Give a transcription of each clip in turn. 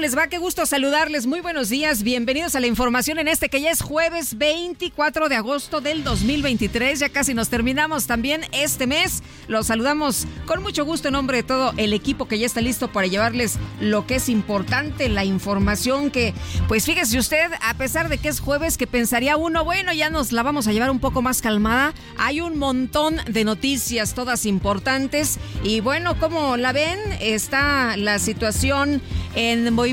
Les va? Qué gusto saludarles. Muy buenos días. Bienvenidos a la información en este que ya es jueves 24 de agosto del 2023. Ya casi nos terminamos también este mes. Los saludamos con mucho gusto en nombre de todo el equipo que ya está listo para llevarles lo que es importante, la información que, pues fíjese usted, a pesar de que es jueves, que pensaría uno, bueno, ya nos la vamos a llevar un poco más calmada. Hay un montón de noticias, todas importantes. Y bueno, como la ven, está la situación en Movimiento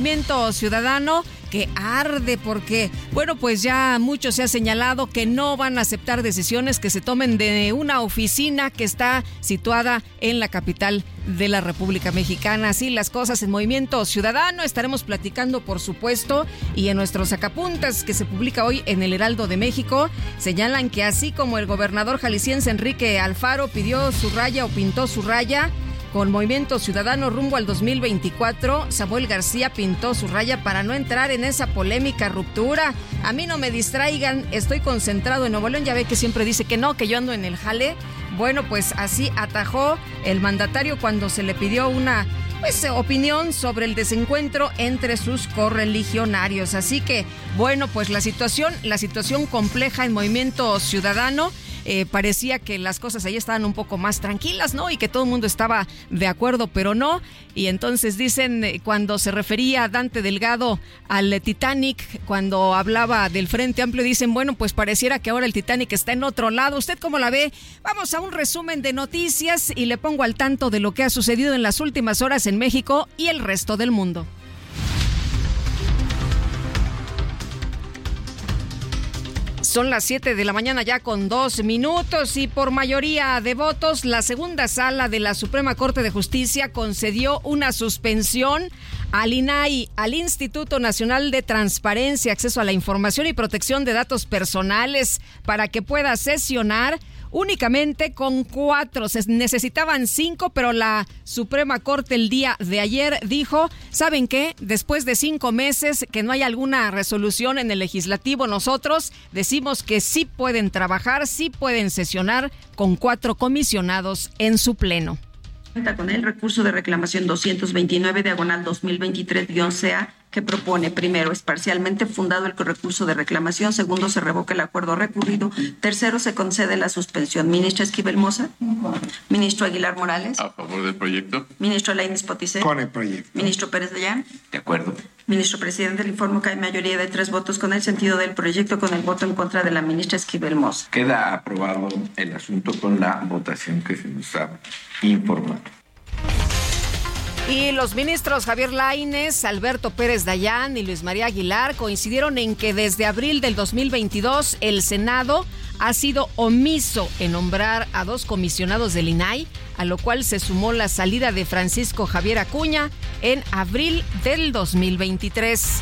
Ciudadano que arde porque, bueno, pues ya mucho se ha señalado que no van a aceptar decisiones que se tomen de una oficina que está situada en la capital de la República Mexicana. Así las cosas en Movimiento Ciudadano. Estaremos platicando, por supuesto, y en nuestros sacapuntas que se publica hoy en el Heraldo de México, señalan que así como el gobernador jalisciense Enrique Alfaro pidió su raya o pintó su raya, con Movimiento Ciudadano rumbo al 2024, Samuel García pintó su raya para no entrar en esa polémica ruptura. A mí no me distraigan, estoy concentrado en Nuevo León, ya ve que siempre dice que no, que yo ando en el jale. Bueno, pues así atajó el mandatario cuando se le pidió una pues, opinión sobre el desencuentro entre sus correligionarios. Así que, bueno, pues la situación, la situación compleja en Movimiento Ciudadano. Eh, parecía que las cosas ahí estaban un poco más tranquilas, ¿no? Y que todo el mundo estaba de acuerdo, pero no. Y entonces dicen, eh, cuando se refería Dante Delgado al Titanic, cuando hablaba del Frente Amplio, dicen, bueno, pues pareciera que ahora el Titanic está en otro lado. ¿Usted cómo la ve? Vamos a un resumen de noticias y le pongo al tanto de lo que ha sucedido en las últimas horas en México y el resto del mundo. Son las 7 de la mañana ya con dos minutos y por mayoría de votos la segunda sala de la Suprema Corte de Justicia concedió una suspensión al INAI, al Instituto Nacional de Transparencia, Acceso a la Información y Protección de Datos Personales, para que pueda sesionar únicamente con cuatro. Se necesitaban cinco, pero la Suprema Corte el día de ayer dijo, ¿saben qué? Después de cinco meses que no hay alguna resolución en el legislativo, nosotros decimos que sí pueden trabajar, sí pueden sesionar con cuatro comisionados en su pleno con el recurso de reclamación 229 diagonal 2023-CA que propone, primero, es parcialmente fundado el recurso de reclamación, segundo, se revoca el acuerdo recurrido, tercero, se concede la suspensión. Ministra Esquivel Moza. Ministro Aguilar Morales. A favor del proyecto. Ministro Lainis Poticé. Con el proyecto. Ministro Pérez Dayán. De acuerdo. Ministro Presidente, le informo que hay mayoría de tres votos con el sentido del proyecto, con el voto en contra de la ministra Esquivel Moza. Queda aprobado el asunto con la votación que se nos ha Y los ministros Javier Laines, Alberto Pérez Dayán y Luis María Aguilar coincidieron en que desde abril del 2022 el Senado ha sido omiso en nombrar a dos comisionados del INAI, a lo cual se sumó la salida de Francisco Javier Acuña en abril del 2023.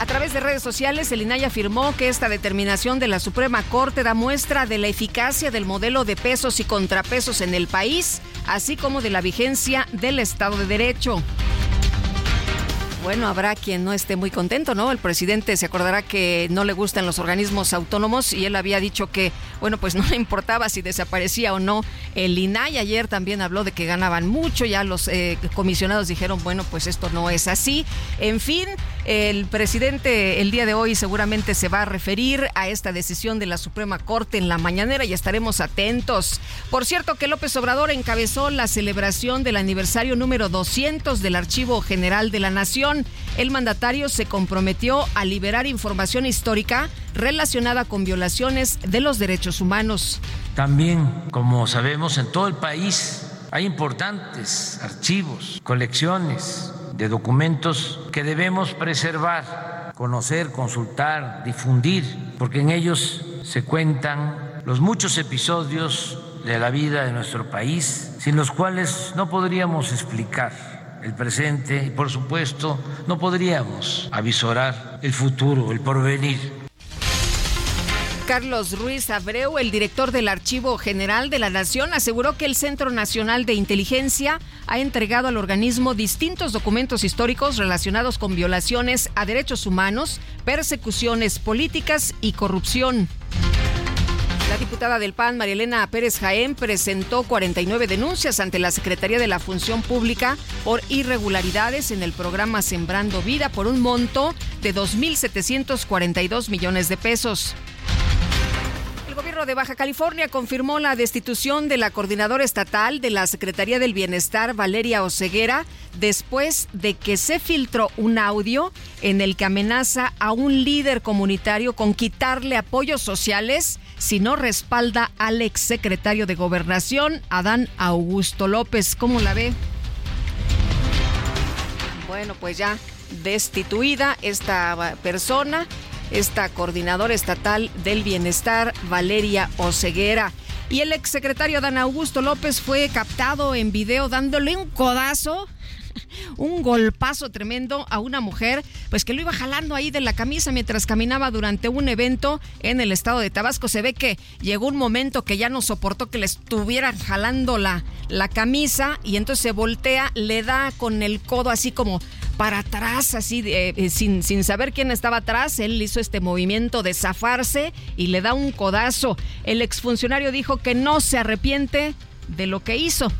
A través de redes sociales, el INAI afirmó que esta determinación de la Suprema Corte da muestra de la eficacia del modelo de pesos y contrapesos en el país, así como de la vigencia del Estado de Derecho. Bueno, habrá quien no esté muy contento, ¿no? El presidente se acordará que no le gustan los organismos autónomos y él había dicho que, bueno, pues no le importaba si desaparecía o no el INAI. Ayer también habló de que ganaban mucho, ya los eh, comisionados dijeron, bueno, pues esto no es así. En fin, el presidente el día de hoy seguramente se va a referir a esta decisión de la Suprema Corte en la mañanera y estaremos atentos. Por cierto, que López Obrador encabezó la celebración del aniversario número 200 del Archivo General de la Nación. El mandatario se comprometió a liberar información histórica relacionada con violaciones de los derechos humanos. También, como sabemos, en todo el país hay importantes archivos, colecciones de documentos que debemos preservar, conocer, consultar, difundir, porque en ellos se cuentan los muchos episodios de la vida de nuestro país, sin los cuales no podríamos explicar el presente y por supuesto no podríamos avisorar el futuro, el porvenir. Carlos Ruiz Abreu, el director del Archivo General de la Nación, aseguró que el Centro Nacional de Inteligencia ha entregado al organismo distintos documentos históricos relacionados con violaciones a derechos humanos, persecuciones políticas y corrupción. La diputada del PAN, Marielena Pérez Jaén, presentó 49 denuncias ante la Secretaría de la Función Pública por irregularidades en el programa Sembrando Vida por un monto de 2.742 millones de pesos de Baja California confirmó la destitución de la coordinadora estatal de la Secretaría del Bienestar, Valeria Oceguera, después de que se filtró un audio en el que amenaza a un líder comunitario con quitarle apoyos sociales si no respalda al exsecretario de Gobernación, Adán Augusto López. ¿Cómo la ve? Bueno, pues ya destituida esta persona esta coordinadora estatal del bienestar, Valeria Oceguera. Y el exsecretario Dan Augusto López fue captado en video dándole un codazo un golpazo tremendo a una mujer, pues que lo iba jalando ahí de la camisa mientras caminaba durante un evento en el estado de Tabasco. Se ve que llegó un momento que ya no soportó que le estuvieran jalando la, camisa y entonces se voltea, le da con el codo así como para atrás, así eh, sin, sin saber quién estaba atrás. Él hizo este movimiento de zafarse y le da un codazo. El exfuncionario dijo que no se arrepiente de lo que hizo.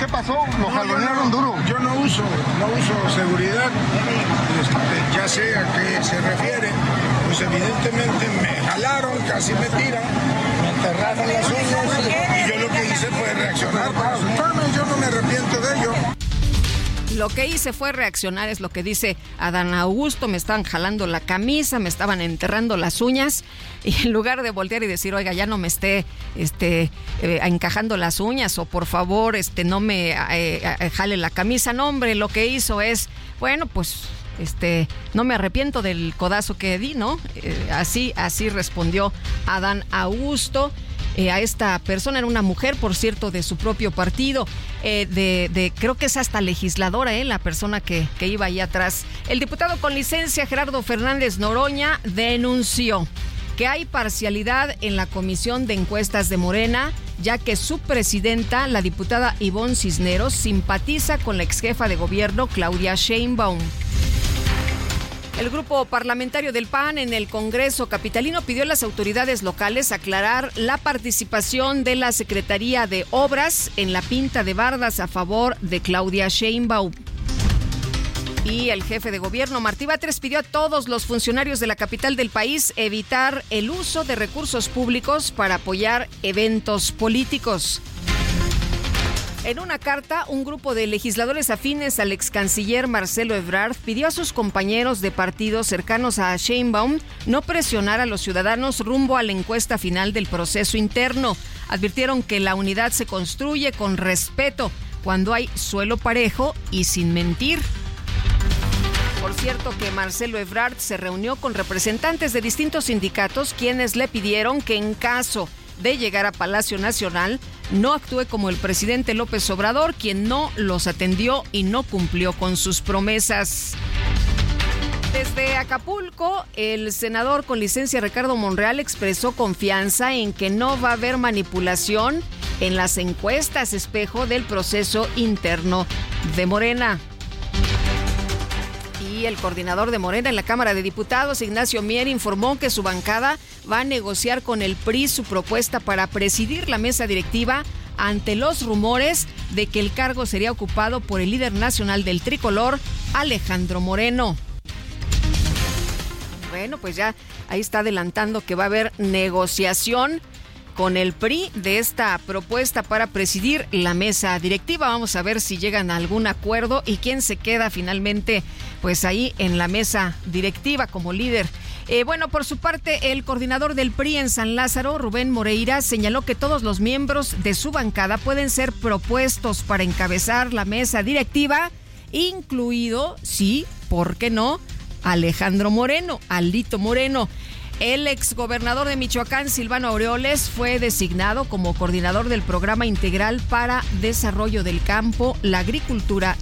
¿Qué pasó? Lo jalonearon duro. Yo no uso, no uso seguridad. Este, ya sé a qué se refiere. Pues evidentemente me jalaron, casi me tiran, me enterraron las uñas y yo lo que hice fue reaccionar Yo no Lo que hice fue reaccionar, es lo que dice Adán Augusto, me estaban jalando la camisa, me estaban enterrando las uñas, y en lugar de voltear y decir, oiga, ya no me esté este, eh, encajando las uñas, o por favor, este, no me eh, eh, jale la camisa, no, hombre, lo que hizo es, bueno, pues este, no me arrepiento del codazo que di, ¿no? así, así respondió Adán Augusto. Eh, a esta persona, era una mujer, por cierto, de su propio partido, eh, de, creo que es hasta legisladora, eh, la persona que, iba ahí atrás. El diputado con licencia, Gerardo Fernández Noroña, denunció que hay parcialidad en la comisión de encuestas de Morena, ya que su presidenta, la diputada Ivonne Cisneros, simpatiza con la ex jefa de gobierno Claudia Sheinbaum. El grupo parlamentario del PAN en el Congreso Capitalino pidió a las autoridades locales aclarar la participación de la Secretaría de Obras en la pinta de bardas a favor de Claudia Sheinbaum. Y el jefe de gobierno, Martí Batres, pidió a todos los funcionarios de la capital del país evitar el uso de recursos públicos para apoyar eventos políticos. En una carta, un grupo de legisladores afines al ex canciller Marcelo Ebrard pidió a sus compañeros de partidos cercanos a Sheinbaum no presionar a los ciudadanos rumbo a la encuesta final del proceso interno. Advirtieron que la unidad se construye con respeto cuando hay suelo parejo y sin mentir. Por cierto que Marcelo Ebrard se reunió con representantes de distintos sindicatos quienes le pidieron que en caso de llegar a Palacio Nacional, no actúe como el presidente López Obrador, quien no los atendió y no cumplió con sus promesas. Desde Acapulco, el senador con licencia Ricardo Monreal expresó confianza en que no va a haber manipulación en las encuestas espejo del proceso interno de Morena El coordinador de Morena en la Cámara de Diputados, Ignacio Mier, informó que su bancada va a negociar con el PRI su propuesta para presidir la mesa directiva ante los rumores de que el cargo sería ocupado por el líder nacional del tricolor, Alejandro Moreno. Bueno, pues ya ahí está adelantando que va a haber negociación con el PRI de esta propuesta para presidir la mesa directiva. Vamos a ver si llegan a algún acuerdo y quién se queda finalmente pues ahí en la mesa directiva como líder. Eh, bueno, por su parte, el coordinador del PRI en San Lázaro, Rubén Moreira, señaló que todos los miembros de su bancada pueden ser propuestos para encabezar la mesa directiva, incluido, sí, ¿por qué no? Alejandro Moreno, Alito Moreno. El exgobernador de Michoacán, Silvano Aureoles, fue designado como coordinador del Programa Integral para Desarrollo del Campo, la Agricultura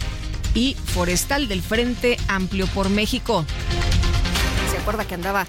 y Forestal del Frente Amplio por México. ¿Se acuerda que andaba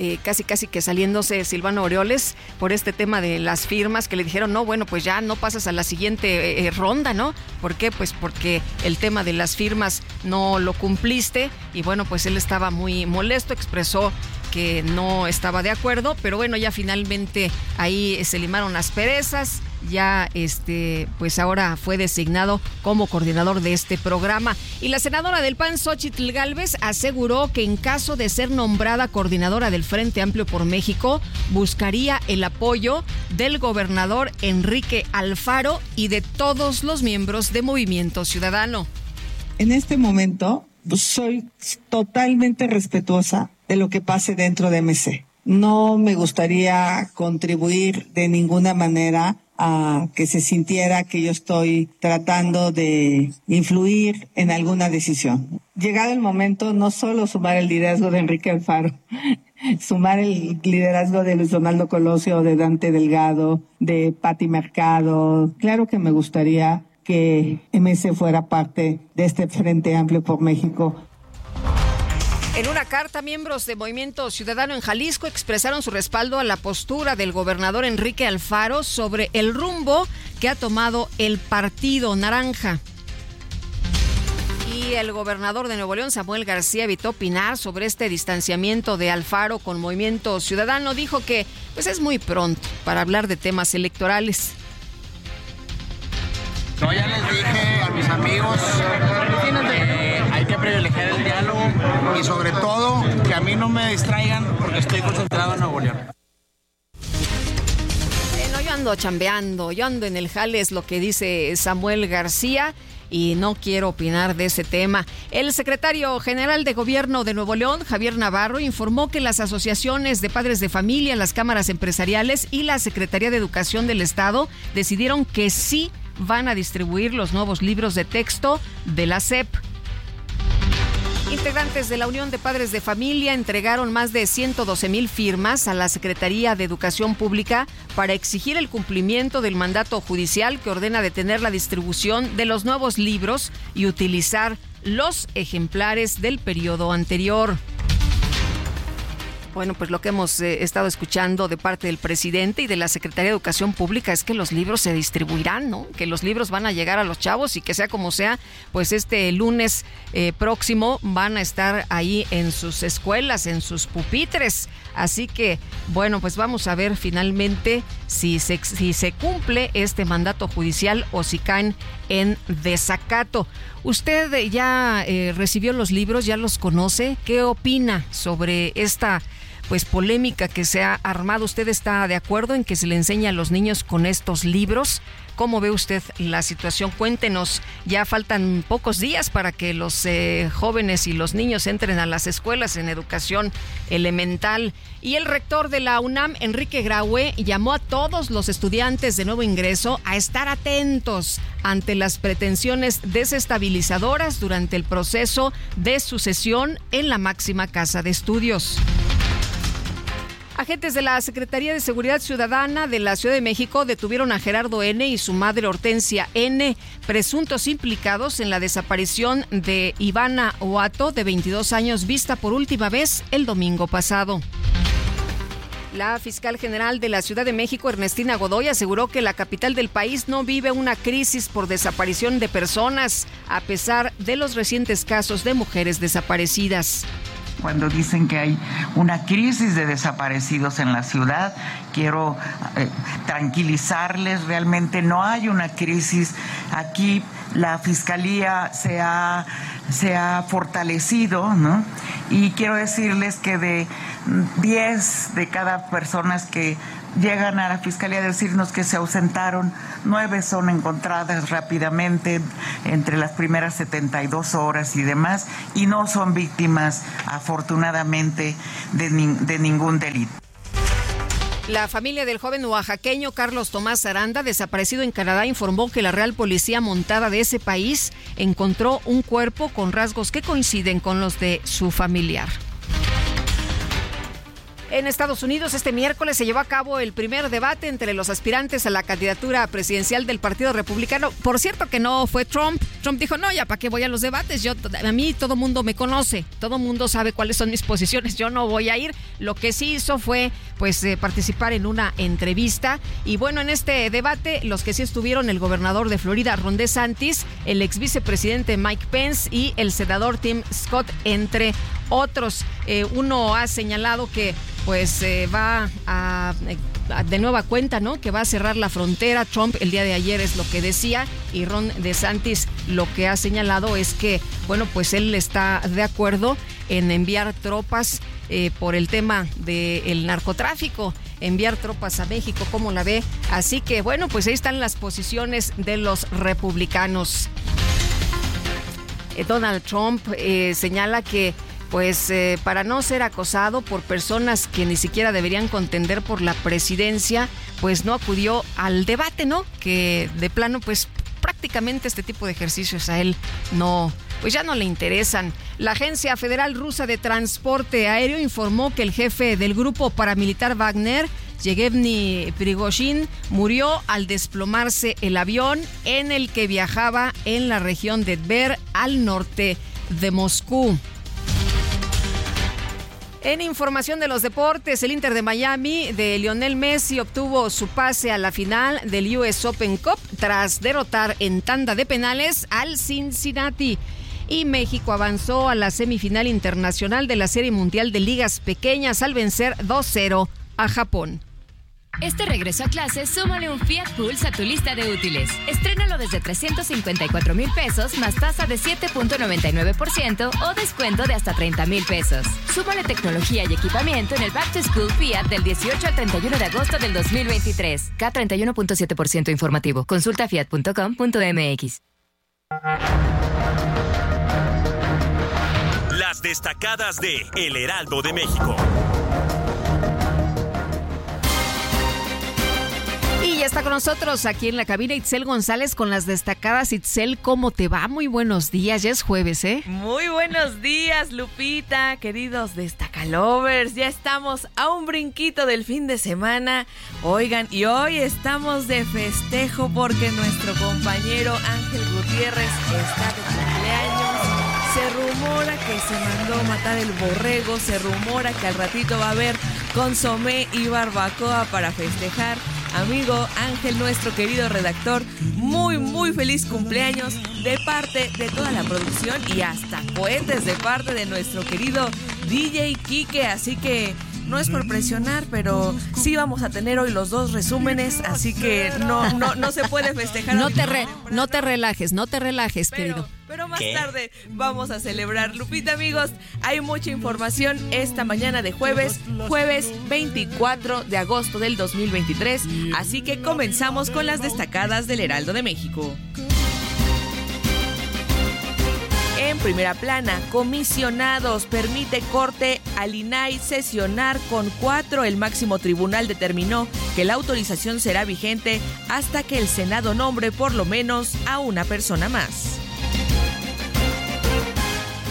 eh, casi casi que saliéndose Silvano Aureoles por este tema de las firmas que le dijeron, no, bueno, pues ya no pasas a la siguiente eh, ronda, ¿no? ¿Por qué? Pues porque el tema de las firmas no lo cumpliste y bueno, pues él estaba muy molesto, expresó que no estaba de acuerdo, pero bueno, ya finalmente ahí se limaron las perezas, ya este, pues ahora fue designado como coordinador de este programa. Y la senadora del PAN, Xochitl Galvez, aseguró que en caso de ser nombrada coordinadora del Frente Amplio por México, buscaría el apoyo del gobernador Enrique Alfaro y de todos los miembros de Movimiento Ciudadano. En este momento, pues, soy totalmente respetuosa de lo que pase dentro de MC. No me gustaría contribuir de ninguna manera a que se sintiera que yo estoy tratando de influir en alguna decisión. Llegado el momento, no solo sumar el liderazgo de Enrique Alfaro, sumar el liderazgo de Luis Donaldo Colosio, de Dante Delgado, de Patti Mercado. Claro que me gustaría que MS fuera parte de este Frente Amplio por México en una carta, miembros de Movimiento Ciudadano en Jalisco expresaron su respaldo a la postura del gobernador Enrique Alfaro sobre el rumbo que ha tomado el Partido Naranja. Y el gobernador de Nuevo León, Samuel García, evitó opinar sobre este distanciamiento de Alfaro con Movimiento Ciudadano. Dijo que pues es muy pronto para hablar de temas electorales. No, ya les dije a mis amigos hay que privilegiar el diálogo y sobre todo que a mí no me distraigan porque estoy concentrado en Nuevo León. No, yo ando chambeando, yo ando en el jale, es lo que dice Samuel García y no quiero opinar de ese tema. El secretario general de Gobierno de Nuevo León, Javier Navarro, informó que las asociaciones de padres de familia, las cámaras empresariales y la Secretaría de Educación del Estado decidieron que sí van a distribuir los nuevos libros de texto de la SEP. Integrantes de la Unión de Padres de Familia entregaron más de 112 mil firmas a la Secretaría de Educación Pública para exigir el cumplimiento del mandato judicial que ordena detener la distribución de los nuevos libros y utilizar los ejemplares del periodo anterior. Bueno, pues lo que hemos eh, estado escuchando de parte del presidente y de la Secretaría de Educación Pública es que los libros se distribuirán, ¿no? Que los libros van a llegar a los chavos y que sea como sea, pues este lunes eh, próximo van a estar ahí en sus escuelas, en sus pupitres. Así que, bueno, pues vamos a ver finalmente si se, si se cumple este mandato judicial o si caen en desacato. ¿Usted ya eh, recibió los libros, ya los conoce? ¿Qué opina sobre esta pues polémica que se ha armado. ¿Usted está de acuerdo en que se le enseña a los niños con estos libros? ¿Cómo ve usted la situación? Cuéntenos, ya faltan pocos días para que los eh, jóvenes y los niños entren a las escuelas en educación elemental. Y el rector de la UNAM, Enrique Graue, llamó a todos los estudiantes de nuevo ingreso a estar atentos ante las pretensiones desestabilizadoras durante el proceso de sucesión en la máxima casa de estudios. Agentes de la Secretaría de Seguridad Ciudadana de la Ciudad de México detuvieron a Gerardo N. y su madre Hortensia N., presuntos implicados en la desaparición de Ivana Oato, de 22 años, vista por última vez el domingo pasado. La fiscal general de la Ciudad de México, Ernestina Godoy, aseguró que la capital del país no vive una crisis por desaparición de personas, a pesar de los recientes casos de mujeres desaparecidas cuando dicen que hay una crisis de desaparecidos en la ciudad. Quiero eh, tranquilizarles, realmente no hay una crisis. Aquí la Fiscalía se ha, se ha fortalecido, ¿no? Y quiero decirles que de 10 de cada personas que llegan a la fiscalía a decirnos que se ausentaron, nueve son encontradas rápidamente entre las primeras 72 horas y demás, y no son víctimas, afortunadamente, de, de ningún delito. La familia del joven oaxaqueño Carlos Tomás Aranda, desaparecido en Canadá, informó que la Real Policía Montada de ese país encontró un cuerpo con rasgos que coinciden con los de su familiar. En Estados Unidos, este miércoles se llevó a cabo el primer debate entre los aspirantes a la candidatura presidencial del Partido Republicano. Por cierto que no fue Trump. Trump dijo, no, ya para qué voy a los debates. Yo, a mí todo mundo me conoce, todo mundo sabe cuáles son mis posiciones. Yo no voy a ir. Lo que sí hizo fue, pues, eh, participar en una entrevista. Y bueno, en este debate, los que sí estuvieron, el gobernador de Florida, Ron DeSantis, el ex vicepresidente Mike Pence y el senador Tim Scott, entre otros. Eh, uno ha señalado que pues eh, va a, de nueva cuenta, ¿no? Que va a cerrar la frontera. Trump el día de ayer es lo que decía y Ron DeSantis lo que ha señalado es que, bueno, pues él está de acuerdo en enviar tropas eh, por el tema del narcotráfico enviar tropas a México, ¿cómo la ve? Así que bueno, pues ahí están las posiciones de los republicanos. Donald Trump señala que pues eh, para no ser acosado por personas que ni siquiera deberían contender por la presidencia, pues no acudió al debate, ¿no? Que de plano, pues prácticamente este tipo de ejercicios a él no, pues ya no le interesan. La Agencia Federal Rusa de Transporte Aéreo informó que el jefe del grupo paramilitar Wagner, Yevgeny Prigozhin, murió al desplomarse el avión en el que viajaba en la región de Tver al norte de Moscú. En información de los deportes, el Inter de Miami de Lionel Messi obtuvo su pase a la final del US Open Cup tras derrotar en tanda de penales al Cincinnati. Y México avanzó a la semifinal internacional de la Serie Mundial de Ligas Pequeñas al vencer 2-0 a Japón. Este regreso a clases, súmale un Fiat Pulse a tu lista de útiles. Estrénalo desde 354 mil pesos más tasa de 7.99% o descuento de hasta 30 mil pesos. Súmale tecnología y equipamiento en el Back to School Fiat del 18 al 31 de agosto del 2023. K31.7% informativo. Consulta fiat.com.mx. Las destacadas de El Heraldo de México. Está con nosotros aquí en la cabina Itzel González con las destacadas. Itzel, ¿cómo te va? Muy buenos días, ya es jueves, ¿eh? Muy buenos días, Lupita, queridos destacalovers. Ya estamos a un brinquito del fin de semana. Oigan, y hoy estamos de festejo porque nuestro compañero Ángel Gutiérrez está de cumpleaños. Se rumora que se mandó matar el borrego, se rumora que al ratito va a haber consomé y barbacoa para festejar amigo Ángel, nuestro querido redactor. Muy, muy feliz cumpleaños de parte de toda la producción y hasta cohetes de parte de nuestro querido DJ Kike. Así que no es por presionar, pero sí vamos a tener hoy los dos resúmenes, así que no, no, no se puede festejar. No te, no te relajes, no te relajes, querido. Pero más tarde vamos a celebrar. Lupita, amigos, hay mucha información esta mañana de jueves, jueves 24 de agosto del 2023, así que comenzamos con las destacadas del Heraldo de México. En primera plana, comisionados permite corte al INAI sesionar con cuatro. El máximo tribunal determinó que la autorización será vigente hasta que el Senado nombre por lo menos a una persona más.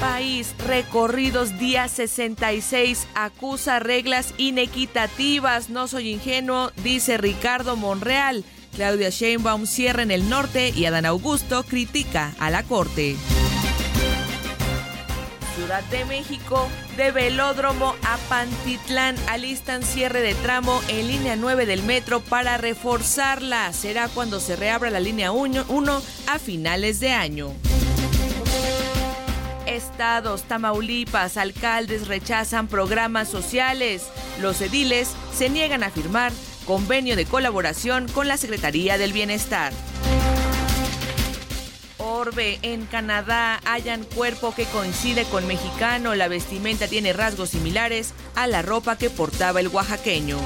País, recorridos día 66, acusa reglas inequitativas. No soy ingenuo, dice Ricardo Monreal. Claudia Sheinbaum cierra en el norte y Adán Augusto critica a la corte. Ciudad de México, de Velódromo a Pantitlán, alistan cierre de tramo en línea 9 del metro para reforzarla. Será cuando se reabra la línea 1 a finales de año. Estados, Tamaulipas, alcaldes rechazan programas sociales. Los ediles se niegan a firmar convenio de colaboración con la Secretaría del Bienestar. Orbe, en Canadá, hayan cuerpo que coincide con mexicano. La vestimenta tiene rasgos similares a la ropa que portaba el oaxaqueño.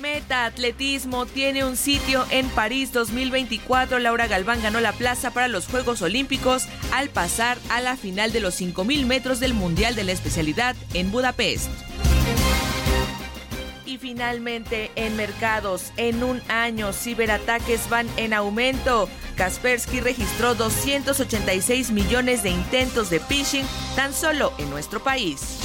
Meta Atletismo tiene un sitio en París 2024. Laura Galván ganó la plaza para los Juegos Olímpicos al pasar a la final de los 5.000 metros del Mundial de la especialidad en Budapest. Y finalmente, en mercados, en un año, ciberataques van en aumento. Kaspersky registró 286 millones de intentos de phishing tan solo en nuestro país.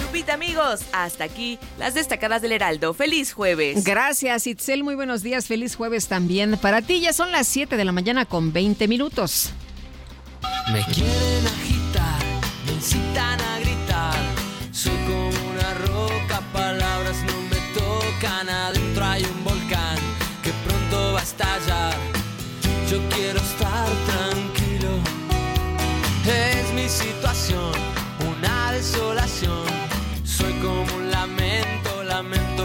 Lupita, amigos, hasta aquí las destacadas del Heraldo. Feliz jueves. Gracias, Itzel. Muy buenos días. Feliz jueves también para ti. Ya son las 7 de la mañana con 20 minutos. Me quieren agitar, me incitan palabras no me tocan. Adentro hay un volcán que pronto va a estallar. Yo quiero estar tranquilo. Es mi situación, una desolación. Soy como un lamento, lamento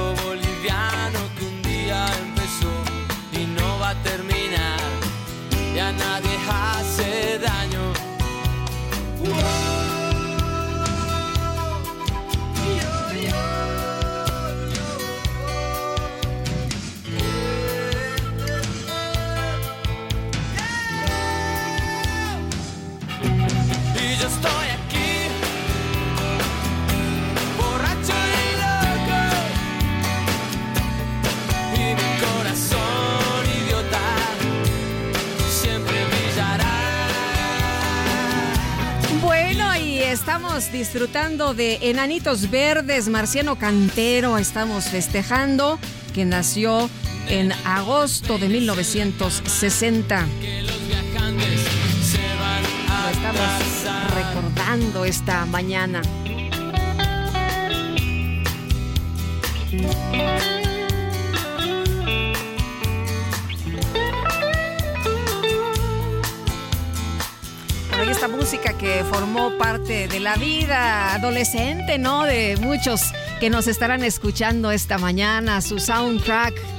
Estamos disfrutando de Enanitos Verdes, Marciano Cantero. Estamos festejando que nació en agosto de 1960. Lo estamos recordando esta mañana. Y esta música que formó parte de la vida adolescente, ¿no? De muchos que nos estarán escuchando esta mañana, su soundtrack.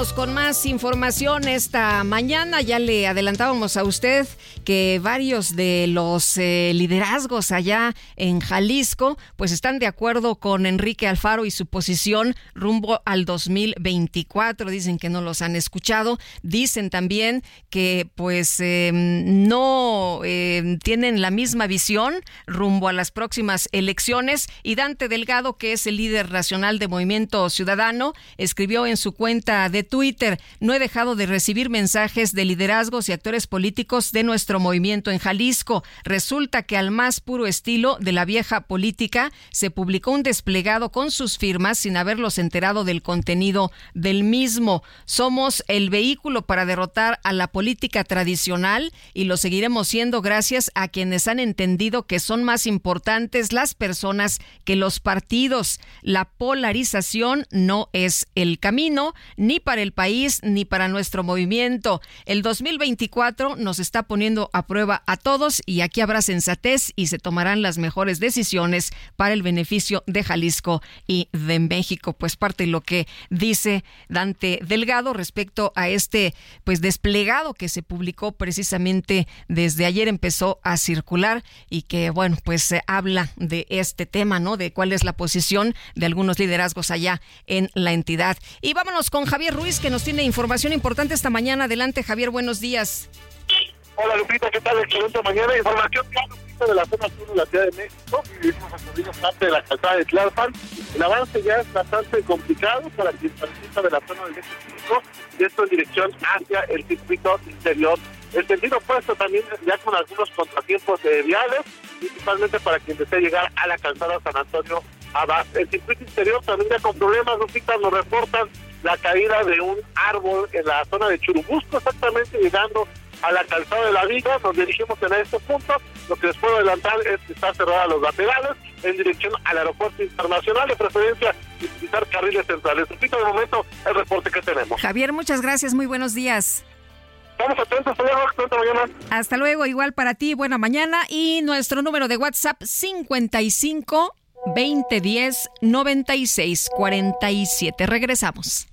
Con más información esta mañana. Ya le adelantábamos a usted que varios de los eh, liderazgos allá en Jalisco pues están de acuerdo con Enrique Alfaro y su posición rumbo al 2024. Dicen que no los han escuchado. Dicen también que pues eh, no eh, tienen la misma visión rumbo a las próximas elecciones. Y Dante Delgado, que es el líder nacional de Movimiento Ciudadano, escribió en su cuenta de Twitter, no he dejado de recibir mensajes de liderazgos y actores políticos de nuestro movimiento en Jalisco. Resulta que al más puro estilo de la vieja política se publicó un desplegado con sus firmas sin haberlos enterado del contenido del mismo. Somos el vehículo para derrotar a la política tradicional y lo seguiremos siendo gracias a quienes han entendido que son más importantes las personas que los partidos. La polarización no es el camino ni para el país ni para nuestro movimiento. El 2024 nos está poniendo a prueba a todos y aquí habrá sensatez y se tomarán las mejores decisiones para el beneficio de Jalisco y de México. Pues parte de lo que dice Dante Delgado respecto a este pues desplegado que se publicó precisamente desde ayer empezó a circular y que bueno pues se habla de este tema, ¿no? De cuál es la posición de algunos liderazgos allá en la entidad. Y vámonos con Javier Ruiz que nos tiene información importante esta mañana. Adelante Javier, buenos días. Hola Lupita, ¿qué tal? Excelente mañana. Información de la zona sur de la Ciudad de México. Vivimos recorrido parte de la calzada de Tlalpan. El avance ya es bastante complicado para quien transita de la zona del México y esto en dirección hacia el circuito interior el sentido opuesto también ya con algunos contratiempos de viales, principalmente para quien desea llegar a la calzada San Antonio Abad. El circuito interior también ya con problemas, Lupita, nos reportan la caída de un árbol en la zona de Churubusco, exactamente llegando a la calzada de la Viga, nos dirigimos en este punto. Lo que les puedo adelantar es que está cerrada los laterales en dirección al aeropuerto internacional, de preferencia utilizar carriles centrales. Repito, de momento, el reporte que tenemos. Javier, muchas gracias, muy buenos días. Estamos atentos, hasta luego, hasta mañana. Hasta luego, igual para ti, buena mañana. Y nuestro número de WhatsApp 55 2010 96 47. Regresamos.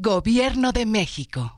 Gobierno de México.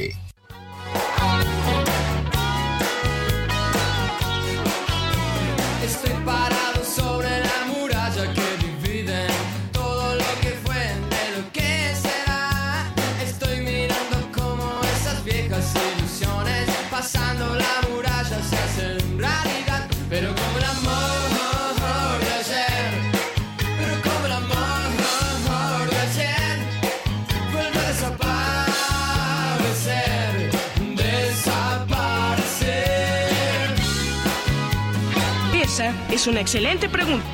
Estoy es una excelente pregunta.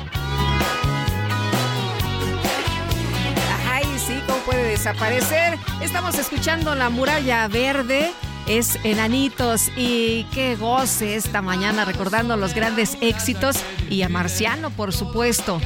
Ay, sí, ¿cómo puede desaparecer? Estamos escuchando La Muralla Verde. Es Enanitos y qué goce esta mañana recordando los grandes éxitos y a Marciano, por supuesto.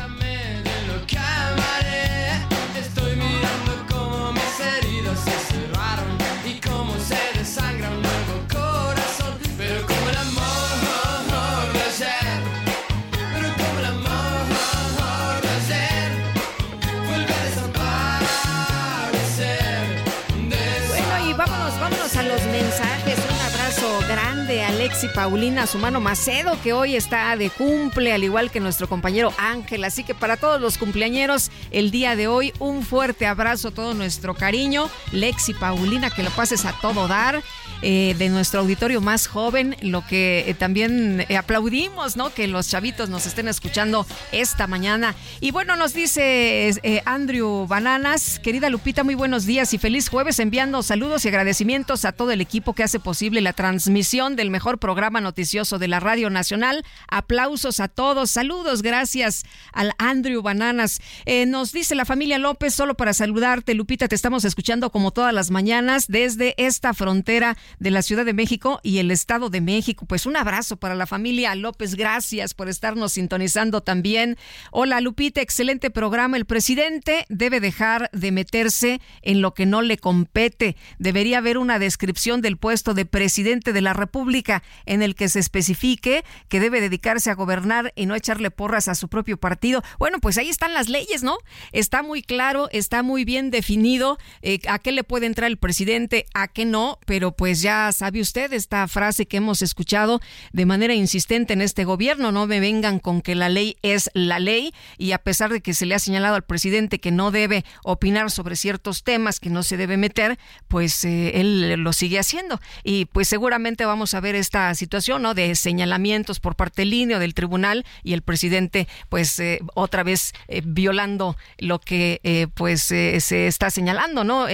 Alexi Paulina, su mano Macedo, que hoy está de cumple, al igual que nuestro compañero Ángel. Así que para todos los cumpleañeros, el día de hoy, un fuerte abrazo, todo nuestro cariño. Lexi Paulina, que lo pases a todo dar. eh, de nuestro auditorio más joven, lo que eh, también eh, aplaudimos, ¿no? Que los chavitos nos estén escuchando esta mañana. Y bueno, nos dice Andrew Bananas, querida Lupita, muy buenos días y feliz jueves, enviando saludos y agradecimientos a todo el equipo que hace posible la transmisión del mejor programa noticioso de la Radio Nacional. Aplausos a todos, saludos, gracias al Andrew Bananas. Eh, nos dice la familia López, solo para saludarte, Lupita, te estamos escuchando como todas las mañanas desde esta frontera de la Ciudad de México y el Estado de México. Pues un abrazo para la familia López, gracias por estarnos sintonizando también. Hola Lupita, excelente programa. El presidente debe dejar de meterse en lo que no le compete. Debería haber una descripción del puesto de presidente de la República en el que se especifique que debe dedicarse a gobernar y no echarle porras a su propio partido. Bueno, pues ahí están las leyes, ¿no? Está muy claro, está muy bien definido eh, a qué le puede entrar el presidente, a qué no, pero pues ya sabe usted esta frase que hemos escuchado de manera insistente en este gobierno, no me vengan con que la ley es la ley y a pesar de que se le ha señalado al presidente que no debe opinar sobre ciertos temas, que no se debe meter, pues eh, él lo sigue haciendo y pues seguramente vamos a ver esta situación, ¿no? De señalamientos por parte del INE o del tribunal y el presidente pues eh, otra vez eh, violando lo que pues se está señalando, ¿no?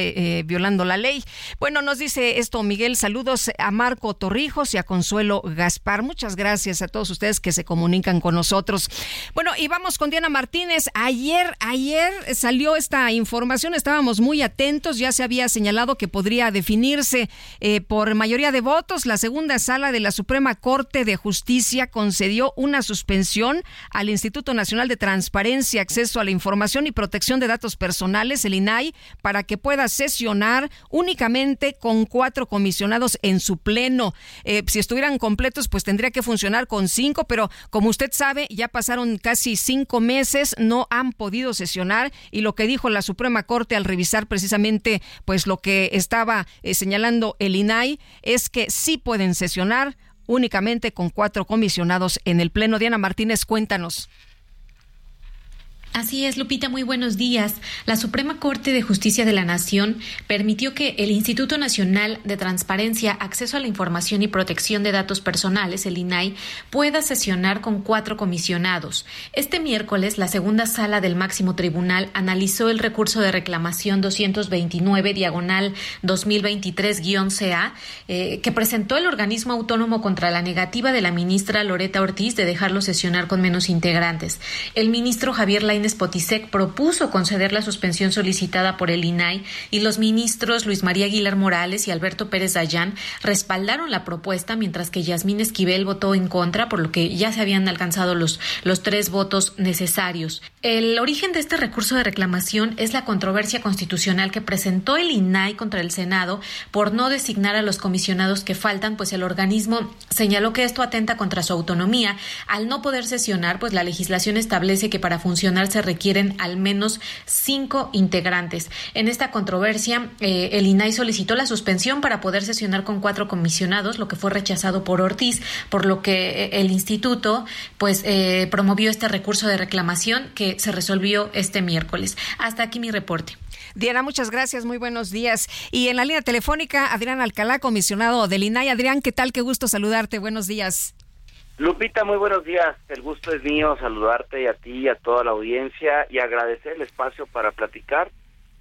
violando la ley. Bueno, nos dice esto Miguel, saludos a Marco Torrijos y a Consuelo Gaspar. Muchas gracias a todos ustedes que se comunican con nosotros. Bueno, y vamos con Diana Martínez. Ayer, ayer salió esta información, estábamos muy atentos, ya se había señalado que podría definirse eh, por mayoría de votos. La segunda sala de la Suprema Corte de Justicia concedió una suspensión al Instituto Nacional de Transparencia, Acceso a la Información y Protección de Datos Personales, el INAI, para que pueda sesionar únicamente con cuatro comisionados en su pleno. Eh, si estuvieran completos, pues tendría que funcionar con cinco, pero como usted sabe, ya pasaron casi cinco meses, no han podido sesionar y lo que dijo la Suprema Corte al revisar precisamente pues lo que estaba eh, señalando el INAI es que sí pueden sesionar únicamente con cuatro comisionados en el Pleno. Diana Martínez, cuéntanos. Así es, Lupita, muy buenos días. La Suprema Corte de Justicia de la Nación permitió que el Instituto Nacional de Transparencia, Acceso a la Información y Protección de Datos Personales, el INAI, pueda sesionar con cuatro comisionados. Este miércoles, la segunda sala del máximo tribunal analizó el recurso de reclamación 229 diagonal 2023-CA eh, que presentó el organismo autónomo contra la negativa de la ministra Loreta Ortiz de dejarlo sesionar con menos integrantes. El ministro Javier Lainez Potisek propuso conceder la suspensión solicitada por el INAI y los ministros Luis María Aguilar Morales y Alberto Pérez Dayán respaldaron la propuesta, mientras que Yasmín Esquivel votó en contra, por lo que ya se habían alcanzado los, los tres votos necesarios. El origen de este recurso de reclamación es la controversia constitucional que presentó el INAI contra el Senado por no designar a los comisionados que faltan, pues el organismo señaló que esto atenta contra su autonomía. Al no poder sesionar, pues la legislación establece que para funcionar se requieren al menos cinco integrantes. En esta controversia, eh, el INAI solicitó la suspensión para poder sesionar con cuatro comisionados, lo que fue rechazado por Ortiz, por lo que eh, el instituto pues eh, promovió este recurso de reclamación que se resolvió este miércoles. Hasta aquí mi reporte. Diana, muchas gracias, muy buenos días. Y en la línea telefónica, Adrián Alcalá, comisionado del INAI. Adrián, ¿qué tal? Qué gusto saludarte. Buenos días. Lupita, muy buenos días. El gusto es mío saludarte y a ti y a toda la audiencia y agradecer el espacio para platicar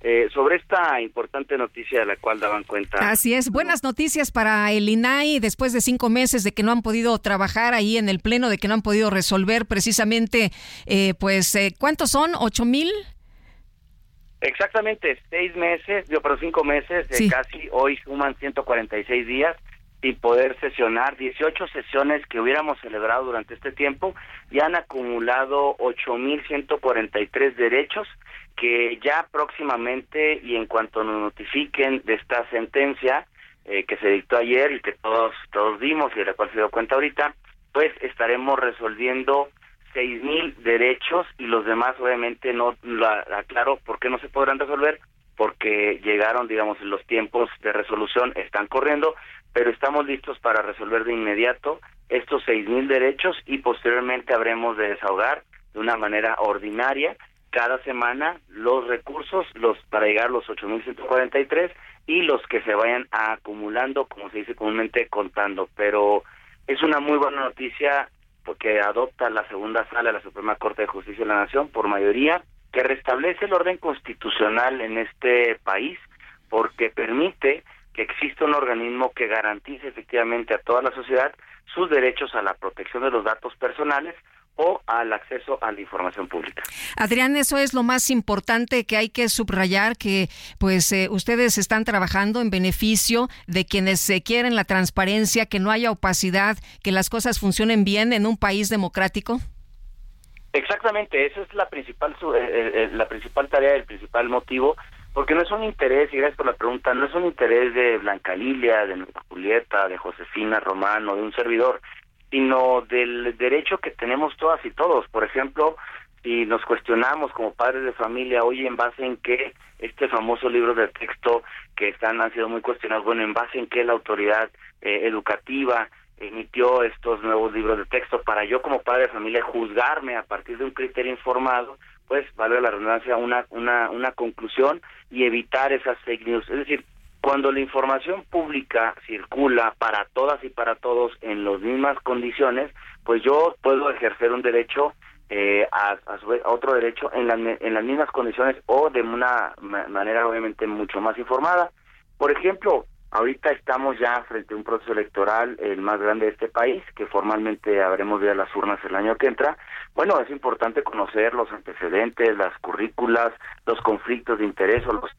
eh, sobre esta importante noticia de la cual daban cuenta. Así es, buenas noticias para el INAI después de cinco meses de que no han podido trabajar ahí en el Pleno, de que no han podido resolver precisamente, eh, pues, eh, ¿cuántos son? ¿Ocho mil? Exactamente, seis meses, yo, pero cinco meses, casi hoy suman 146 días y poder sesionar. 18 sesiones que hubiéramos celebrado durante este tiempo y han acumulado 8.143 derechos que ya próximamente y en cuanto nos notifiquen de esta sentencia eh, que se dictó ayer y que todos todos vimos y de la cual se dio cuenta ahorita, pues estaremos resolviendo 6.000 derechos y los demás obviamente no la aclaro por qué no se podrán resolver porque llegaron digamos los tiempos de resolución están corriendo pero estamos listos para resolver de inmediato estos seis mil derechos y posteriormente habremos de desahogar de una manera ordinaria cada semana los recursos los para llegar a los 8.143 y los que se vayan acumulando, como se dice comúnmente, contando. Pero es una muy buena noticia porque adopta la segunda sala de la Suprema Corte de Justicia de la Nación por mayoría, que restablece el orden constitucional en este país porque permite que exista un organismo que garantice efectivamente a toda la sociedad sus derechos a la protección de los datos personales o al acceso a la información pública. Adrián, eso es lo más importante que hay que subrayar que pues eh, ustedes están trabajando en beneficio de quienes se quieren la transparencia, que no haya opacidad, que las cosas funcionen bien en un país democrático. Exactamente, esa es la principal eh, eh, la principal tarea, el principal motivo porque no es un interés, y gracias por la pregunta, no es un interés de Blanca Lilia, de Julieta, de Josefina Romano, de un servidor, sino del derecho que tenemos todas y todos. Por ejemplo, si nos cuestionamos como padres de familia, oye, ¿en base en qué este famoso libro de texto que están han sido muy cuestionados, bueno, ¿en base en qué la autoridad eh, educativa emitió estos nuevos libros de texto para yo como padre de familia juzgarme a partir de un criterio informado, pues vale la redundancia una una una conclusión y evitar esas fake news, es decir, cuando la información pública circula para todas y para todos en las mismas condiciones, pues yo puedo ejercer un derecho eh, a, a, su otro derecho en, en las mismas condiciones o de una manera obviamente mucho más informada. Por ejemplo, ahorita estamos ya frente a un proceso electoral el más grande de este país, que formalmente habremos de las urnas el año que entra. Bueno, es importante conocer los antecedentes, las currículas, los conflictos de interés o los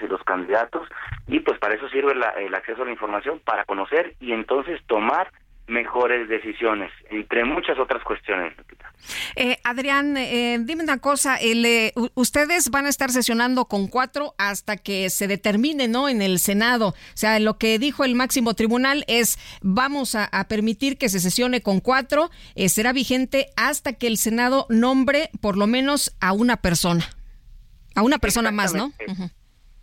y los candidatos y pues para eso sirve el acceso a la información para conocer y entonces tomar mejores decisiones, entre muchas otras cuestiones. Eh, Adrián, eh, dime una cosa, el, eh, ustedes van a estar sesionando con cuatro hasta que se determine, ¿no? En el Senado. O sea, lo que dijo el máximo tribunal es vamos a, permitir que se sesione con cuatro, eh, será vigente hasta que el Senado nombre por lo menos a una persona, a una persona más, ¿no?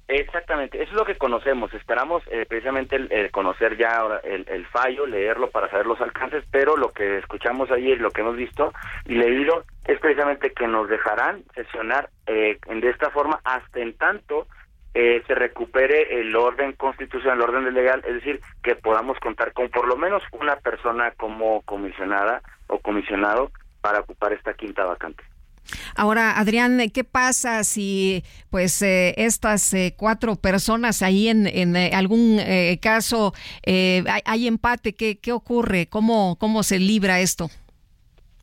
Exactamente, eso es lo que conocemos. Esperamos eh, precisamente el, conocer ya el, el, fallo, leerlo para saber los alcances, pero lo que escuchamos ayer, lo que hemos visto y leído, es precisamente que nos dejarán sesionar eh, de esta forma hasta en tanto eh, se recupere el orden constitucional, el orden legal, es decir, que podamos contar con por lo menos una persona como comisionada o comisionado para ocupar esta quinta vacante. Ahora, Adrián, ¿qué pasa si pues eh, estas eh, cuatro personas ahí en, en eh, algún caso hay, empate? ¿Qué, ¿Qué ocurre? ¿Cómo, ¿Cómo se libra esto?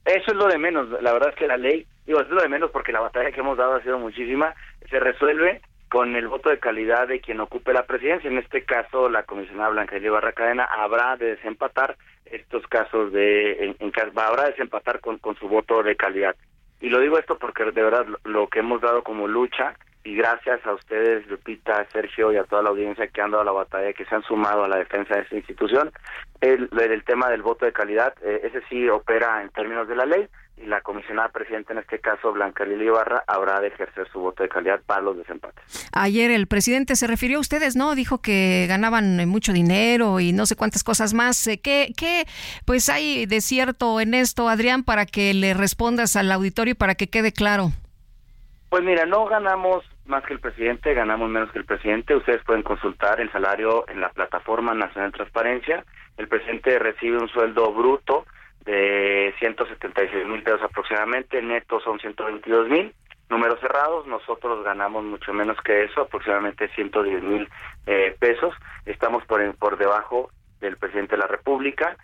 Eso es lo de menos. La verdad es que la ley, digo, es lo de menos porque la batalla que hemos dado ha sido muchísima. Se resuelve con el voto de calidad de quien ocupe la presidencia. En este caso, la comisionada Blanca Barra Cadena habrá de desempatar estos casos de, en, en, habrá de desempatar con, con su voto de calidad. Y lo digo esto porque de verdad lo que hemos dado como lucha y gracias a ustedes, Lupita, Sergio y a toda la audiencia que han dado la batalla, que se han sumado a la defensa de esta institución, el, el tema del voto de calidad, eh, ese sí opera en términos de la ley y la comisionada presidenta, en este caso Blanca Lili Ibarra, habrá de ejercer su voto de calidad para los desempates. Ayer el presidente se refirió a ustedes, ¿no? Dijo que ganaban mucho dinero y no sé cuántas cosas más. Eh, ¿Qué, qué pues hay de cierto en esto, Adrián, para que le respondas al auditorio y para que quede claro? Pues mira, no ganamos más que el presidente, ganamos menos que el presidente. Ustedes pueden consultar el salario en la plataforma Nacional de Transparencia. El presidente recibe un sueldo bruto de 176 mil pesos aproximadamente, netos son 122 mil. Números cerrados, nosotros ganamos mucho menos que eso, aproximadamente 110 mil eh, pesos. Estamos por, por debajo del presidente de la República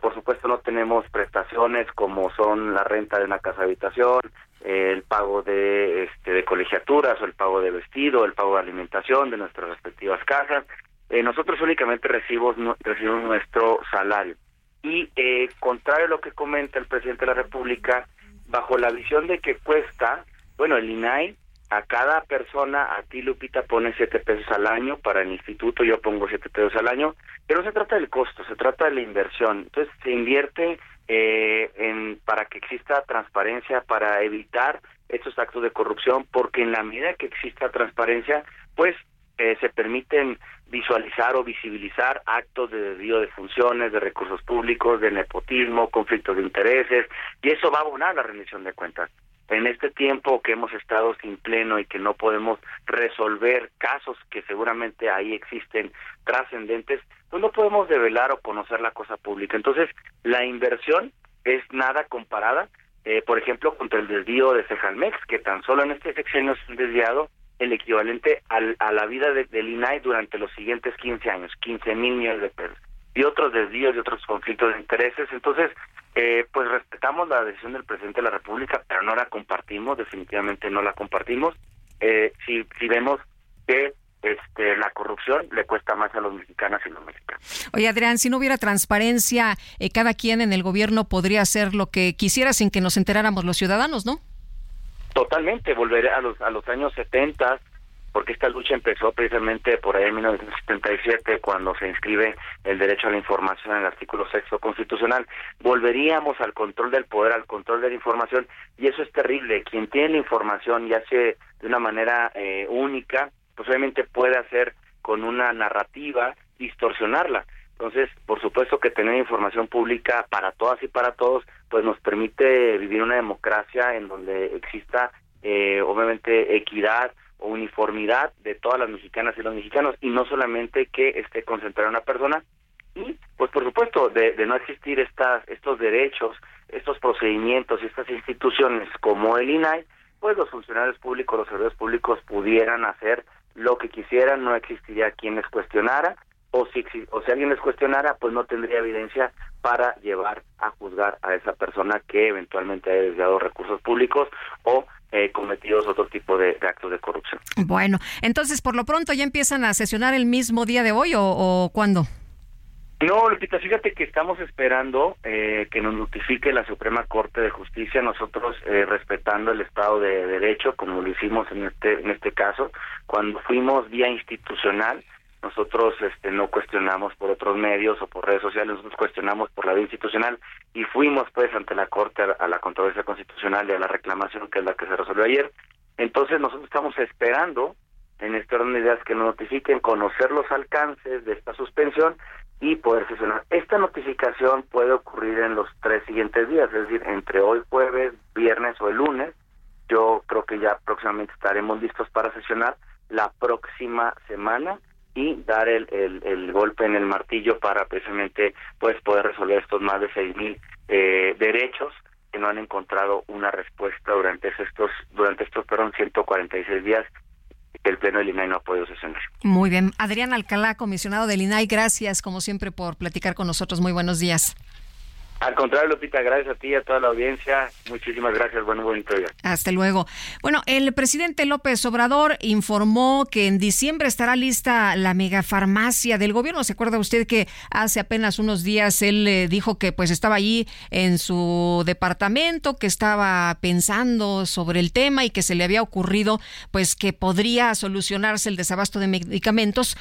por supuesto no tenemos prestaciones como son la renta de una casa habitación, el pago de este de colegiaturas o el pago de vestido, el pago de alimentación de nuestras respectivas casas. Eh, nosotros únicamente recibimos, recibimos nuestro salario. Y eh, contrario a lo que comenta el presidente de la República, bajo la visión de que cuesta, bueno, el INAI a cada persona, a ti Lupita pone siete pesos al año, para el instituto yo pongo siete pesos al año, pero se trata del costo, se trata de la inversión. Entonces se invierte eh, en para que exista transparencia, para evitar estos actos de corrupción, porque en la medida que exista transparencia, pues eh, se permiten visualizar o visibilizar actos de desvío de funciones, de recursos públicos, de nepotismo, conflictos de intereses, y eso va a abonar la rendición de cuentas en este tiempo que hemos estado sin pleno y que no podemos resolver casos que seguramente ahí existen trascendentes, pues no podemos develar o conocer la cosa pública. Entonces, la inversión es nada comparada, eh, por ejemplo, contra el desvío de Cejalmex, que tan solo en este sexenio se desviado el equivalente al, a la vida de, del INAI durante los siguientes 15 años, 15 mil millones de pesos, y otros desvíos y otros conflictos de intereses. Entonces, eh, pues respetamos la decisión del presidente de la República, pero no la compartimos, definitivamente no la compartimos. Eh, si, si vemos que este, la corrupción le cuesta más a los mexicanos y los mexicanos. Oye, Adrián, si no hubiera transparencia, eh, cada quien en el gobierno podría hacer lo que quisiera sin que nos enteráramos los ciudadanos, ¿no? Totalmente, volveré a los, a los años 70, porque esta lucha empezó precisamente por ahí en 1977 cuando se inscribe el derecho a la información en el artículo sexto constitucional. Volveríamos al control del poder, al control de la información y eso es terrible. Quien tiene la información y hace de una manera eh, única, pues obviamente puede hacer con una narrativa distorsionarla. Entonces, por supuesto que tener información pública para todas y para todos, pues nos permite vivir una democracia en donde exista eh, obviamente equidad uniformidad de todas las mexicanas y los mexicanos y no solamente que esté concentrada una persona. Y pues por supuesto de, de no existir estas estos derechos estos procedimientos y estas instituciones como el INAI pues los funcionarios públicos los servidores públicos pudieran hacer lo que quisieran no existiría quien les cuestionara o si o si alguien les cuestionara pues no tendría evidencia para llevar a juzgar a esa persona que eventualmente haya desviado recursos públicos o eh, cometidos otro tipo de, actos de corrupción. Bueno, entonces por lo pronto ya empiezan a sesionar el mismo día de hoy o, o cuándo? No, Lupita, fíjate que estamos esperando eh, que nos notifique la Suprema Corte de Justicia, nosotros eh, respetando el Estado de Derecho, como lo hicimos en este en este caso, cuando fuimos vía institucional, nosotros este, no cuestionamos por otros medios o por redes sociales, nosotros cuestionamos por la vía institucional y fuimos pues ante la Corte a, la controversia constitucional y a la reclamación que es la que se resolvió ayer. Entonces nosotros estamos esperando en este orden de ideas que nos notifiquen conocer los alcances de esta suspensión y poder sesionar. Esta notificación puede ocurrir en los tres siguientes días, es decir, entre hoy jueves, viernes o el lunes. Yo creo que ya próximamente estaremos listos para sesionar la próxima semana y dar el, el, golpe en el martillo para precisamente pues poder resolver estos más de seis mil eh, derechos que no han encontrado una respuesta durante estos durante estos perdón 146 días que el pleno del INAI no ha podido sesionar. Muy bien, Adrián Alcalá, comisionado del INAI, gracias como siempre por platicar con nosotros. Muy buenos días. Al contrario, Lupita, gracias a ti y a toda la audiencia. Muchísimas gracias. Bueno, bonito día. Hasta luego. Bueno, el presidente López Obrador informó que en diciembre estará lista la megafarmacia del gobierno. ¿Se acuerda usted que hace apenas unos días él eh, dijo que pues estaba allí en su departamento, que estaba pensando sobre el tema y que se le había ocurrido pues que podría solucionarse el desabasto de medicamentos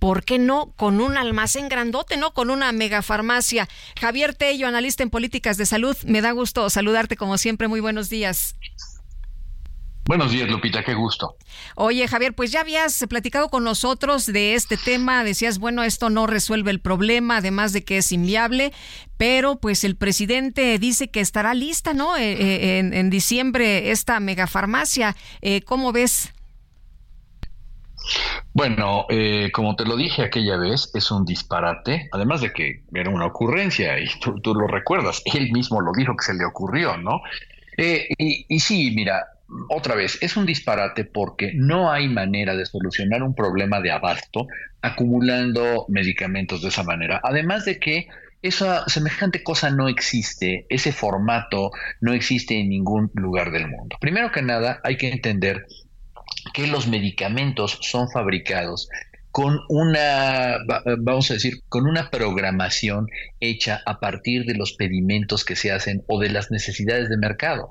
¿por qué no con un almacén grandote, no con una megafarmacia? Javier Tello, analista en políticas de salud, me da gusto saludarte como siempre. Muy buenos días. Buenos días, Lupita, qué gusto. Oye, Javier, pues ya habías platicado con nosotros de este tema, decías, bueno, esto no resuelve el problema, además de que es inviable, pero pues el presidente dice que estará lista, ¿no? Eh, eh, en, diciembre esta megafarmacia. Eh, ¿Cómo ves? Bueno, eh, como te lo dije aquella vez, es un disparate, además de que era una ocurrencia y tú, lo recuerdas, él mismo lo dijo que se le ocurrió, ¿no? Eh, y, y sí, mira, otra vez, es un disparate porque no hay manera de solucionar un problema de abasto acumulando medicamentos de esa manera. Además de que esa semejante cosa no existe, ese formato no existe en ningún lugar del mundo. Primero que nada, hay que entender que los medicamentos son fabricados con una, vamos a decir, con una programación hecha a partir de los pedimentos que se hacen o de las necesidades de mercado.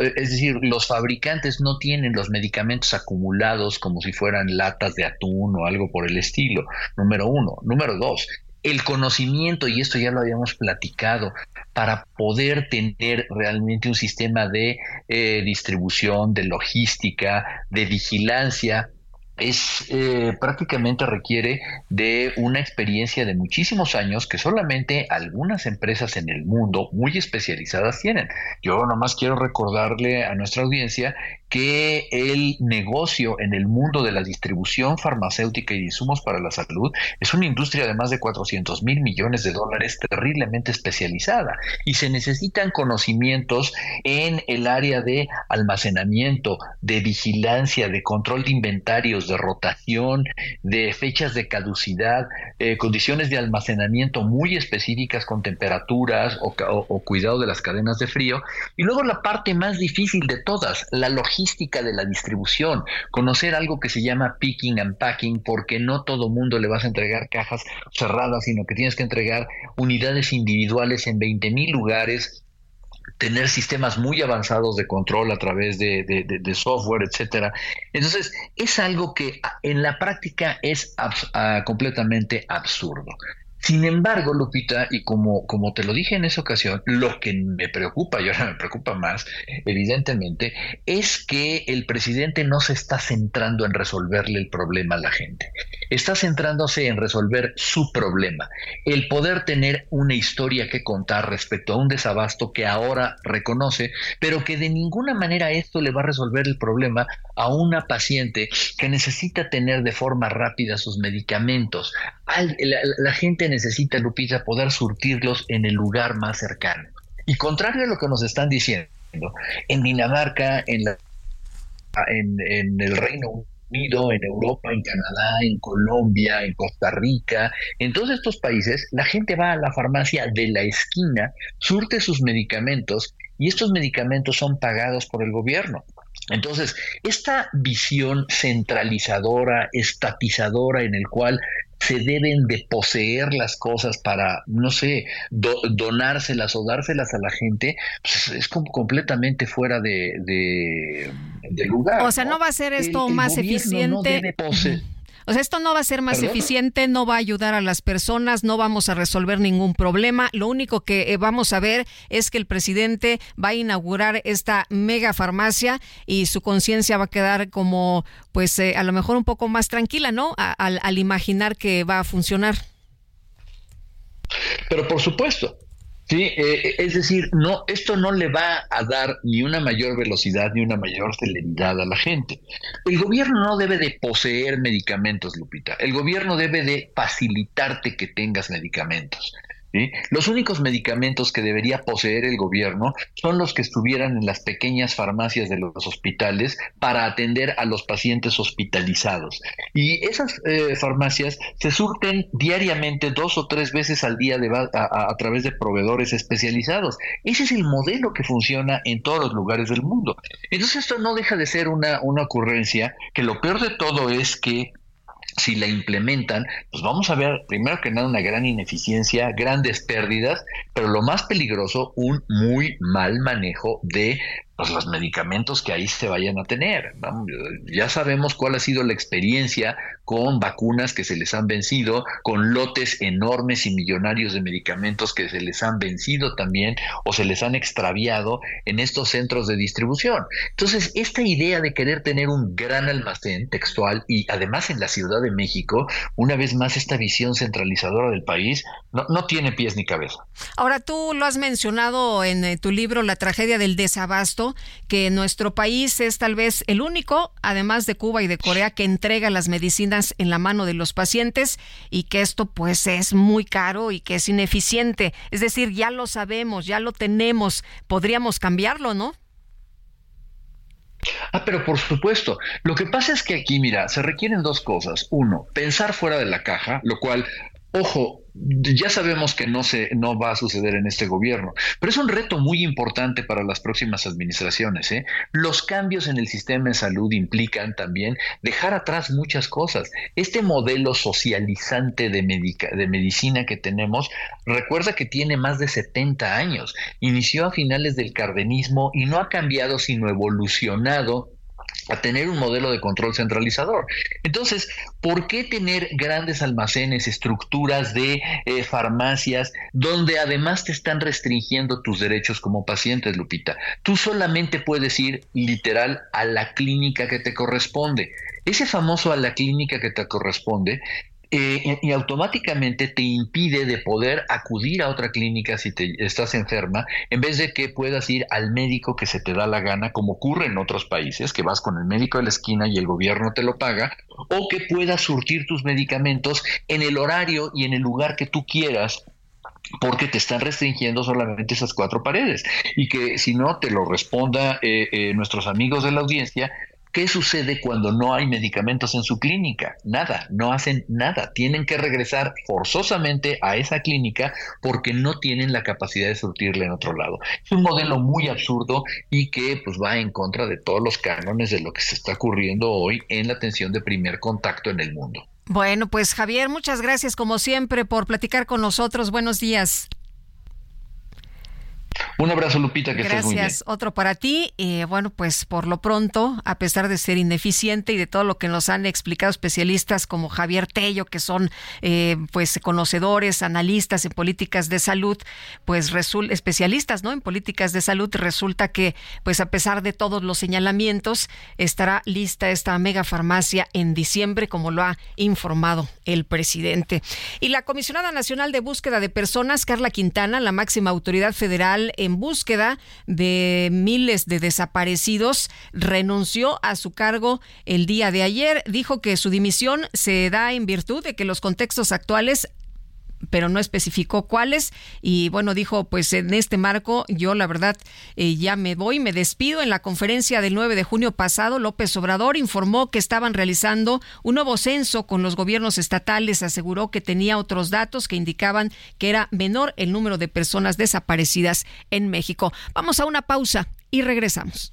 E, es decir, los fabricantes no tienen los medicamentos acumulados como si fueran latas de atún o algo por el estilo, número uno. Número dos, el conocimiento, y esto ya lo habíamos platicado, para poder tener realmente un sistema de eh, distribución, de logística, de vigilancia, es eh, prácticamente requiere de una experiencia de muchísimos años que solamente algunas empresas en el mundo muy especializadas tienen. Yo nomás quiero recordarle a nuestra audiencia que el negocio en el mundo de la distribución farmacéutica y de insumos para la salud es una industria de más de 400 mil millones de dólares terriblemente especializada y se necesitan conocimientos en el área de almacenamiento, de vigilancia, de control de inventarios, de rotación, de fechas de caducidad, eh, condiciones de almacenamiento muy específicas con temperaturas o, o cuidado de las cadenas de frío. Y luego la parte más difícil de todas, la logística de la distribución, conocer algo que se llama picking and packing, porque no todo mundo le vas a entregar cajas cerradas, sino que tienes que entregar unidades individuales en 20 mil lugares tener sistemas muy avanzados de control a través de, software, etcétera. Entonces, es algo que en la práctica es ah, completamente absurdo. Sin embargo, Lupita, y como, como te lo dije en esa ocasión, lo que me preocupa, y ahora me preocupa más, evidentemente, es que el presidente no se está centrando en resolverle el problema a la gente. Está centrándose en resolver su problema. El poder tener una historia que contar respecto a un desabasto que ahora reconoce, pero que de ninguna manera esto le va a resolver el problema a una paciente que necesita tener de forma rápida sus medicamentos. La, gente necesita, Lupita, poder surtirlos en el lugar más cercano. Y contrario a lo que nos están diciendo, en Dinamarca, en, en, en el Reino Unido, en Europa, en Canadá, en Colombia, en Costa Rica, en todos estos países, la gente va a la farmacia de la esquina, surte sus medicamentos y estos medicamentos son pagados por el gobierno. Entonces, esta visión centralizadora, estatizadora, en el cual se deben de poseer las cosas para, no sé, donárselas o dárselas a la gente, pues es como completamente fuera de, de, lugar. O sea, ¿no? va a ser esto más eficiente? O sea, esto no va a ser más eficiente, no va a ayudar a las personas, no vamos a resolver ningún problema. Lo único que eh, vamos a ver es que el presidente va a inaugurar esta mega farmacia y su conciencia va a quedar como, pues, eh, a lo mejor un poco más tranquila, ¿no? al, al imaginar que va a funcionar. Pero por supuesto, Sí, eh, es decir, no, esto no le va a dar ni una mayor velocidad ni una mayor celeridad a la gente. El gobierno no debe de poseer medicamentos, Lupita. El gobierno debe de facilitarte que tengas medicamentos. Los únicos medicamentos que debería poseer el gobierno son los que estuvieran en las pequeñas farmacias de los hospitales para atender a los pacientes hospitalizados. Y esas eh, farmacias se surten diariamente dos o tres veces al día a, través de proveedores especializados. Ese es el modelo que funciona en todos los lugares del mundo. Entonces esto no deja de ser una, una ocurrencia que lo peor de todo es que si la implementan, pues vamos a ver primero que nada una gran ineficiencia, grandes pérdidas, pero lo más peligroso, un muy mal manejo de pues, los medicamentos que ahí se vayan a tener. Ya sabemos cuál ha sido la experiencia con vacunas que se les han vencido, con lotes enormes y millonarios de medicamentos que se les han vencido también o se les han extraviado en estos centros de distribución. Entonces, esta idea de querer tener un gran almacén textual y además en la Ciudad de México, una vez más esta visión centralizadora del país, no, no tiene pies ni cabeza. Ahora, tú lo has mencionado en eh, tu libro La tragedia del desabasto que nuestro país es tal vez el único, además de Cuba y de Corea, que entrega las medicinas en la mano de los pacientes y que esto pues es muy caro y que es ineficiente. Es decir, ya lo sabemos, ya lo tenemos, podríamos cambiarlo, ¿no? Ah, pero por supuesto. Lo que pasa es que aquí, mira, se requieren dos cosas. Uno, pensar fuera de la caja, lo cual Ojo, ya sabemos que no se no va a suceder en este gobierno, pero es un reto muy importante para las próximas administraciones. ¿eh? Los cambios en el sistema de salud implican también dejar atrás muchas cosas. Este modelo socializante de, de medicina que tenemos, recuerda que tiene más de 70 años. Inició a finales del cardenismo y no ha cambiado sino evolucionado a tener un modelo de control centralizador. Entonces, ¿por qué tener grandes almacenes, estructuras de eh, farmacias, donde además te están restringiendo tus derechos como paciente, Lupita? Tú solamente puedes ir literal a la clínica que te corresponde. Ese famoso a la clínica que te corresponde eh, y automáticamente te impide de poder acudir a otra clínica si te estás enferma, en vez de que puedas ir al médico que se te da la gana, como ocurre en otros países, que vas con el médico de la esquina y el gobierno te lo paga, o que puedas surtir tus medicamentos en el horario y en el lugar que tú quieras porque te están restringiendo solamente esas cuatro paredes. Y que si no te lo responda eh, eh, nuestros amigos de la audiencia ¿Qué sucede cuando no hay medicamentos en su clínica? Nada, no hacen nada. Tienen que regresar forzosamente a esa clínica porque no tienen la capacidad de surtirle en otro lado. Es un modelo muy absurdo y que pues va en contra de todos los cánones de lo que se está ocurriendo hoy en la atención de primer contacto en el mundo. Bueno, pues Javier, muchas gracias como siempre por platicar con nosotros. Buenos días. Un abrazo, Lupita, que Gracias. estés muy bien. Otro para ti. Eh, bueno, pues por lo pronto, a pesar de ser ineficiente y de todo lo que nos han explicado especialistas como Javier Tello, que son eh, pues conocedores, analistas en políticas de salud, pues especialistas, ¿no? En políticas de salud resulta que, pues a pesar de todos los señalamientos, estará lista esta mega farmacia en diciembre, como lo ha informado el presidente. Y la comisionada nacional de búsqueda de personas, Carla Quintana, la máxima autoridad federal en búsqueda de miles de desaparecidos, renunció a su cargo el día de ayer. Dijo que su dimisión se da en virtud de que los contextos actuales pero no especificó cuáles. Y bueno dijo pues en este marco yo la verdad eh, ya me voy me despido. En la conferencia del 9 de junio pasado López Obrador informó que estaban realizando un nuevo censo con los gobiernos estatales. Aseguró que tenía otros datos que indicaban que era menor el número de personas desaparecidas en México. Vamos a una pausa y regresamos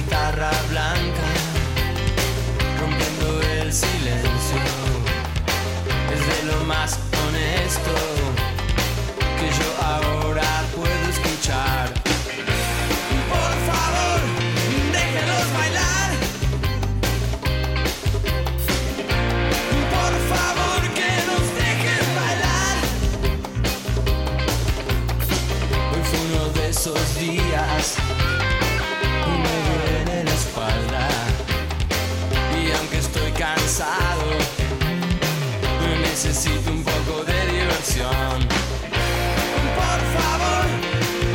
Guitarra blanca rompiendo el silencio. Es de lo más honesto necesito un poco de diversión. Por favor,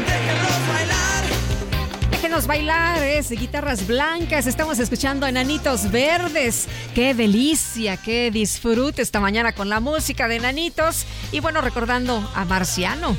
déjenlos bailar. Déjenos bailar, es guitarras blancas. Estamos escuchando Enanitos Verdes. Qué delicia, qué disfrute esta mañana con la música de Enanitos. Y bueno, recordando a Marciano.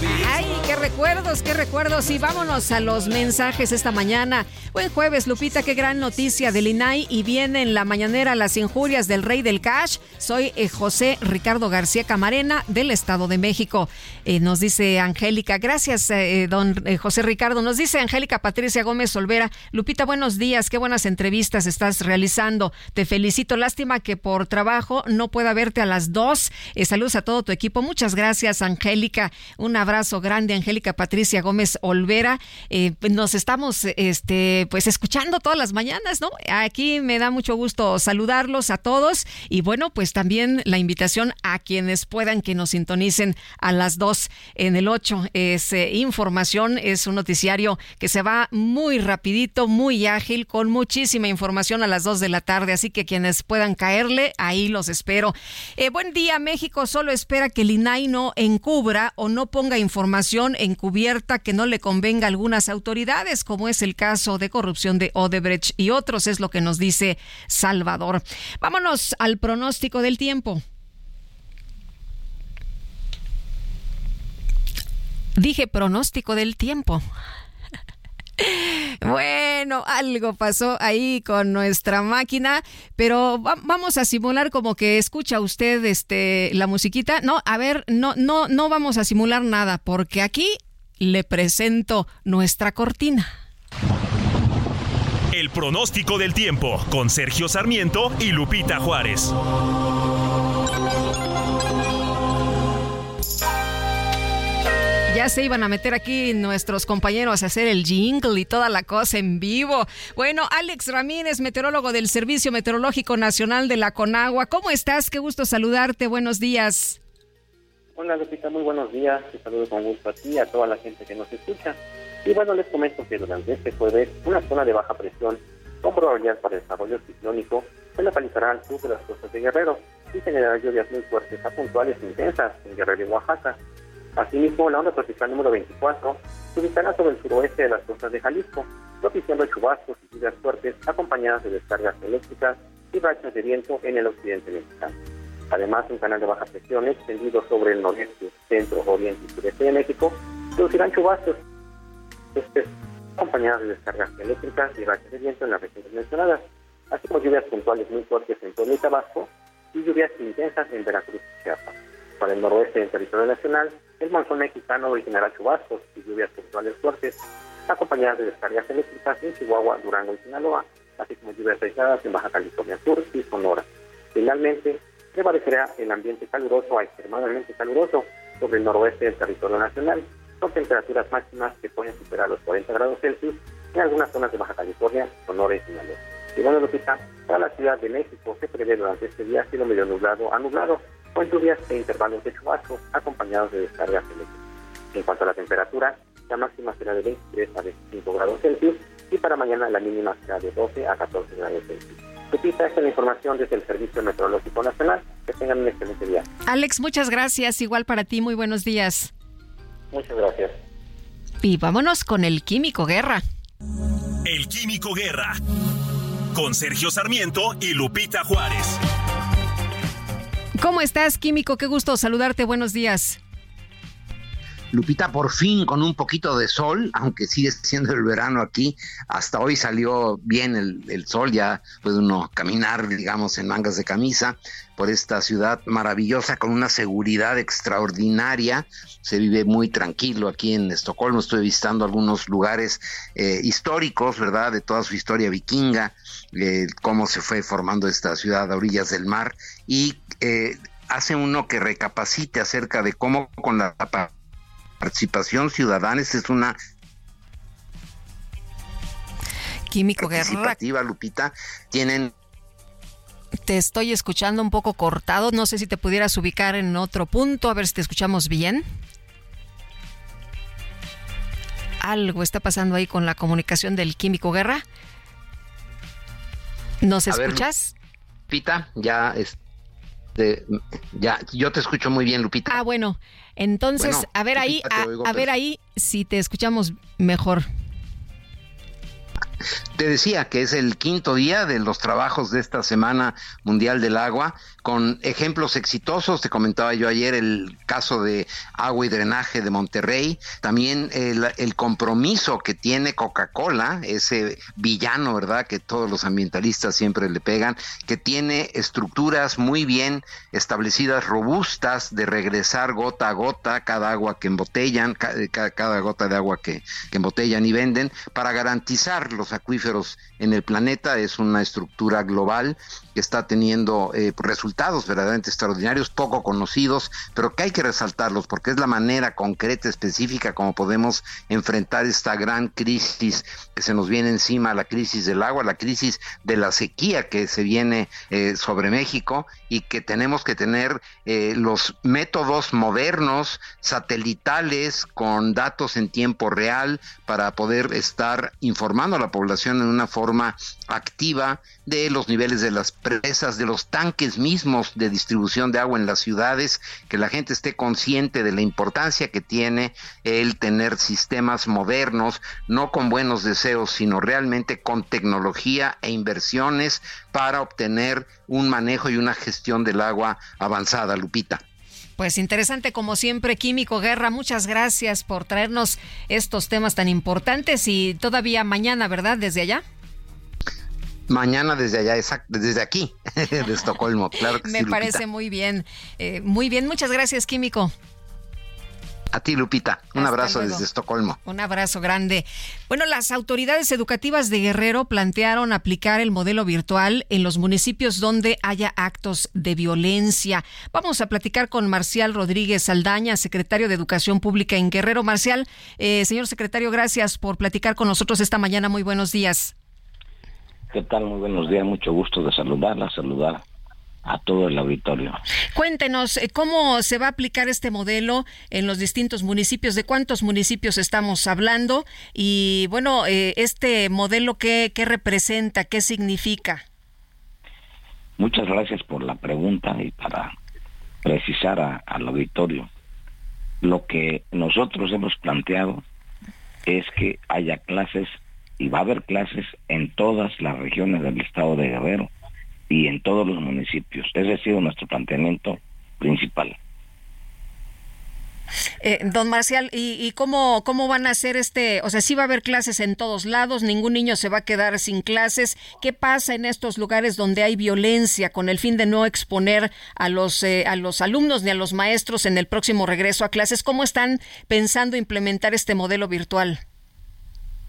Viene recuerdos, qué recuerdos. Y vámonos a los mensajes esta mañana. Buen jueves, Lupita, qué gran noticia del INAI. Y viene en la mañanera las injurias del rey del cash. Soy eh, José Ricardo García Camarena del Estado de México. Eh, nos dice Angélica, gracias, eh, don José Ricardo. Nos dice Angélica Patricia Gómez Olvera. Lupita, buenos días, qué buenas entrevistas estás realizando. Te felicito. Lástima que por trabajo no pueda verte a las dos. Saludos a todo tu equipo. Muchas gracias, Angélica. Un abrazo grande, Angélica Patricia Gómez Olvera. Eh, nos estamos este, pues escuchando todas las mañanas, ¿no? Aquí me da mucho gusto saludarlos a todos y bueno, pues también la invitación a quienes puedan que nos sintonicen a las dos en el 8. Es eh, información, es un noticiario que se va muy rapidito, muy ágil, con muchísima información a las 2 de la tarde, así que quienes puedan caerle, ahí los espero. Eh, buen día, México solo espera que el INAI no encubra o no ponga información encubierta que no le convenga a algunas autoridades, como es el caso de corrupción de Odebrecht y otros, es lo que nos dice Salvador. Vámonos al pronóstico del tiempo. Dije pronóstico del tiempo. Bueno, algo pasó ahí con nuestra máquina, pero vamos a simular como que escucha usted este la musiquita. No, a ver, no no no vamos a simular nada porque aquí le presento nuestra cortina. El pronóstico del tiempo con Sergio Sarmiento y Lupita Juárez. Ya se iban a meter aquí nuestros compañeros a hacer el jingle y toda la cosa en vivo. Bueno, Alex Ramírez, meteorólogo del Servicio Meteorológico Nacional de la Conagua. ¿Cómo estás? Qué gusto saludarte. Buenos días. Hola Lupita, muy buenos días. Te saludo con gusto a ti y a toda la gente que nos escucha. Y bueno, les comento que durante este jueves una zona de baja presión con probabilidad para desarrollo ciclónico se localizará al sur de las costas de Guerrero y generará lluvias muy fuertes a puntuales e intensas en Guerrero y Oaxaca. Asimismo, la onda tropical número 24 se ubicará sobre el suroeste de las costas de Jalisco, propiciando chubascos y lluvias fuertes acompañadas de descargas eléctricas y rachas de viento en el occidente mexicano. Además, un canal de baja presión extendido sobre el noreste, centro, oriente y sureste de México producirán chubascos acompañadas de descargas eléctricas y rachas de viento en las regiones mencionadas, así como lluvias puntuales muy fuertes en Puebla y Tabasco y lluvias intensas en Veracruz y Chiapas. Para el noroeste del territorio nacional, el monzón mexicano originará chubascos y lluvias puntuales fuertes, acompañadas de descargas eléctricas en Chihuahua, Durango y Sinaloa, así como lluvias aisladas en Baja California Sur y Sonora. Finalmente, prevalecerá el ambiente caluroso a extremadamente caluroso sobre el noroeste del territorio nacional, con temperaturas máximas que pueden superar los 40 grados Celsius en algunas zonas de Baja California, Sonora y Sinaloa. Y bueno, Lupita, para la Ciudad de México se prevé durante este día cielo medio nublado a nublado, con lluvias e intervalos de chubasco acompañados de descargas eléctricas. En cuanto a la temperatura, la máxima será de 23 a 25 grados Celsius y para mañana la mínima será de 12 a 14 grados Celsius. Lupita, esta es la información desde el Servicio Meteorológico Nacional. Que tengan un excelente día. Alex, muchas gracias. Igual para ti, muy buenos días. Muchas gracias. Y vámonos con el Químico Guerra. El Químico Guerra. Con Sergio Sarmiento y Lupita Juárez. ¿Cómo estás, Químico? Qué gusto saludarte. Buenos días. Lupita, por fin con un poquito de sol, aunque sigue siendo el verano aquí, hasta hoy salió bien el, sol, ya puede uno caminar, digamos, en mangas de camisa por esta ciudad maravillosa con una seguridad extraordinaria. Se vive muy tranquilo aquí en Estocolmo. Estoy visitando algunos lugares eh, históricos, ¿verdad? De toda su historia vikinga, eh, cómo se fue formando esta ciudad a orillas del mar y eh, hace uno que recapacite acerca de cómo con la participación ciudadana, es una Químico Guerra. Lupita, tienen te estoy escuchando un poco cortado. No sé si te pudieras ubicar en otro punto, a ver si te escuchamos bien. Algo está pasando ahí con la comunicación del Químico Guerra. ¿Nos escuchas? Lupita, ya, este, ya, yo te escucho muy bien, Lupita. Ah, bueno. Entonces, a ver ahí, a, ver ahí si te escuchamos mejor. Te decía que es el quinto día de los trabajos de esta Semana Mundial del Agua, con ejemplos exitosos. Te comentaba yo ayer el caso de agua y drenaje de Monterrey, también el, compromiso que tiene Coca-Cola, ese villano, ¿verdad?, que todos los ambientalistas siempre le pegan, que tiene estructuras muy bien establecidas, robustas, de regresar gota a gota cada agua que embotellan, cada, gota de agua que, que embotellan y venden, para garantizar los acuíferos en el planeta. Es una estructura global que está teniendo eh, resultados verdaderamente extraordinarios, poco conocidos, pero que hay que resaltarlos porque es la manera concreta, específica, como podemos enfrentar esta gran crisis que se nos viene encima, la crisis del agua, la crisis de la sequía que se viene eh, sobre México y que tenemos que tener eh, los métodos modernos, satelitales, con datos en tiempo real para poder estar informando a la población en una forma activa de los niveles de las de los tanques mismos de distribución de agua en las ciudades, que la gente esté consciente de la importancia que tiene el tener sistemas modernos, no con buenos deseos, sino realmente con tecnología e inversiones para obtener un manejo y una gestión del agua avanzada, Lupita. Pues interesante como siempre, Químico Guerra, muchas gracias por traernos estos temas tan importantes y todavía mañana, ¿verdad? Desde allá. Mañana desde allá, exacto, desde aquí, de Estocolmo, claro que Me parece muy bien, eh, muy bien, muchas gracias, Químico. A ti, Lupita. Un abrazo desde Estocolmo. Un abrazo grande. Bueno, las autoridades educativas de Guerrero plantearon aplicar el modelo virtual en los municipios donde haya actos de violencia. Vamos a platicar con Marcial Rodríguez Saldaña, secretario de Educación Pública en Guerrero. Marcial, eh, señor secretario, gracias por platicar con nosotros esta mañana. Muy buenos días. ¿Qué tal? Muy buenos días. Mucho gusto de saludarla, saludar a todo el auditorio. Cuéntenos eh, cómo se va a aplicar este modelo en los distintos municipios, de cuántos municipios estamos hablando y bueno, eh, este modelo qué, qué representa, qué significa. Muchas gracias por la pregunta y para precisar al auditorio. Lo que nosotros hemos planteado es que haya clases y va a haber clases en todas las regiones del estado de Guerrero y en todos los municipios. Ese ha sido nuestro planteamiento principal. Eh, don Marcial, ¿y, cómo, cómo van a hacer este? O sea, sí va a haber clases en todos lados, ningún niño se va a quedar sin clases. ¿Qué pasa en estos lugares donde hay violencia con el fin de no exponer a los, eh, a los alumnos ni a los maestros en el próximo regreso a clases? ¿Cómo están pensando implementar este modelo virtual?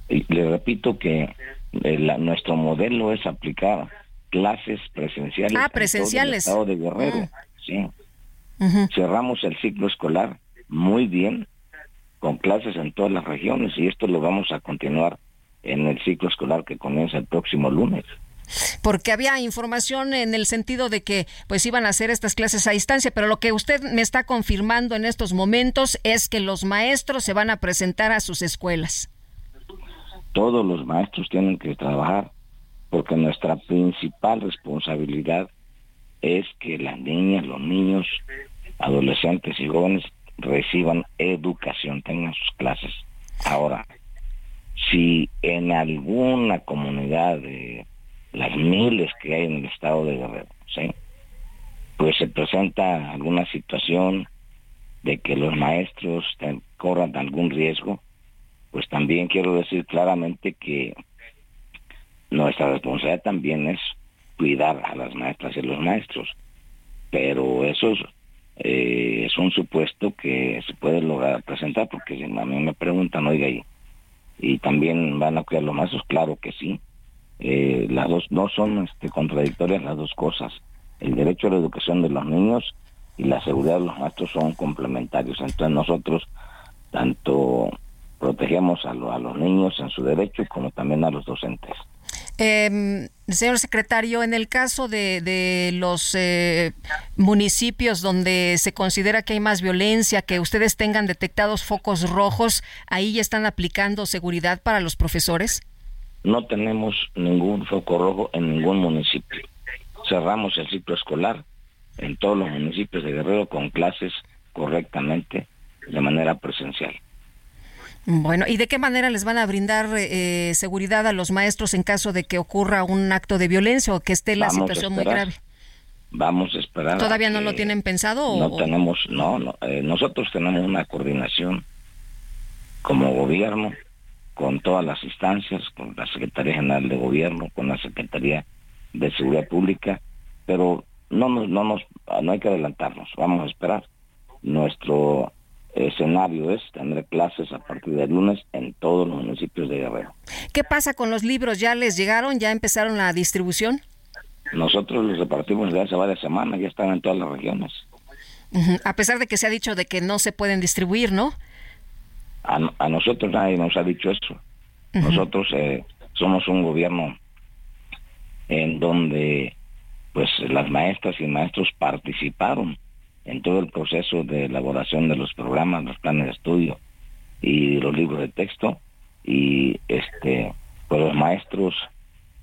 Le repito que eh, nuestro modelo es aplicar clases presenciales. Ah, presenciales. En de Guerrero, mm. sí. Cerramos el ciclo escolar muy bien con clases en todas las regiones y esto lo vamos a continuar en el ciclo escolar que comienza el próximo lunes. Porque había información en el sentido de que pues iban a hacer estas clases a distancia, pero lo que usted me está confirmando en estos momentos es que los maestros se van a presentar a sus escuelas. Todos los maestros tienen que trabajar porque nuestra principal responsabilidad es que las niñas, los niños, adolescentes y jóvenes reciban educación, tengan sus clases. Ahora, si en alguna comunidad de las miles que hay en el estado de Guerrero, ¿sí? pues se presenta alguna situación de que los maestros corran algún riesgo, pues también quiero decir claramente que nuestra responsabilidad también es cuidar a las maestras y los maestros, pero eso eh, es, un supuesto que se puede lograr presentar, porque si a mí me preguntan, oiga, y, y también van a cuidar los maestros, claro que sí. Eh, las dos no son este, contradictorias las dos cosas. El derecho a la educación de los niños y la seguridad de los maestros son complementarios. Entonces nosotros tanto protegemos a, a los niños en su derecho como también a los docentes. Eh, señor secretario, en el caso de, los eh, municipios donde se considera que hay más violencia, que ustedes tengan detectados focos rojos, ¿ahí ya están aplicando seguridad para los profesores? No tenemos ningún foco rojo en ningún municipio. Cerramos el ciclo escolar en todos los municipios de Guerrero con clases correctamente de manera presencial. Bueno, ¿y de qué manera les van a brindar eh, seguridad a los maestros en caso de que ocurra un acto de violencia o que esté la situación muy grave? Vamos a esperar. ¿Todavía no lo tienen pensado? No tenemos, no, eh, nosotros tenemos una coordinación como gobierno con todas las instancias, con la Secretaría General de Gobierno, con la Secretaría de Seguridad Pública, pero no nos, no nos, no hay que adelantarnos, vamos a esperar. Nuestro escenario es tener clases a partir del lunes en todos los municipios de Guerrero. ¿Qué pasa con los libros? ¿Ya les llegaron? ¿Ya empezaron la distribución? Nosotros los repartimos desde hace varias semanas, ya están en todas las regiones. A pesar de que se ha dicho de que no se pueden distribuir, ¿no? A, nosotros nadie nos ha dicho eso. Nosotros eh, somos un gobierno en donde pues las maestras y maestros participaron en todo el proceso de elaboración de los programas, los planes de estudio y los libros de texto y este pues los maestros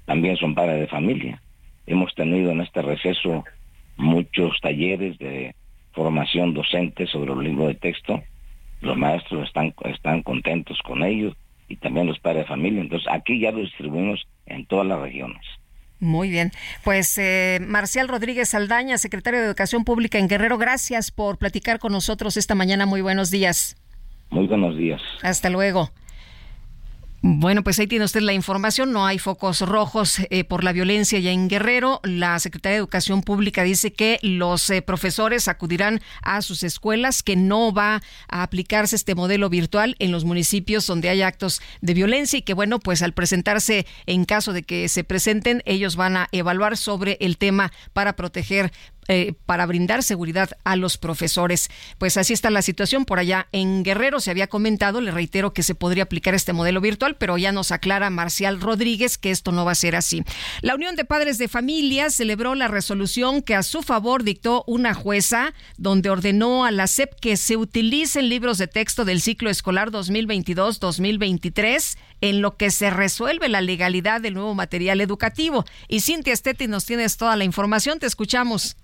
también son padres de familia. Hemos tenido en este receso muchos talleres de formación docente sobre los libros de texto. Los maestros están, están contentos con ellos y también los padres de familia. Entonces aquí ya lo distribuimos en todas las regiones. Muy bien. Pues eh, Marcial Rodríguez Aldaña, secretario de Educación Pública en Guerrero, gracias por platicar con nosotros esta mañana. Muy buenos días. Muy buenos días. Hasta luego. Bueno, pues ahí tiene usted la información. No hay focos rojos eh, por la violencia ya en Guerrero. La Secretaría de Educación Pública dice que los eh, profesores acudirán a sus escuelas, que no va a aplicarse este modelo virtual en los municipios donde hay actos de violencia y que, bueno, pues al presentarse, en caso de que se presenten, ellos van a evaluar sobre el tema para proteger eh, para brindar seguridad a los profesores. Pues así está la situación por allá en Guerrero. Se había comentado, le reitero que se podría aplicar este modelo virtual, pero ya nos aclara Marcial Rodríguez que esto no va a ser así. La Unión de Padres de Familia celebró la resolución que a su favor dictó una jueza donde ordenó a la SEP que se utilicen libros de texto del ciclo escolar 2022-2023 en lo que se resuelve la legalidad del nuevo material educativo. Y Cintia Esteti nos tienes toda la información. Te escuchamos.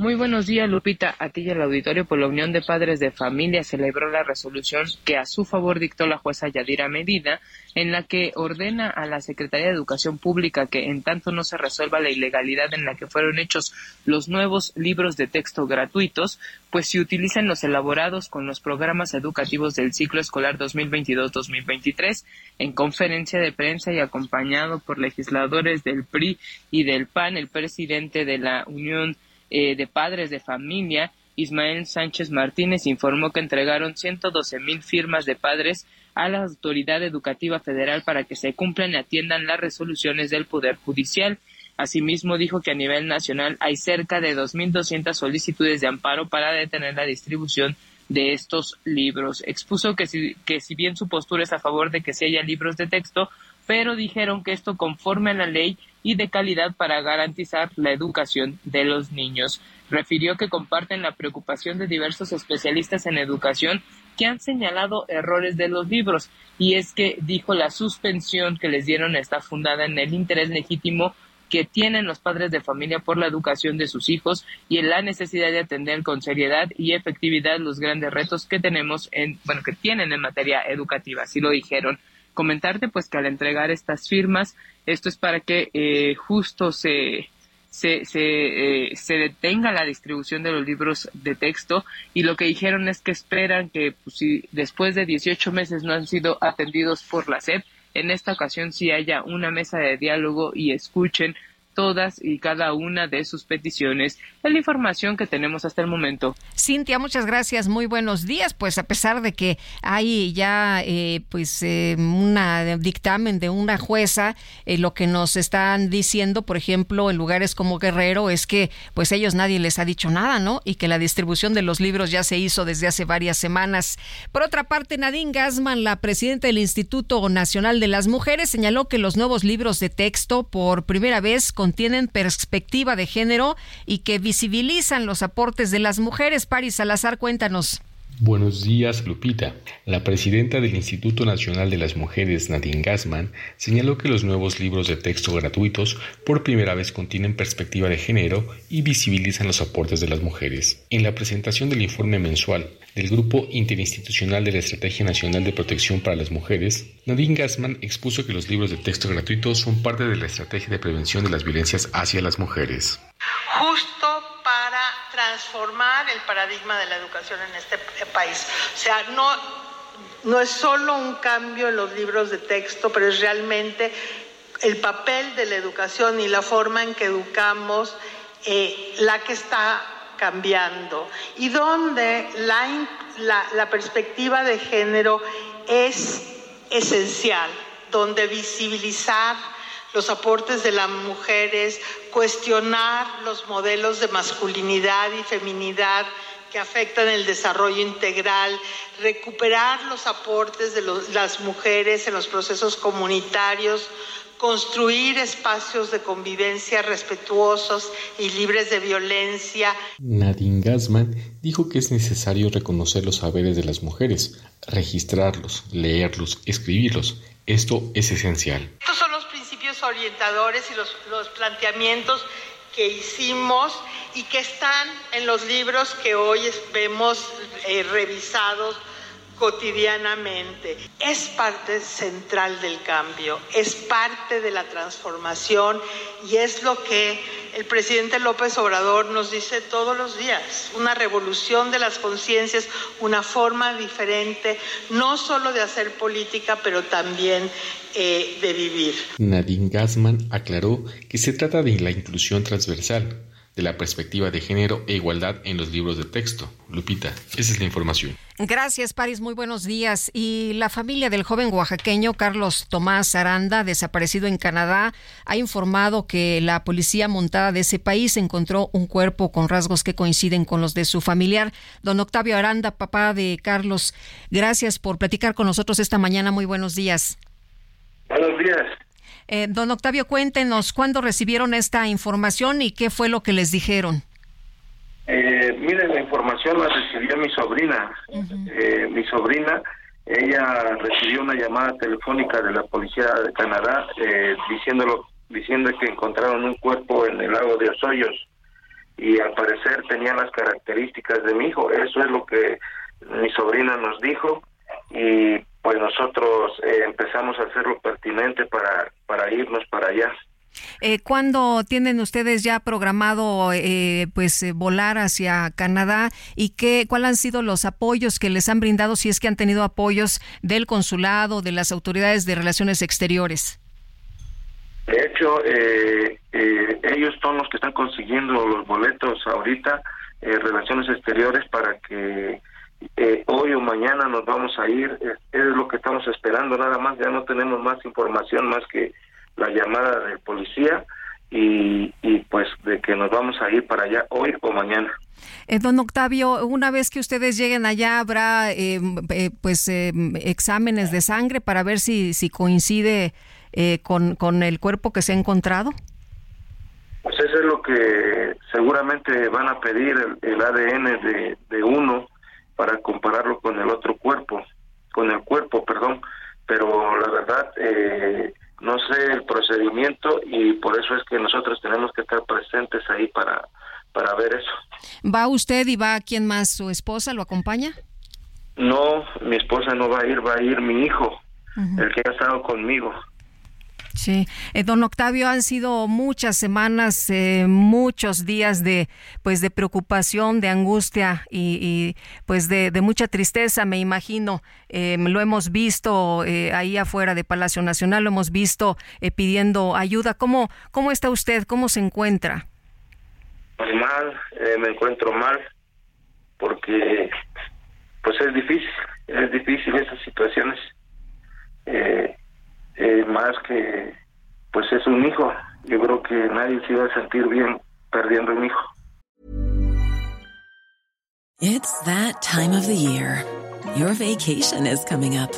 Muy buenos días, Lupita. A ti y al auditorio, por pues la Unión de Padres de Familia celebró la resolución que a su favor dictó la jueza Yadira Medina, en la que ordena a la Secretaría de Educación Pública que, en tanto no se resuelva la ilegalidad en la que fueron hechos los nuevos libros de texto gratuitos, pues se utilizan los elaborados con los programas educativos del ciclo escolar 2022-2023 en conferencia de prensa y acompañado por legisladores del PRI y del PAN, el presidente de la Unión eh, de Padres de Familia, Ismael Sánchez Martínez, informó que entregaron 112 mil firmas de padres a la Autoridad Educativa Federal para que se cumplan y atiendan las resoluciones del Poder Judicial. Asimismo, dijo que a nivel nacional hay cerca de 2.200 solicitudes de amparo para detener la distribución de estos libros. Expuso que si, que si bien su postura es a favor de que se haya libros de texto, pero dijeron que esto conforme a la ley y de calidad para garantizar la educación de los niños. Refirió que comparten la preocupación de diversos especialistas en educación que han señalado errores de los libros y es que dijo la suspensión que les dieron está fundada en el interés legítimo que tienen los padres de familia por la educación de sus hijos y en la necesidad de atender con seriedad y efectividad los grandes retos que tenemos en, bueno, que tienen en materia educativa, así lo dijeron comentarte pues que al entregar estas firmas, esto es para que eh, justo se, se, se, eh, se, detenga la distribución de los libros de texto. Y lo que dijeron es que esperan que pues, si después de 18 meses no han sido atendidos por la SEP, en esta ocasión sí haya una mesa de diálogo y escuchen todas y cada una de sus peticiones. Es la información que tenemos hasta el momento. Cintia, muchas gracias. Muy buenos días. Pues a pesar de que hay ya eh, pues eh, una dictamen de una jueza, eh, lo que nos están diciendo, por ejemplo, en lugares como Guerrero, es que pues ellos nadie les ha dicho nada, ¿no? Y que la distribución de los libros ya se hizo desde hace varias semanas. Por otra parte, Nadine Gassman, la presidenta del Instituto Nacional de las Mujeres, señaló que los nuevos libros de texto por primera vez contienen perspectiva de género y que visibilizan los aportes de las mujeres. Paris Salazar, cuéntanos. Buenos días, Lupita. La presidenta del Instituto Nacional de las Mujeres, Nadine Gassman, señaló que los nuevos libros de texto gratuitos por primera vez contienen perspectiva de género y visibilizan los aportes de las mujeres. En la presentación del informe mensual del Grupo Interinstitucional de la Estrategia Nacional de Protección para las Mujeres, Nadine Gassman expuso que los libros de texto gratuitos son parte de la estrategia de prevención de las violencias hacia las mujeres. Justo para transformar el paradigma de la educación en este país. O sea, no, no es solo un cambio en los libros de texto, pero es realmente el papel de la educación y la forma en que educamos eh, la que está cambiando y donde la, la, perspectiva de género es esencial, donde visibilizar los aportes de las mujeres, cuestionar los modelos de masculinidad y feminidad que afectan el desarrollo integral, recuperar los aportes de las mujeres en los procesos comunitarios, construir espacios de convivencia respetuosos y libres de violencia. Nadine Gassman dijo que es necesario reconocer los saberes de las mujeres, registrarlos, leerlos, escribirlos. Esto es esencial. Estos son los principios orientadores y los, planteamientos que hicimos y que están en los libros que hoy vemos eh, revisados cotidianamente. Es parte central del cambio, es parte de la transformación y es lo que el presidente López Obrador nos dice todos los días, una revolución de las conciencias, una forma diferente, no solo de hacer política, pero también eh, de vivir. Nadine Gassman aclaró que se trata de la inclusión transversal de la perspectiva de género e igualdad en los libros de texto. Lupita, esa es la información. Gracias, Paris. Muy buenos días. Y la familia del joven oaxaqueño Carlos Tomás Aranda, desaparecido en Canadá, ha informado que la policía montada de ese país encontró un cuerpo con rasgos que coinciden con los de su familiar. Don Octavio Aranda, papá de Carlos, gracias por platicar con nosotros esta mañana. Muy buenos días. Buenos días. Eh, don Octavio, cuéntenos cuándo recibieron esta información y qué fue lo que les dijeron. Eh, miren, la información la recibió mi sobrina. eh, mi sobrina, ella recibió una llamada telefónica de la policía de Canadá eh, diciéndolo, diciendo que encontraron un cuerpo en el lago de Osoyos y al parecer tenía las características de mi hijo. Eso es lo que mi sobrina nos dijo y pues nosotros eh, empezamos a hacer lo pertinente para, para irnos para allá. Eh, ¿Cuándo tienen ustedes ya programado eh, pues eh, volar hacia Canadá y qué cuáles han sido los apoyos que les han brindado si es que han tenido apoyos del consulado, de las autoridades de relaciones exteriores? De hecho, eh, eh, ellos son los que están consiguiendo los boletos ahorita, eh, relaciones exteriores, para que eh, hoy o mañana nos vamos a ir. Es, es lo que estamos esperando, nada más. Ya no tenemos más información más que la llamada del policía y, y pues de que nos vamos a ir para allá hoy o mañana. Eh, don Octavio, una vez que ustedes lleguen allá, habrá eh, eh, pues eh, exámenes de sangre para ver si, si coincide eh, con, con el cuerpo que se ha encontrado. Pues eso es lo que seguramente van a pedir el, el ADN de, de uno para compararlo con el otro cuerpo, con el cuerpo, perdón. Pero la verdad, eh, no sé el procedimiento y por eso es que nosotros tenemos que estar presentes ahí para, para ver eso. ¿Va usted y va quién más? ¿Su esposa lo acompaña? No, mi esposa no va a ir, va a ir mi hijo, el que ha estado conmigo. Sí, eh, don Octavio, han sido muchas semanas, eh, muchos días de, pues, de preocupación, de angustia y, pues, de, de, mucha tristeza, me imagino. Eh, lo hemos visto eh, ahí afuera de Palacio Nacional, lo hemos visto eh, pidiendo ayuda. ¿Cómo, cómo está usted? ¿Cómo se encuentra? Pues mal, eh, me encuentro mal, porque, pues, es difícil, es difícil esas situaciones. Eh, eh, más que pues es un hijo. Yo creo que nadie se iba a sentir bien perdiendo un hijo. It's that time of the year. Your vacation is coming up.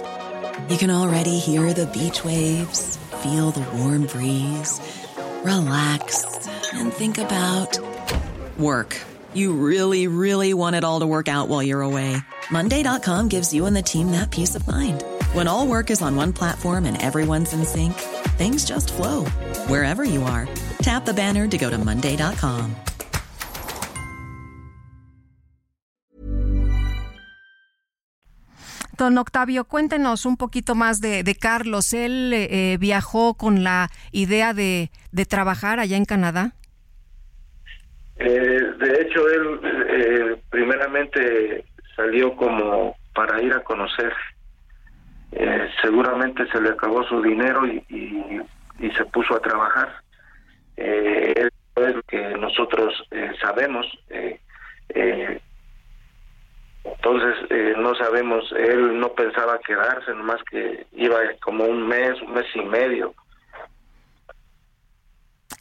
You can already hear the beach waves, feel the warm breeze, relax and think about work. You really, really want it all to work out while you're away. Monday.com gives you and the team that peace of mind. When all work is on one platform and everyone's in sync, things just flow wherever you are. Tap the banner to go to Monday.com. Don Octavio, cuéntenos un poquito más de, de Carlos. ¿Él eh, viajó con la idea de, de, trabajar allá en Canadá? Eh, de hecho, él eh, primeramente salió como para ir a conocer eh, seguramente se le acabó su dinero y, y, y se puso a trabajar. Eh, es lo que nosotros eh, sabemos. Eh, eh, entonces, no sabemos, él no pensaba quedarse, nomás que iba como un mes, un mes y medio.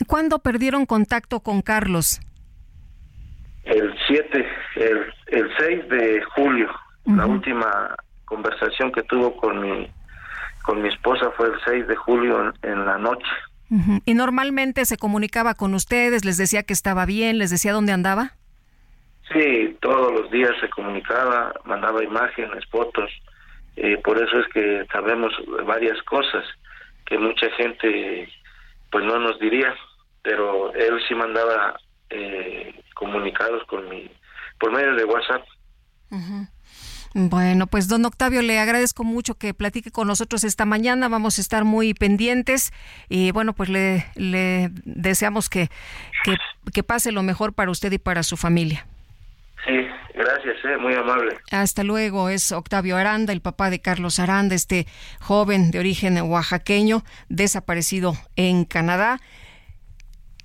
¿Cuándo perdieron contacto con Carlos? El 7, el, el 6 de julio, uh -huh. la última conversación que tuvo con mi con mi esposa fue el 6 de julio en, en la noche. Uh -huh. ¿Y normalmente se comunicaba con ustedes? ¿Les decía que estaba bien? ¿Les decía dónde andaba? Sí, todos los días se comunicaba, mandaba imágenes, fotos. Eh, por eso es que sabemos varias cosas que mucha gente pues no nos diría, pero él sí mandaba eh, comunicados con mi por medio de WhatsApp. Uh -huh. Bueno, pues don Octavio, le agradezco mucho que platique con nosotros esta mañana. Vamos a estar muy pendientes y bueno, pues le, le deseamos que, que, que pase lo mejor para usted y para su familia. Sí, gracias, eh, muy amable. Hasta luego, es Octavio Aranda, el papá de Carlos Aranda, este joven de origen oaxaqueño, desaparecido en Canadá.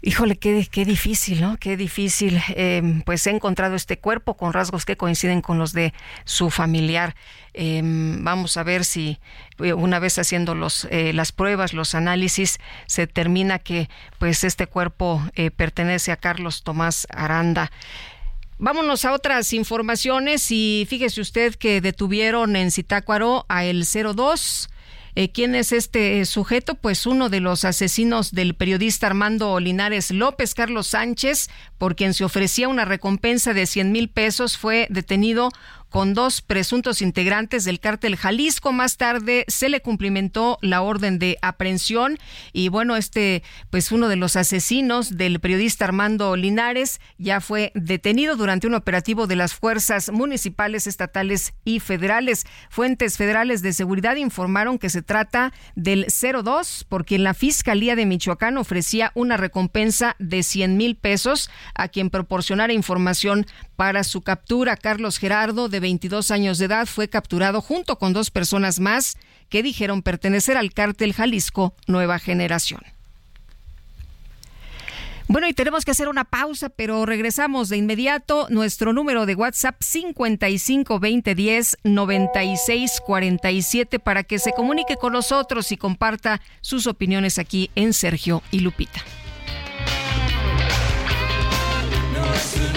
Híjole, qué, qué difícil, ¿no? Qué difícil. Em, pues he encontrado este cuerpo con rasgos que coinciden con los de su familiar. Em, vamos a ver si eh, una vez haciendo los, eh, las pruebas, los análisis, se determina que pues este cuerpo eh, pertenece a Carlos Tomás Aranda. Vámonos a otras informaciones y fíjese usted que detuvieron en Zitácuaro a el 02. Eh, ¿Quién es este sujeto? Pues uno de los asesinos del periodista Armando Linares López, Carlos Sánchez, por quien se ofrecía una recompensa de 100 mil pesos, fue detenido con dos presuntos integrantes del cártel Jalisco. Más tarde se le cumplimentó la orden de aprehensión y bueno, este pues uno de los asesinos del periodista Armando Linares ya fue detenido durante un operativo de las fuerzas municipales, estatales y federales. Fuentes federales de seguridad informaron que se trata del 02 por quien la Fiscalía de Michoacán ofrecía una recompensa de 100 mil pesos a quien proporcionara información para su captura. Carlos Gerardo de 22 años de edad, fue capturado junto con dos personas más que dijeron pertenecer al cártel Jalisco Nueva Generación. Bueno, y tenemos que hacer una pausa, pero regresamos de inmediato. Nuestro número de WhatsApp 552010 9647 para que se comunique con nosotros y comparta sus opiniones aquí en Sergio y Lupita. No es un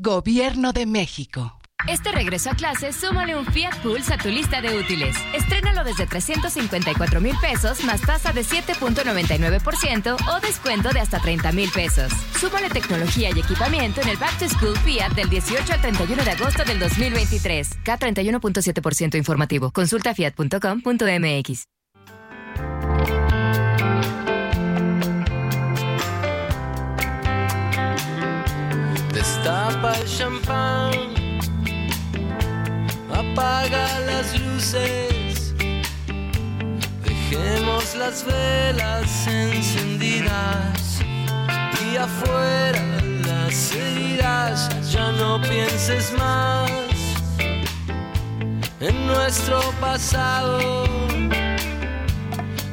Gobierno de México. Este regreso a clase, súmale un Fiat Pulse a tu lista de útiles. Estrénalo desde 354 mil pesos más tasa de 7.99% o descuento de hasta 30 mil pesos. Súmale tecnología y equipamiento en el Back to School Fiat del 18 al 31 de agosto del 2023. K31.7% informativo. Consulta fiat.com.mx. Destapa el champán, apaga las luces, dejemos las velas encendidas. Y afuera las heridas, ya no pienses más en nuestro pasado.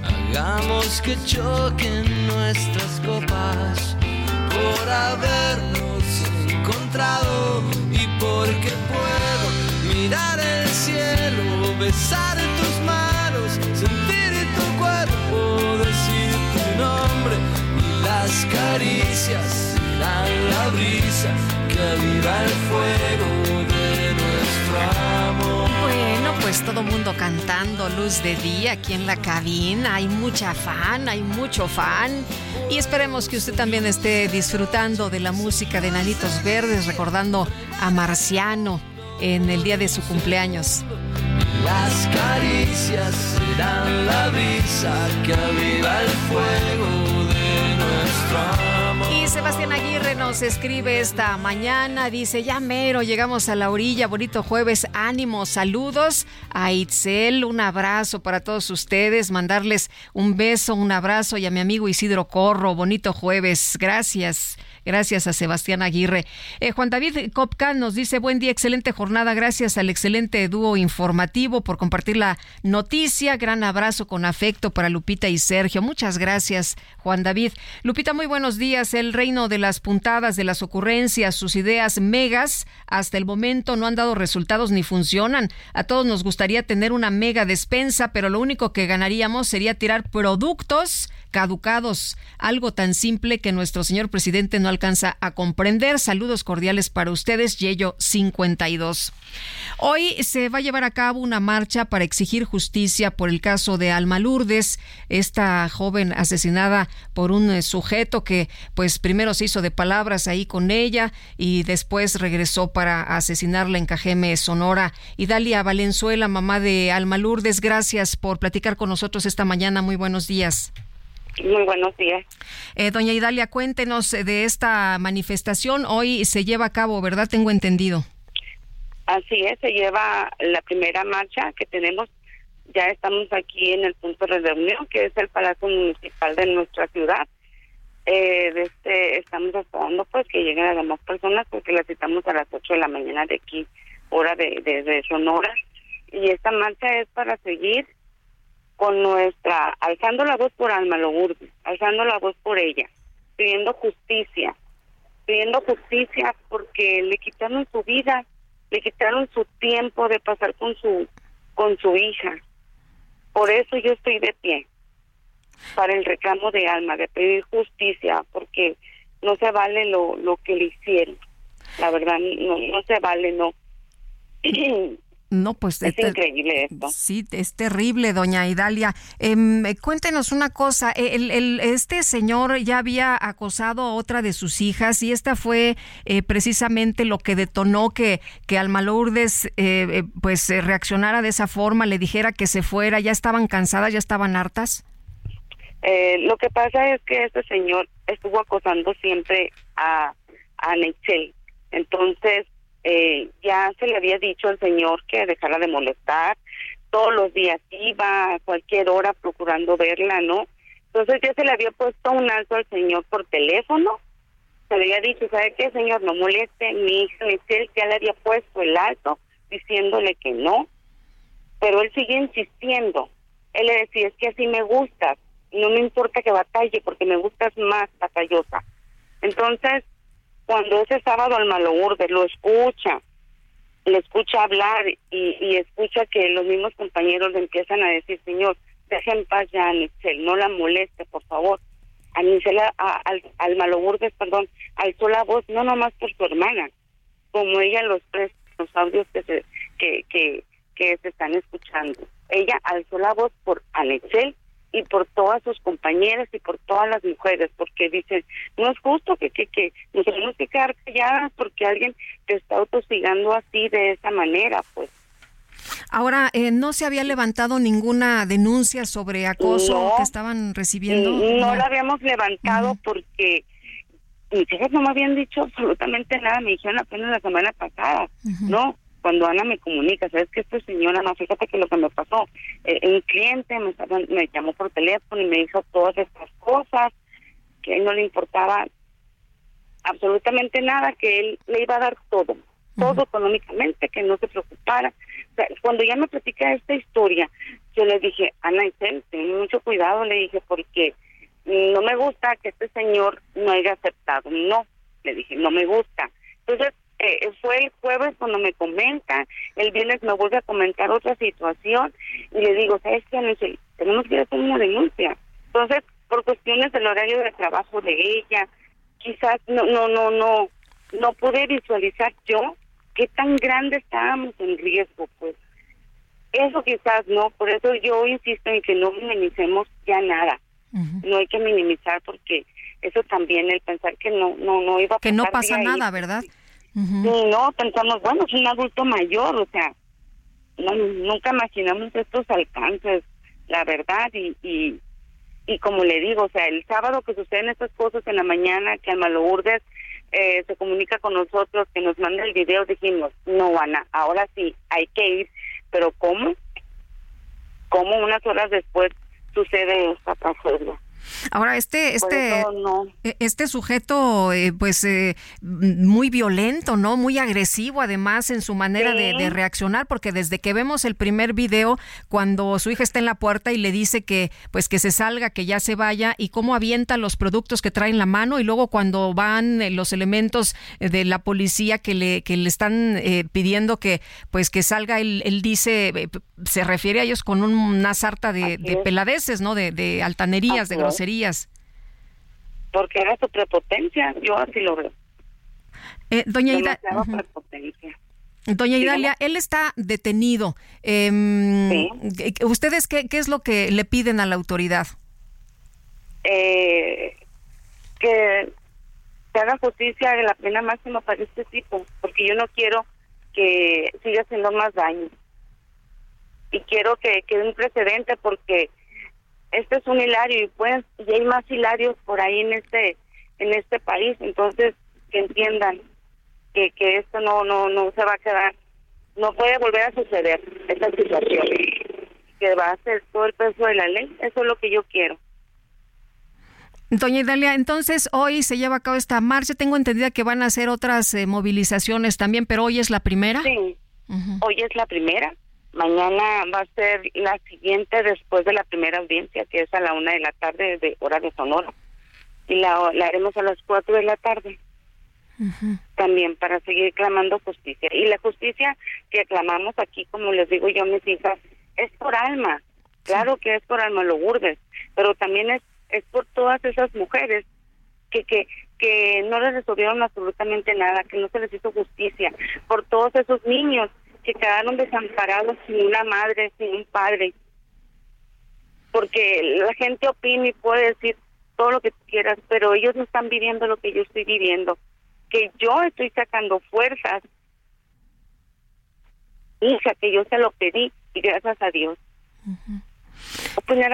Hagamos que choquen nuestras copas por habernos encontrado y porque puedo mirar el cielo, besar tus manos, sentir tu cuerpo, decir tu nombre y las caricias serán la brisa que aviva el fuego de nuestro amor. Pues todo mundo cantando Luz de Día aquí en la cabina. Hay mucha fan, hay mucho fan. Y esperemos que usted también esté disfrutando de la música de Nanitos Verdes, recordando a Marciano en el día de su cumpleaños. Las caricias serán la brisa que aviva el fuego de nuestro amor. Sebastián Aguirre nos escribe esta mañana, dice, ya mero, llegamos a la orilla, bonito jueves, ánimo, saludos a Itzel, un abrazo para todos ustedes, mandarles un beso, un abrazo y a mi amigo Isidro Corro, bonito jueves, gracias. Gracias a Sebastián Aguirre. Eh, Juan David Copca nos dice, buen día, excelente jornada, gracias al excelente dúo informativo por compartir la noticia. Gran abrazo con afecto para Lupita y Sergio. Muchas gracias, Juan David. Lupita, muy buenos días. El reino de las puntadas, de las ocurrencias, sus ideas megas, hasta el momento no han dado resultados ni funcionan. A todos nos gustaría tener una mega despensa, pero lo único que ganaríamos sería tirar productos caducados, algo tan simple que nuestro señor presidente no alcanza a comprender. Saludos cordiales para ustedes, Yello 52. Hoy se va a llevar a cabo una marcha para exigir justicia por el caso de Alma Lourdes, esta joven asesinada por un eh, sujeto que pues primero se hizo de palabras ahí con ella y después regresó para asesinarla en Cajeme, Sonora. Y Dalia Valenzuela, mamá de Alma Lourdes, gracias por platicar con nosotros esta mañana. Muy buenos días. Muy buenos días. Eh, doña Idalia, cuéntenos de esta manifestación. Hoy se lleva a cabo, ¿verdad? Tengo entendido. Así es, se lleva la primera marcha que tenemos. Ya estamos aquí en el punto de reunión, que es el Palacio Municipal de nuestra ciudad. Eh, este, estamos esperando pues que lleguen las demás personas porque la citamos a las 8 de la mañana de aquí, hora de, de, de Sonora. Y esta marcha es para seguir con nuestra, alzando la voz por Alma Lourdes, alzando la voz por ella, pidiendo justicia, pidiendo justicia porque le quitaron su vida, le quitaron su tiempo de pasar con su, con su hija. Por eso yo estoy de pie, para el reclamo de Alma, de pedir justicia, porque no se vale lo, lo que le hicieron. La verdad, no, no se vale, no. No, pues es increíble esto. Sí, es terrible, doña Idalia. Em, cuéntenos una cosa, el, el, este señor ya había acosado a otra de sus hijas y esta fue eh, precisamente lo que detonó que, que Alma Lourdes eh, pues reaccionara de esa forma, le dijera que se fuera, ya estaban cansadas, ya estaban hartas. Eh, lo que pasa es que este señor estuvo acosando siempre a, a Nechel. Entonces, eh, ya se le había dicho al señor que dejara de molestar, todos los días iba a cualquier hora procurando verla, ¿no? Entonces ya se le había puesto un alto al señor por teléfono, se le había dicho, ¿sabe qué, señor? No moleste, mi hija Michelle ya le había puesto el alto diciéndole que no, pero él sigue insistiendo. Él le decía, es que así me gustas, no me importa que batalle porque me gustas más batallosa. Entonces, cuando ese sábado al Malourde lo escucha, le escucha hablar y, y, escucha que los mismos compañeros le empiezan a decir, señor, deje en paz ya a no la moleste, por favor. A Anichel, al, al Malourdes, perdón, alzó la voz, no nomás por su hermana, como ella los tres, los audios que se, que, que, se están escuchando. Ella alzó la voz por Anichel y por todas sus compañeras y por todas las mujeres, porque dicen, no es justo que, que, que nos tenemos que quedar calladas porque alguien te está autosigando así de esa manera, pues. Ahora, eh, ¿no se había levantado ninguna denuncia sobre acoso no, que estaban recibiendo? No, no, la habíamos levantado uh -huh. porque mis hijas no me habían dicho absolutamente nada, me dijeron apenas la semana pasada, uh -huh. ¿no? Cuando Ana me comunica, sabes que esta señora, no, fíjate que lo que me pasó, eh, un cliente me, estaba, me llamó por teléfono y me dijo todas estas cosas, que a él no le importaba absolutamente nada, que él le iba a dar todo, todo uh -huh. económicamente, que no se preocupara. O sea, cuando ya me platica esta historia, yo le dije, Ana Isel, ten mucho cuidado, le dije, porque no me gusta que este señor no haya aceptado, no, le dije, no me gusta. Entonces, eh, fue el jueves cuando me comenta, el viernes me vuelve a comentar otra situación y le digo, ¿sabes qué? tenemos que hacer una denuncia. Entonces, por cuestiones del horario de trabajo de ella, quizás no, no, no, no, no pude visualizar yo qué tan grande estábamos en riesgo, pues. Eso quizás no, por eso yo insisto en que no minimicemos ya nada. Uh -huh. No hay que minimizar porque eso también, el pensar que no, no, no iba a Que no pasa nada, ahí, ¿verdad? Uh -huh. No, pensamos, bueno, es un adulto mayor, o sea, no, nunca imaginamos estos alcances, la verdad, y, y, y como le digo, o sea, el sábado que suceden estas cosas en la mañana, que Alma Lourdes eh, se comunica con nosotros, que nos manda el video, dijimos, no, Ana, ahora sí, hay que ir, pero ¿cómo? ¿Cómo unas horas después sucede esta tragedia? Ahora, este, este, e, este sujeto, eh, pues, eh, muy violento, ¿no? Muy agresivo, además, en su manera de, reaccionar, porque desde que vemos el primer video, cuando su hija está en la puerta y le dice que, pues, que se salga, que ya se vaya, y cómo avienta los productos que trae en la mano, y luego cuando van eh, los elementos de la policía que le, que le están pidiendo que, pues, que salga, él, él dice, se refiere a ellos con una sarta de, peladeces, ¿no? De, altanerías, de groserías. Porque era su prepotencia, yo así lo veo. Eh, doña Ida, Doña Idalia, él está detenido. Em, ¿Ustedes qué, qué es lo que le piden a la autoridad? Eh, que se haga justicia de la pena máxima para este tipo, porque yo no quiero que siga haciendo más daño y quiero que quede un precedente porque este es un hilario y pues y hay más hilarios por ahí en este en este país entonces que entiendan que, que esto no no no se va a quedar no puede volver a suceder esta situación que va a ser todo el peso de la ley eso es lo que yo quiero Doña Idalia, entonces hoy se lleva a cabo esta marcha. Tengo entendida que van a hacer otras eh, movilizaciones también, pero hoy es la primera. Sí, hoy es la primera. Mañana va a ser la siguiente después de la primera audiencia, que es a la una de la tarde de hora de Sonora. Y la, haremos a las cuatro de la tarde. También para seguir clamando justicia. Y la justicia que clamamos aquí, como les digo yo a mis hijas, es por alma. Claro que es por alma Lourdes, pero también es, es por todas esas mujeres que, que, que no les resolvieron absolutamente nada, que no se les hizo justicia, por todos esos niños que quedaron desamparados sin una madre, sin un padre. Porque la gente opina y puede decir todo lo que quieras, pero ellos no están viviendo lo que yo estoy viviendo. Que yo estoy sacando fuerzas. Hija, que yo se lo pedí y gracias a Dios. Uh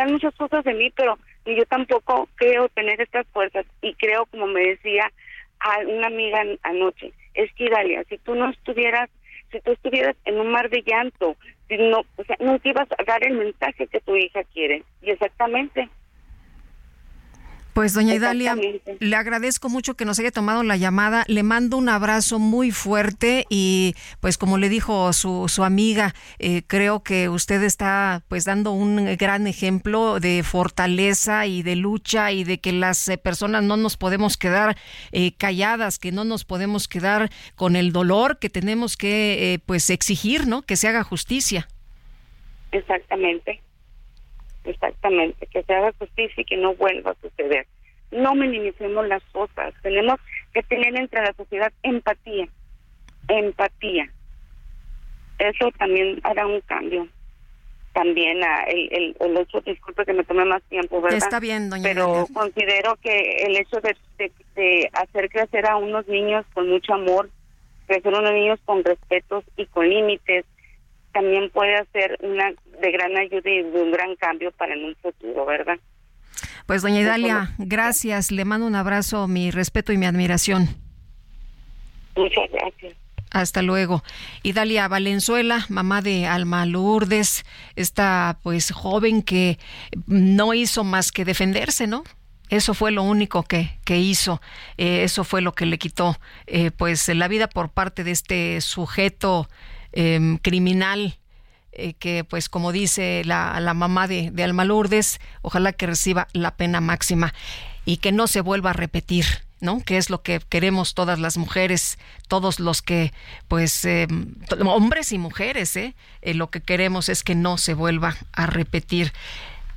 muchas cosas de mí, pero yo tampoco creo tener estas fuerzas. Y creo, como me decía a una amiga anoche, es que Dalia, si tú no estuvieras si tú estuvieras en un mar de llanto, si no, o sea, no te ibas a dar el mensaje que tu hija quiere. Y exactamente. Pues doña Idalia, le agradezco mucho que nos haya tomado la llamada, le mando un abrazo muy fuerte y pues como le dijo su, su amiga, eh, creo que usted está pues dando un gran ejemplo de fortaleza y de lucha y de que las eh, personas no nos podemos quedar eh, calladas, que no nos podemos quedar con el dolor, que tenemos que pues exigir, ¿no? Que se haga justicia. Exactamente. Exactamente, que se haga justicia y que no vuelva a suceder. No minimicemos las cosas, tenemos que tener entre la sociedad empatía, empatía. Eso también hará un cambio. También a el, el, el, hecho, disculpe que me tome más tiempo, ¿verdad? Está bien, doña Pero considero que el hecho de, de hacer crecer a unos niños con mucho amor, crecer a unos niños con respetos y con límites, también puede hacer una de gran ayuda y de un gran cambio para en un futuro, ¿verdad? Pues doña Idalia, gracias, le mando un abrazo, mi respeto y mi admiración. Muchas gracias. Hasta luego. Idalia Valenzuela, mamá de Alma Lourdes, esta pues joven que no hizo más que defenderse, ¿no? Eso fue lo único que, que hizo, eh, eso fue lo que le quitó eh, pues la vida por parte de este sujeto Em, criminal eh, que pues como dice la, la mamá de, de Alma Lourdes, ojalá que reciba la pena máxima y que no se vuelva a repetir. ¿no? Que es lo que queremos todas las mujeres, todos los que, pues, em, hombres y mujeres, ¿eh? ¿eh? Lo que queremos es que no se vuelva a repetir.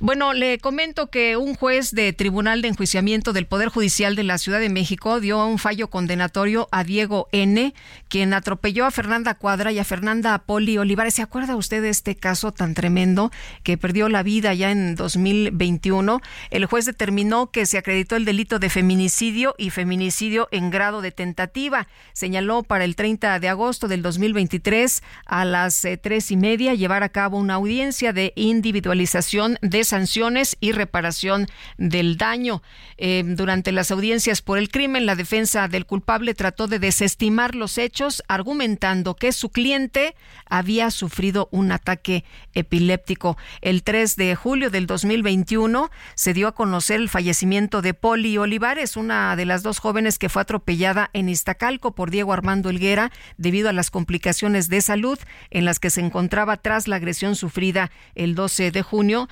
Bueno, le comento que un juez de Tribunal de Enjuiciamiento del Poder Judicial de la Ciudad de México dio un fallo condenatorio a Diego N., quien atropelló a Fernanda Cuadra y a Fernanda Poli Olivares. ¿Se acuerda usted de este caso tan tremendo que perdió la vida ya en 2021? El juez determinó que se acreditó el delito de feminicidio y feminicidio en grado de tentativa. Señaló para el 30 de agosto del 2023 a las eh, tres y media llevar a cabo una audiencia de individualización de sanciones y reparación del daño. Eh, durante las audiencias por el crimen, la defensa del culpable trató de desestimar los hechos, argumentando que su cliente había sufrido un ataque epiléptico. El 3 de julio del 2021 se dio a conocer el fallecimiento de Poli Olivares, una de las dos jóvenes que fue atropellada en Iztacalco por Diego Armando Helguera debido a las complicaciones de salud en las que se encontraba tras la agresión sufrida el 12 de junio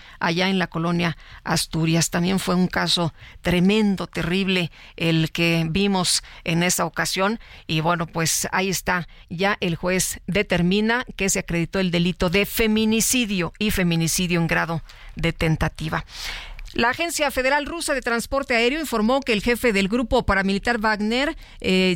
en la colonia Asturias. También fue un caso tremendo, terrible el que vimos en esa ocasión y bueno, pues ahí está, ya el juez determina que se acreditó el delito de feminicidio y feminicidio en grado de tentativa. La Agencia Federal Rusa de Transporte Aéreo informó que el jefe del grupo paramilitar Wagner, eh,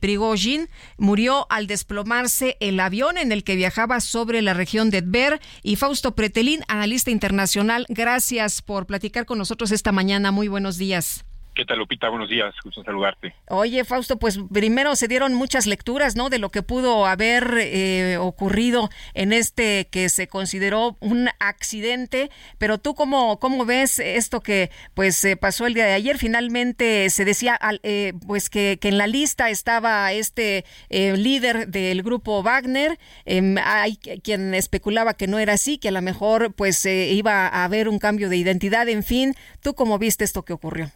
Prigozhin, murió al desplomarse el avión en el que viajaba sobre la región de Tver. Y Fausto Pretelín, analista internacional, gracias por platicar con nosotros esta mañana. Muy buenos días. ¿Qué tal, Lupita? Buenos días, gusto saludarte. Oye, Fausto, pues primero se dieron muchas lecturas, ¿no? De lo que pudo haber eh, ocurrido en este que se consideró un accidente, pero tú cómo, cómo ves esto que pues pasó el día de ayer. Finalmente se decía eh, pues que, que, en la lista estaba este eh, líder del grupo Wagner. Em, hay quien especulaba que no era así, que a lo mejor pues iba a haber un cambio de identidad. En fin, ¿tú cómo viste esto que ocurrió?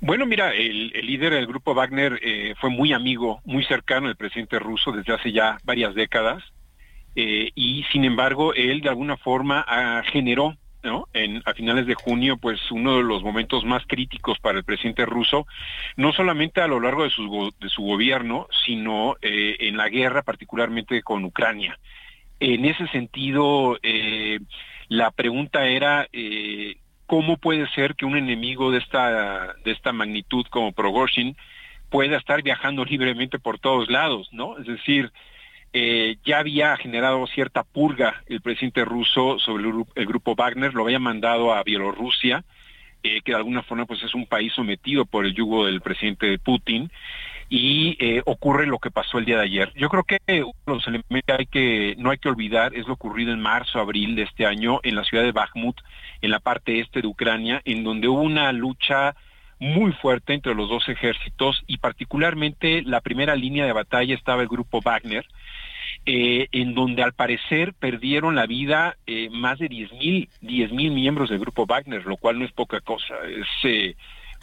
Bueno, mira, el, líder del grupo Wagner eh, fue muy amigo, muy cercano del presidente ruso desde hace ya varias décadas eh, y sin embargo él de alguna forma ah, generó ¿no? A finales de junio, pues uno de los momentos más críticos para el presidente ruso, no solamente a lo largo de su, de su gobierno, sino eh, en la guerra, particularmente con Ucrania. En ese sentido, la pregunta era ¿cómo puede ser que un enemigo de esta, de esta magnitud como Progozhin pueda estar viajando libremente por todos lados, ¿no? Es decir, eh, ya había generado cierta purga el presidente ruso sobre el, grupo Wagner, lo había mandado a Bielorrusia, eh, que de alguna forma pues es un país sometido por el yugo del presidente Putin, y eh, ocurre lo que pasó el día de ayer. Yo creo que los elementos hay que no hay que olvidar es lo ocurrido en marzo, abril de este año en la ciudad de Bakhmut, en la parte este de Ucrania, en donde hubo una lucha muy fuerte entre los dos ejércitos y particularmente la primera línea de batalla estaba el grupo Wagner, eh, en donde al parecer perdieron la vida eh, más de 10.000 mil miembros del grupo Wagner, lo cual no es poca cosa. Es,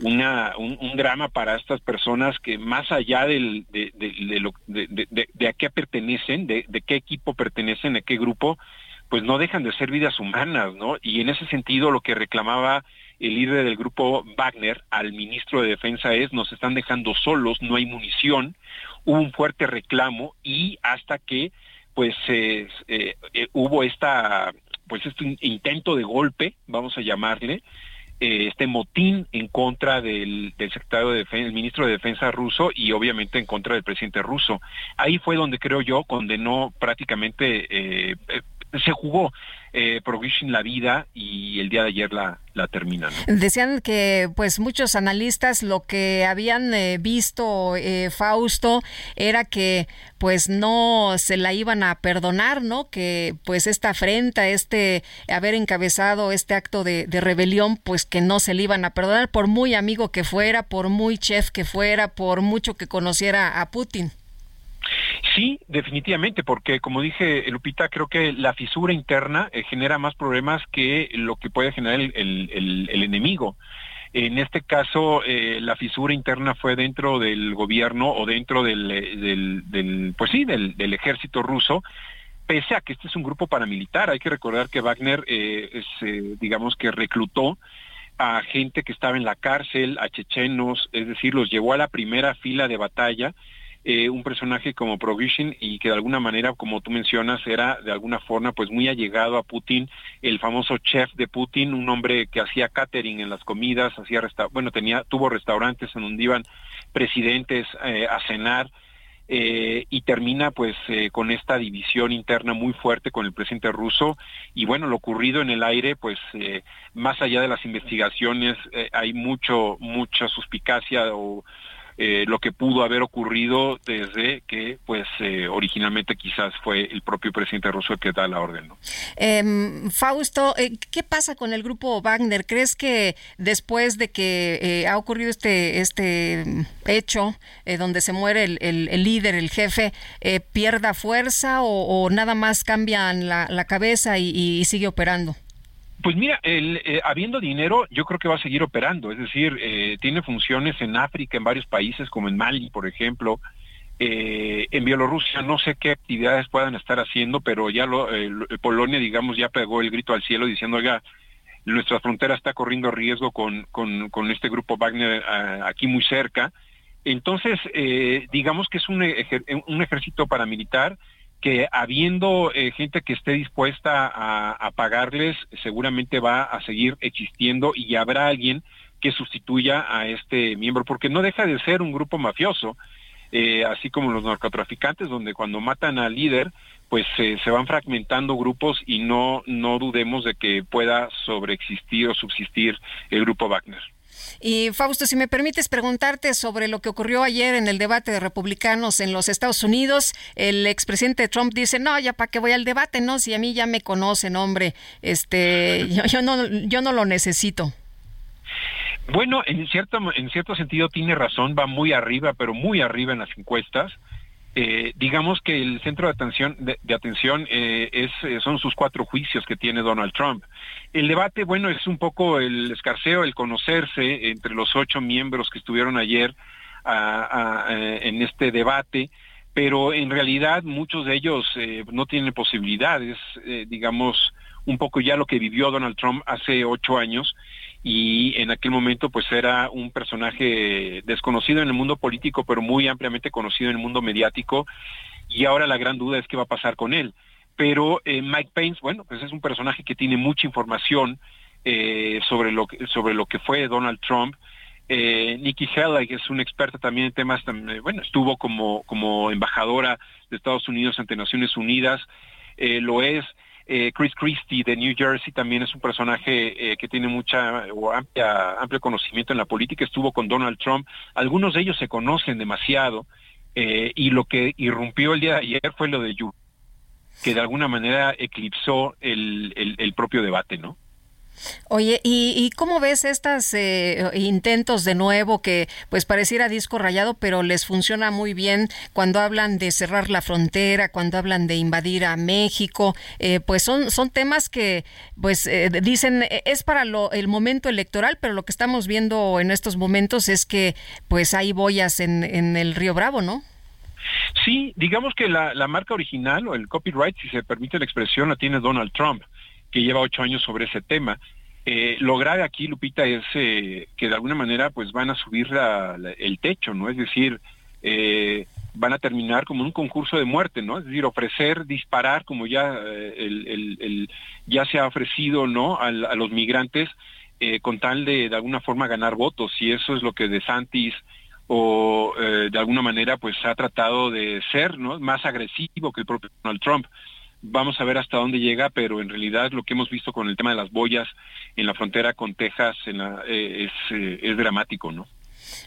una, un, drama para estas personas que más allá del, de, de, lo, de, a qué pertenecen, de, qué equipo pertenecen, a qué grupo, pues no dejan de ser vidas humanas, ¿no? Y en ese sentido lo que reclamaba el líder del grupo Wagner al ministro de Defensa es nos están dejando solos, no hay munición, hubo un fuerte reclamo y hasta que pues eh, hubo esta pues este intento de golpe, vamos a llamarle, eh, este motín en contra del, secretario de defensa, el ministro de Defensa ruso y obviamente en contra del presidente ruso. Ahí fue donde creo yo condenó prácticamente, eh, eh, se jugó eh, la vida y el día de ayer la, la terminan. Decían que pues muchos analistas lo que habían eh, visto eh, Fausto era que pues no se la iban a perdonar, ¿no? Que pues esta afrenta, este haber encabezado este acto de, de rebelión, pues que no se le iban a perdonar por muy amigo que fuera, por muy chef que fuera, por mucho que conociera a Putin. Sí, definitivamente, porque como dije, Lupita, creo que la fisura interna eh, genera más problemas que lo que puede generar el, enemigo. En este caso, eh, la fisura interna fue dentro del gobierno o dentro del, del, pues sí, del, ejército ruso, pese a que este es un grupo paramilitar. Hay que recordar que Wagner, eh, digamos que reclutó a gente que estaba en la cárcel, a chechenos, es decir, los llevó a la primera fila de batalla eh, un personaje como Provision y que de alguna manera, como tú mencionas, era de alguna forma pues muy allegado a Putin, el famoso chef de Putin, un hombre que hacía catering en las comidas, hacía bueno, tenía tuvo restaurantes en donde iban presidentes eh, a cenar. Eh, y termina pues con esta división interna muy fuerte con el presidente ruso y bueno lo ocurrido en el aire pues más allá de las investigaciones hay mucho mucha suspicacia o eh, lo que pudo haber ocurrido desde que, pues, eh, originalmente quizás fue el propio presidente ruso el que da la orden. Em, Fausto, eh, ¿qué pasa con el grupo Wagner? ¿Crees que después de que ha ocurrido este este hecho donde se muere el, líder, el jefe, pierda fuerza o, nada más cambian la, cabeza y sigue operando? Pues mira, el, eh, habiendo dinero, yo creo que va a seguir operando. Es decir, eh, tiene funciones en África, en varios países, como en Mali, por ejemplo. Eh, en Bielorrusia no sé qué actividades puedan estar haciendo, pero ya lo, Polonia, digamos, ya pegó el grito al cielo diciendo, oiga, nuestra frontera está corriendo riesgo con, con, con este grupo Wagner aquí muy cerca. Entonces, digamos que es un, un ejército paramilitar que habiendo eh, gente que esté dispuesta a, pagarles, seguramente va a seguir existiendo y habrá alguien que sustituya a este miembro, porque no deja de ser un grupo mafioso, eh, así como los narcotraficantes, donde cuando matan al líder, pues se van fragmentando grupos y no, no dudemos de que pueda sobreexistir o subsistir el grupo Wagner. Y Fausto, si me permites preguntarte sobre lo que ocurrió ayer en el debate de republicanos en los Estados Unidos, el expresidente Trump dice, no, ya para qué voy al debate, no, si a mí ya me conocen, hombre, este, yo, no, yo no lo necesito. Bueno, en cierto, en cierto sentido tiene razón, va muy arriba, pero muy arriba en las encuestas. Eh, digamos que el centro de atención, de, atención eh, es, eh, son sus cuatro juicios que tiene Donald Trump. El debate, bueno, es un poco el escarceo, el conocerse entre los ocho miembros que estuvieron ayer en este debate, pero en realidad muchos de ellos no tienen posibilidades, digamos, un poco ya lo que vivió Donald Trump hace ocho años y en aquel momento pues era un personaje desconocido en el mundo político, pero muy ampliamente conocido en el mundo mediático y ahora la gran duda es qué va a pasar con él. Pero eh, Mike Pence, bueno, pues es un personaje que tiene mucha información eh, sobre, lo que, sobre lo que fue Donald Trump. Eh, Nikki Haley, es una experta también en temas, bueno, estuvo como, como embajadora de Estados Unidos ante Naciones Unidas, lo es eh, Chris Christie de New Jersey también es un personaje eh, que tiene mucha o amplia, amplio conocimiento en la política, estuvo con Donald Trump, algunos de ellos se conocen demasiado eh, y lo que irrumpió el día de ayer fue lo de Yu, que de alguna manera eclipsó el, el propio debate, ¿no? Oye, ¿y, cómo ves estos eh, intentos de nuevo que pues pareciera disco rayado, pero les funciona muy bien cuando hablan de cerrar la frontera, cuando hablan de invadir a México? Eh, pues son, son temas que pues eh, dicen es para lo, el momento electoral, pero lo que estamos viendo en estos momentos es que pues hay boyas en, en el río Bravo, ¿no? Sí, digamos que la, la marca original o el copyright, si se permite la expresión, la tiene Donald Trump que lleva ocho años sobre ese tema. Eh, lo grave aquí, Lupita, es eh, que de alguna manera pues van a subir el techo, ¿no? Es decir, eh, van a terminar como un concurso de muerte, ¿no? Es decir, ofrecer, disparar, como ya, el, ya se ha ofrecido, ¿no? A, los migrantes con tal de de alguna forma ganar votos, y eso es lo que De Santis o de alguna manera pues ha tratado de ser, ¿no? Más agresivo que el propio Donald Trump vamos a ver hasta dónde llega, pero en realidad lo que hemos visto con el tema de las boyas en la frontera con Texas en la, eh, es, eh, es dramático, ¿no?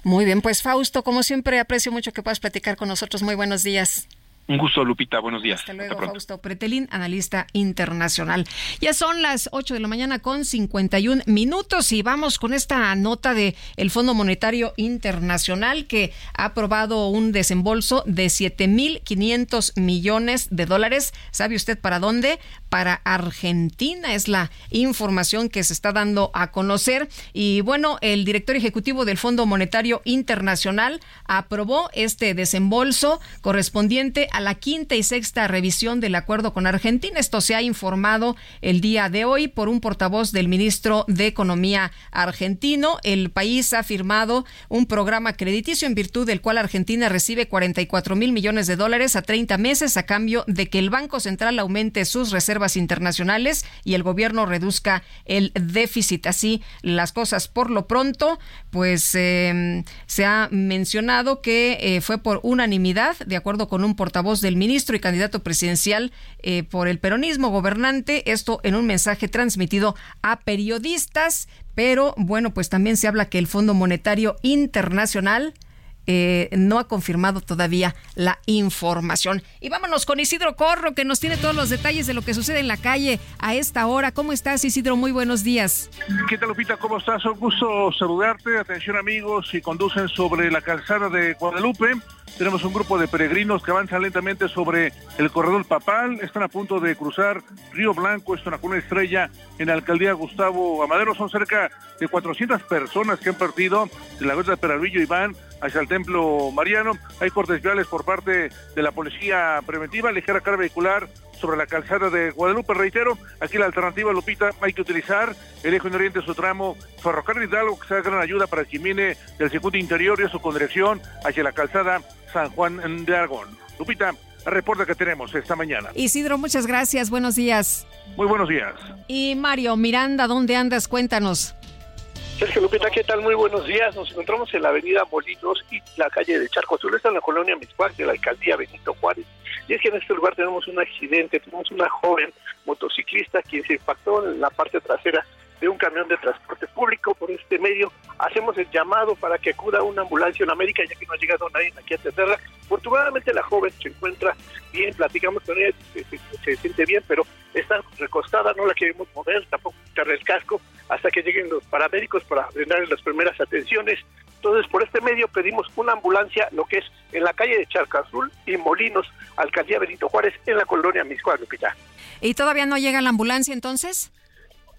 Muy bien, pues Fausto, como siempre, aprecio mucho que puedas platicar con nosotros. Muy buenos días. Un gusto, Lupita. Buenos días. Hasta luego, Fausto Pretelín, analista internacional. Ya son las 8 de la mañana con 51 minutos y vamos con esta nota de el Fondo Monetario Internacional que ha aprobado un desembolso de 7.500 millones de dólares. ¿Sabe usted para dónde? Para Argentina es la información que se está dando a conocer. Y bueno, el director ejecutivo del Fondo Monetario Internacional aprobó este desembolso correspondiente a la quinta y sexta revisión del acuerdo con Argentina. Esto se ha informado el día de hoy por un portavoz del ministro de Economía argentino. El país ha firmado un programa crediticio en virtud del cual Argentina recibe 44 mil millones de dólares a 30 meses a cambio de que el Banco Central aumente sus reservas internacionales y el gobierno reduzca el déficit. Así las cosas por lo pronto, pues em, se ha mencionado que eh, fue por unanimidad, de acuerdo con un portavoz voz del ministro y candidato presidencial eh, por el peronismo gobernante, esto en un mensaje transmitido a periodistas, pero bueno, pues también se habla que el Fondo Monetario Internacional eh, no ha confirmado todavía la información. Y vámonos con Isidro Corro, que nos tiene todos los detalles de lo que sucede en la calle a esta hora. ¿Cómo estás, Isidro? Muy buenos días. ¿Qué tal, Lupita? ¿Cómo estás? Un gusto saludarte. Atención, amigos, si conducen sobre la calzada de Guadalupe. Tenemos un grupo de peregrinos que avanzan lentamente sobre el corredor papal. Están a punto de cruzar Río Blanco, esto en la estrella en la alcaldía Gustavo Amadero. Son cerca de 400 personas que han partido de la Huerta de Peralvillo y van hacia el templo mariano. Hay cortes viales por parte de la policía preventiva, ligera carga vehicular sobre la calzada de Guadalupe. Reitero, aquí la alternativa, Lupita, hay que utilizar el eje en oriente, su tramo ferrocarril Hidalgo, que sea gran ayuda para quien viene del circuito interior y eso con dirección hacia la calzada San Juan de Aragón. Lupita, reporta que tenemos esta mañana. Isidro, muchas gracias. Buenos días. Muy buenos días. Y Mario Miranda, ¿dónde andas? Cuéntanos. Sergio Lupita, ¿qué tal? Muy buenos días. Nos encontramos en la avenida Molinos y la calle de Charco Azul. Está en la colonia Miscuac de la alcaldía Benito Juárez. Y es que en este lugar tenemos un accidente. Tenemos una joven motociclista quien se impactó en la parte trasera de un camión de transporte público. Por este medio hacemos el llamado para que acuda una ambulancia en América, ya que no ha llegado nadie aquí a atenderla. Afortunadamente la joven se encuentra bien, platicamos con ella, se, siente bien, pero está recostada, no la queremos mover, tampoco quitarle el casco hasta que lleguen los paramédicos para brindarle las primeras atenciones. Entonces, por este medio pedimos una ambulancia, lo que es en la calle de Charca Azul y Molinos, Alcaldía Benito Juárez, en la colonia Miscuac, ya. ¿Y todavía no llega la ambulancia entonces?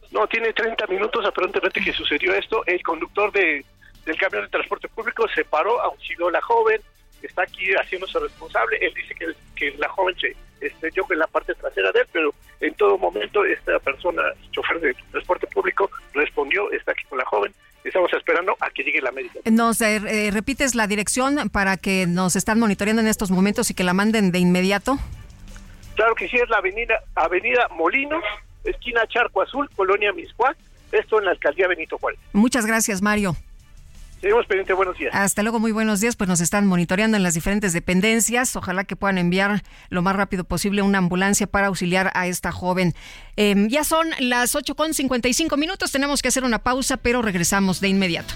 No, tiene 30 minutos aparentemente que sucedió esto. El conductor de, del camión de transporte público se paró, auxilió a la joven, está aquí haciéndose responsable. Él dice que, que la joven se estrelló en la parte trasera de él, pero en todo momento esta persona, chofer de transporte público, respondió, está aquí con la joven. Estamos esperando a que llegue la médica. ¿Nos eh, repites la dirección para que nos están monitoreando en estos momentos y que la manden de inmediato? Claro que sí, es la avenida, avenida Molinos, esquina Charco Azul, Colonia Miscuac, esto en la alcaldía Benito Juárez. Muchas gracias, Mario. Seguimos pendiente, buenos días. Hasta luego, muy buenos días. Pues nos están monitoreando en las diferentes dependencias. Ojalá que puedan enviar lo más rápido posible una ambulancia para auxiliar a esta joven. Em, ya son las 8 con 55 minutos. Tenemos que hacer una pausa, pero regresamos de inmediato.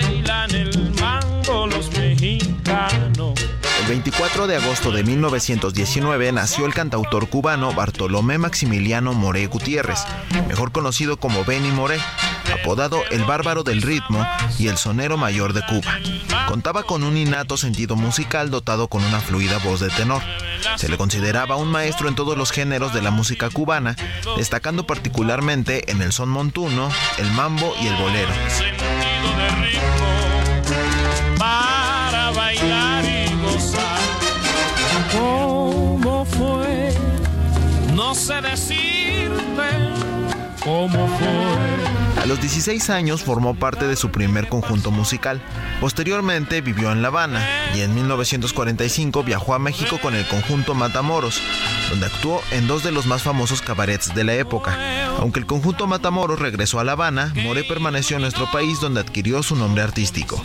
24 de agosto de 1919 nació el cantautor cubano Bartolomé Maximiliano Moré Gutiérrez, mejor conocido como Benny Moré, apodado el bárbaro del ritmo y el sonero mayor de Cuba. Contaba con un innato sentido musical dotado con una fluida voz de tenor. Se le consideraba un maestro en todos los géneros de la música cubana, destacando particularmente en el son montuno, el mambo y el bolero. Para bailar ¿Cómo fue? No sé decirte cómo fue. A los 16 años formó parte de su primer conjunto musical. Posteriormente vivió en La Habana y en 1945 viajó a México con el conjunto Matamoros, donde actuó en dos de los más famosos cabarets de la época, Aunque el conjunto Matamoros regresó a La Habana, More permaneció en nuestro país donde adquirió su nombre artístico.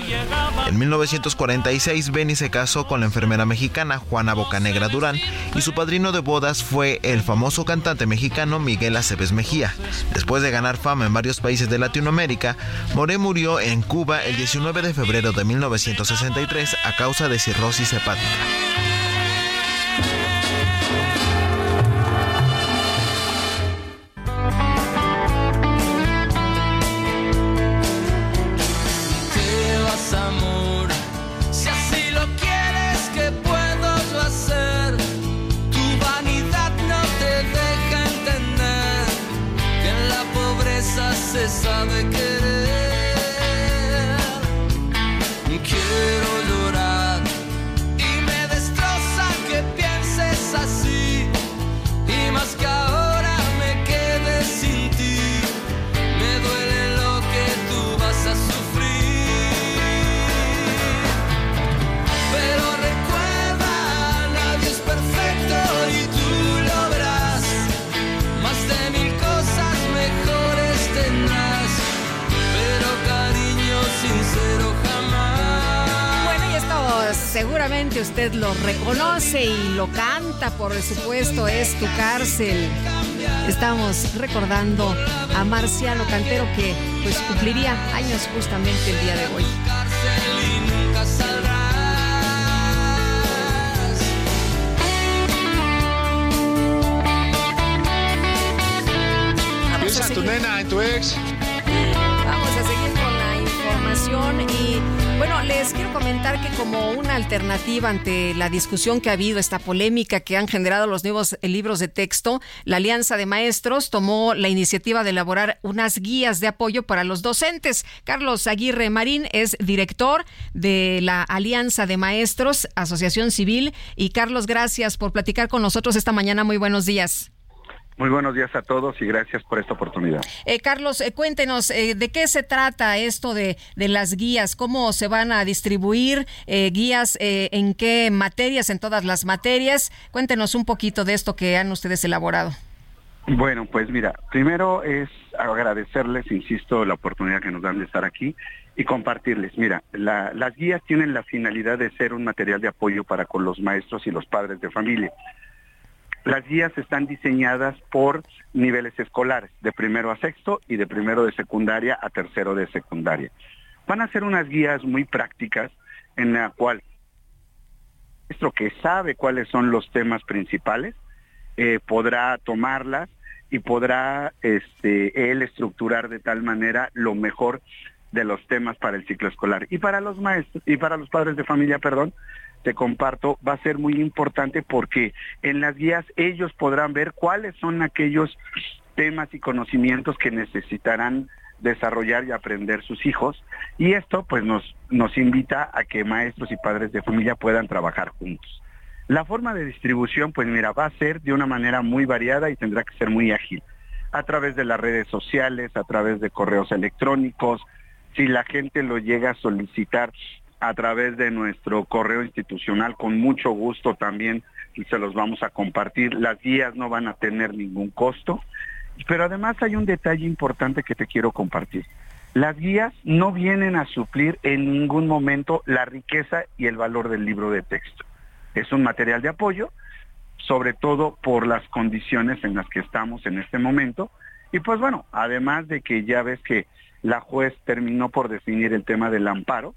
En 1946, Benny se casó con la enfermera mexicana Juana Bocanegra Durán y su padrino de bodas fue el famoso cantante mexicano Miguel Aceves Mejía. Después de ganar fama en varios países de Latinoamérica, More murió en Cuba el 19 de febrero de 1963 a causa de cirrosis hepática. Seguramente usted lo reconoce y lo canta, por supuesto, es tu cárcel. Estamos recordando a Marciano Cantero que pues cumpliría años justamente el día de hoy. Piensa en tu nena, en tu ex. Vamos a seguir con la información y bueno, les quiero comentar que como una alternativa ante la discusión que ha habido, esta polémica que han generado los nuevos eh, libros de texto, la Alianza de Maestros tomó la iniciativa de elaborar unas guías de apoyo para los docentes. Carlos Aguirre Marín es director de la Alianza de Maestros, Asociación Civil. Y Carlos, gracias por platicar con nosotros esta mañana. Muy buenos días. Muy buenos días a todos y gracias por esta oportunidad. Eh, Carlos, eh, cuéntenos eh, de qué se trata esto de, de las guías, cómo se van a distribuir eh, guías, eh, en qué materias, en todas las materias. Cuéntenos un poquito de esto que han ustedes elaborado. Bueno, pues mira, primero es agradecerles, insisto, la oportunidad que nos dan de estar aquí y compartirles. Mira, la- las guías tienen la finalidad de ser un material de apoyo para con los maestros y los padres de familia. Las guías están diseñadas por niveles escolares, de primero a sexto y de primero de secundaria a tercero de secundaria. Van a ser unas guías muy prácticas en la cual el maestro que sabe cuáles son los temas principales eh, podrá tomarlas y podrá este, él estructurar de tal manera lo mejor de los temas para el ciclo escolar. Y para los maestros y para los padres de familia, perdón, te comparto, va a ser muy importante porque en las guías ellos podrán ver cuáles son aquellos temas y conocimientos que necesitarán desarrollar y aprender sus hijos. Y esto pues nos nos invita a que maestros y padres de familia puedan trabajar juntos. La forma de distribución pues mira, va a ser de una manera muy variada y tendrá que ser muy ágil. A través de las redes sociales, a través de correos electrónicos, si la gente lo llega a solicitar a través de nuestro correo institucional, con mucho gusto también se los vamos a compartir. Las guías no van a tener ningún costo, pero además hay un detalle importante que te quiero compartir. Las guías no vienen a suplir en ningún momento la riqueza y el valor del libro de texto. Es un material de apoyo, sobre todo por las condiciones en las que estamos en este momento. Y pues bueno, además de que ya ves que la juez terminó por definir el tema del amparo,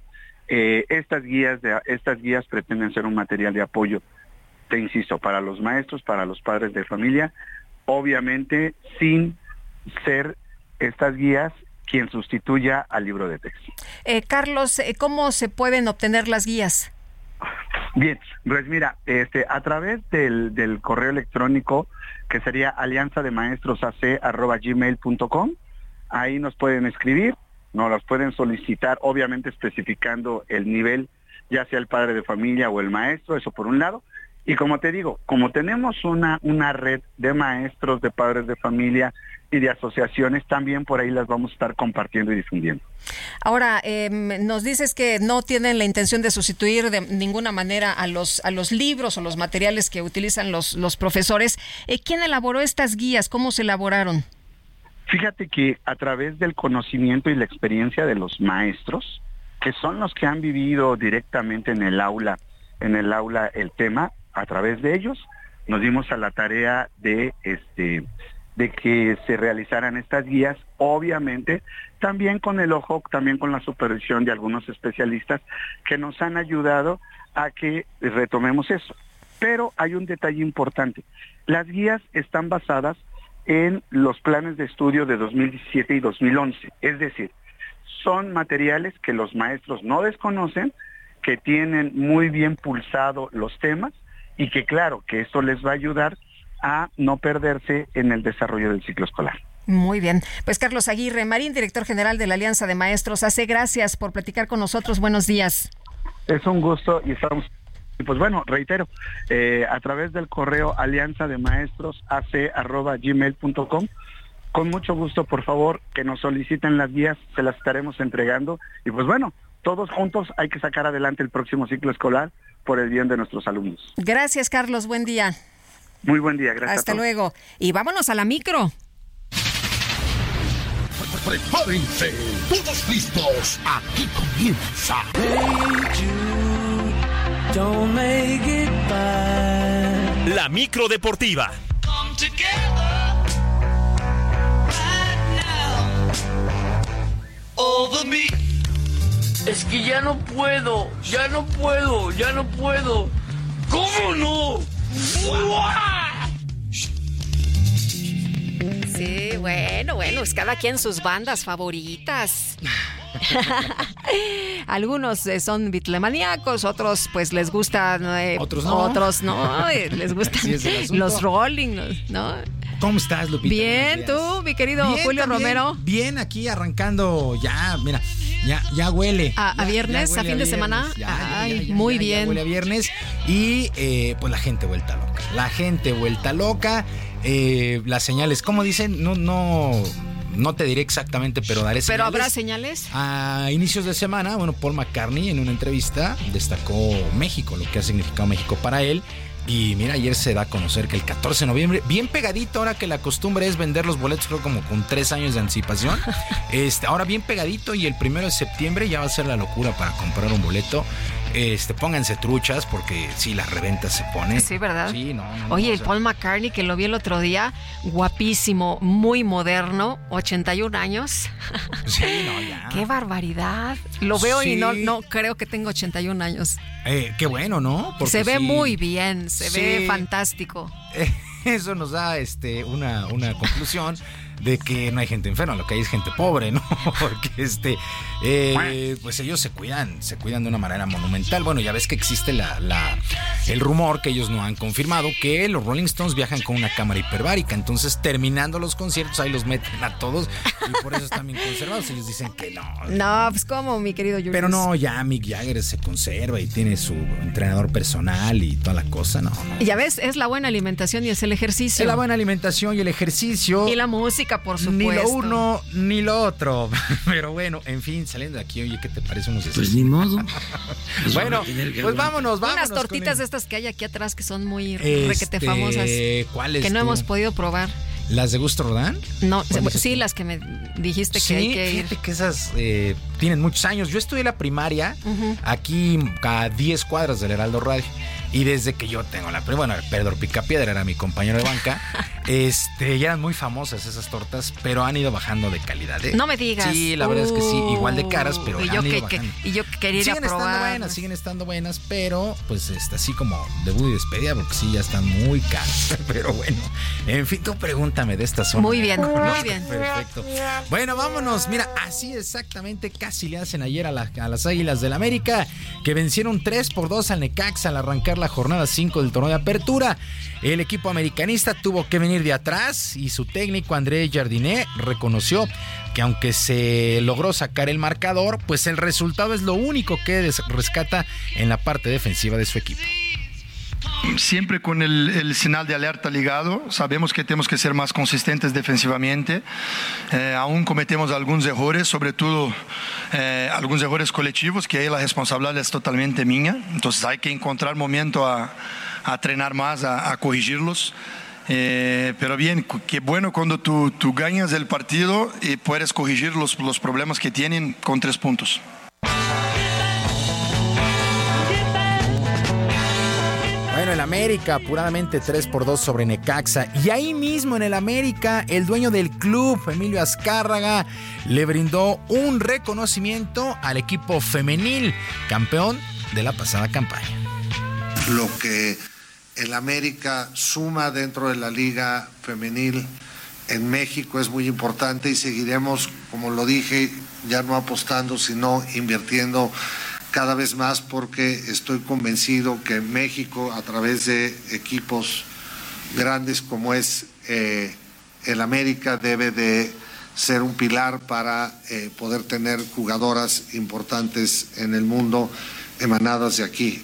eh, estas guías de, estas guías pretenden ser un material de apoyo, te insisto, para los maestros, para los padres de familia, obviamente sin ser estas guías quien sustituya al libro de texto. Eh, Carlos, eh, ¿cómo se pueden obtener las guías? Bien, pues mira, este, a través del, del correo electrónico que sería alianza de maestros ahí nos pueden escribir, nos las pueden solicitar, obviamente especificando el nivel, ya sea el padre de familia o el maestro, eso por un lado. Y como te digo, como tenemos una, una red de maestros, de padres de familia y de asociaciones, también por ahí las vamos a estar compartiendo y difundiendo. Ahora, eh, nos dices que no tienen la intención de sustituir de ninguna manera a los, a los libros o los materiales que utilizan los, los profesores. Eh, ¿Quién elaboró estas guías? ¿Cómo se elaboraron? Fíjate que a través del conocimiento y la experiencia de los maestros, que son los que han vivido directamente en el aula, en el aula el tema, a través de ellos nos dimos a la tarea de este de que se realizaran estas guías, obviamente también con el ojo, también con la supervisión de algunos especialistas que nos han ayudado a que retomemos eso. Pero hay un detalle importante. Las guías están basadas en los planes de estudio de 2017 y 2011. Es decir, son materiales que los maestros no desconocen, que tienen muy bien pulsado los temas y que claro, que esto les va a ayudar a no perderse en el desarrollo del ciclo escolar. Muy bien. Pues Carlos Aguirre, Marín, director general de la Alianza de Maestros, hace gracias por platicar con nosotros. Buenos días. Es un gusto y estamos y pues bueno, reitero, eh, a través del correo alianza de maestros gmail.com con mucho gusto, por favor, que nos soliciten las guías, se las estaremos entregando. Y pues bueno, todos juntos hay que sacar adelante el próximo ciclo escolar por el bien de nuestros alumnos. Gracias, Carlos. Buen día. Muy buen día, gracias. Hasta luego. Y vámonos a la micro. Prepárense, todos listos. Aquí comienza. La micro deportiva. Es que ya no puedo, ya no puedo, ya no puedo. ¿Cómo no? Sí, bueno, bueno, es cada quien sus bandas favoritas. Algunos eh, son bitlemaníacos, otros pues les gustan... eh, Otros no. Otros no, eh, les gustan los Rolling, ¿no? ¿Cómo estás, Lupita? Bien, tú, mi querido Bien, Julio también. Romero. Bien, aquí arrancando ya, mira, ya, ya huele. ¿A- a Ya- ya viernes? ¿A fin de viernes. semana? Ya, ya, Ay, ya, ya, muy ya, ya bien. huele a viernes y eh, pues la gente vuelta loca. La gente vuelta loca. Eh, las señales, como dicen, no, no, no te diré exactamente, pero daré Pero señales. habrá señales. A inicios de semana, bueno, Paul McCartney en una entrevista destacó México, lo que ha significado México para él. Y mira, ayer se da a conocer que el 14 de noviembre, bien pegadito, ahora que la costumbre es vender los boletos, creo como con tres años de anticipación. Este, ahora bien pegadito y el primero de septiembre ya va a ser la locura para comprar un boleto. Este, pónganse truchas porque sí, las reventas se ponen. Sí, ¿verdad? Sí, no. no, Oye, no, o el Paul McCartney, que lo vi el otro día, guapísimo, muy moderno, 81 años. Sí, no, ya. ¡Qué barbaridad! Lo veo y no, no creo que tenga 81 años. eh, qué bueno, ¿no? Porque se ve sí- muy bien, se ve fantástico. Eso nos da este, una, una conclusión de que no hay gente enferma, lo que hay es gente pobre, ¿no? Porque este, eh, pues ellos se cuidan, se cuidan de una manera monumental. Bueno, ya ves que existe la, la- el rumor que ellos no han confirmado que los Rolling Stones viajan con una cámara hiperbárica. Entonces, terminando los conciertos, ahí los meten a todos y por eso están bien conservados. Ellos dicen que no. No, pues como mi querido Julius. Pero no, ya Mick Jagger se conserva y tiene su entrenador personal y toda la cosa, no, no. Ya ves, es la buena alimentación y es el ejercicio. Es la buena alimentación y el ejercicio. Y la música, por supuesto. Ni lo uno ni lo otro. Pero bueno, en fin, saliendo de aquí, oye, ¿qué te parece unos Pues ni modo. bueno, pues vámonos, vámonos. Unas tortitas de estas que hay aquí atrás que son muy Este, requete famosas. ¿cuáles Que no tú? hemos podido probar. ¿Las de Gusto Rodán? No, ¿Cuáles sí, las que me dijiste que Sí, hay que ir. fíjate que esas eh, tienen muchos años. Yo estudié la primaria aquí a 10 cuadras del Heraldo Radio. Y desde que yo tengo la bueno, Pedro Picapiedra era mi compañero de banca, este, ya eran muy famosas esas tortas, pero han ido bajando de calidad. ¿eh? No me digas. Sí, la verdad es que sí, igual de caras, pero y han yo ido que, que- bajando. y yo que quería ir a siguen estando probar. buenas, siguen estando buenas, pero pues este, así como debut y despedida, porque sí, ya están muy caras. Pero bueno, en fin, tú pregúntame de esta zona. Muy bien, muy bien. Perfecto. Bueno, vámonos. Mira, así exactamente casi le hacen ayer a, la- a las Águilas del América, que vencieron 3 por 2 al Necaxa al arrancar la jornada 5 del torneo de apertura. El equipo americanista tuvo que venir de atrás y su técnico André Jardiné reconoció que aunque se logró sacar el marcador, pues el resultado es lo único que rescata en la parte defensiva de su equipo. Siempre con el, el de alerta ligado, sabemos que tenemos que ser más consistentes defensivamente. Eh, aún cometemos algunos errores, sobre todo eh, algunos errores colectivos, que ahí la responsabilidad es totalmente mía. Entonces hay que encontrar momento a, a entrenar más, a, a corregirlos. Eh, pero bien, qué bueno cuando tú, tú ganas el partido y puedes corregir los, los problemas que tienen con tres puntos. Bueno, el América apuradamente 3 por 2 sobre Necaxa. Y ahí mismo en el América, el dueño del club, Emilio Azcárraga, le brindó un reconocimiento al equipo femenil, campeón de la pasada campaña. Lo que el América suma dentro de la liga femenil en México es muy importante y seguiremos, como lo dije, ya no apostando, sino invirtiendo cada vez más porque estoy convencido que México, a través de equipos grandes como es eh, el América, debe de ser un pilar para eh, poder tener jugadoras importantes en el mundo emanadas de aquí.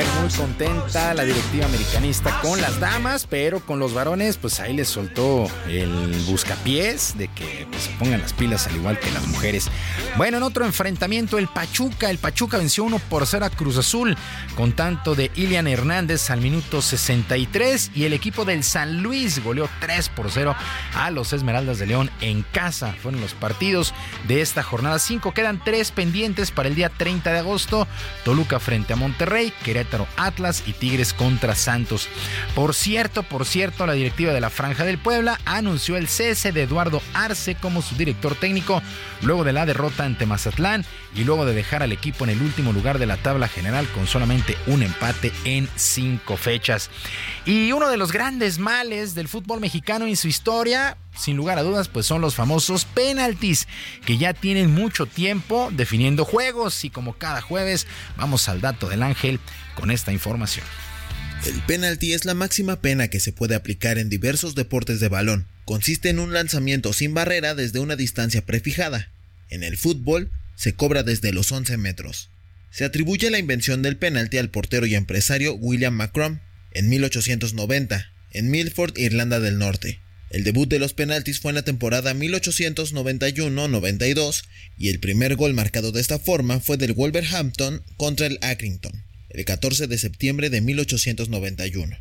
Muy contenta la directiva americanista con las damas, pero con los varones, pues ahí les soltó el buscapiés de que pues, se pongan las pilas al igual que las mujeres. Bueno, en otro enfrentamiento, el Pachuca. El Pachuca venció 1 por 0 a Cruz Azul con tanto de Ilian Hernández al minuto 63 y el equipo del San Luis goleó 3 por 0 a los Esmeraldas de León en casa. Fueron los partidos de esta jornada 5. Quedan tres pendientes para el día 30 de agosto. Toluca frente a Monterrey, Querétaro Atlas y Tigres contra Santos. Por cierto, por cierto, la directiva de la Franja del Puebla anunció el cese de Eduardo Arce como su director técnico luego de la derrota ante Mazatlán y luego de dejar al equipo en el último lugar de la tabla general con solamente un empate en cinco fechas. Y uno de los grandes males del fútbol mexicano en su historia, sin lugar a dudas, pues son los famosos penaltis, que ya tienen mucho tiempo definiendo juegos y como cada jueves vamos al dato del ángel con esta información. El penalti es la máxima pena que se puede aplicar en diversos deportes de balón. Consiste en un lanzamiento sin barrera desde una distancia prefijada. En el fútbol se cobra desde los 11 metros. Se atribuye la invención del penalti al portero y empresario William Macron en 1890, en Milford, Irlanda del Norte. El debut de los penaltis fue en la temporada 1891-92 y el primer gol marcado de esta forma fue del Wolverhampton contra el Accrington, el 14 de septiembre de 1891.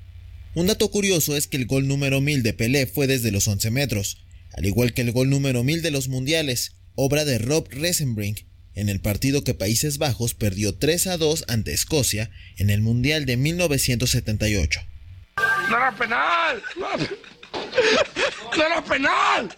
Un dato curioso es que el gol número 1000 de Pelé fue desde los 11 metros, al igual que el gol número 1000 de los mundiales, obra de Rob Resenbrink, en el partido que Países Bajos perdió 3 a 2 ante Escocia en el Mundial de 1978. ¡No era penal! ¡No era penal!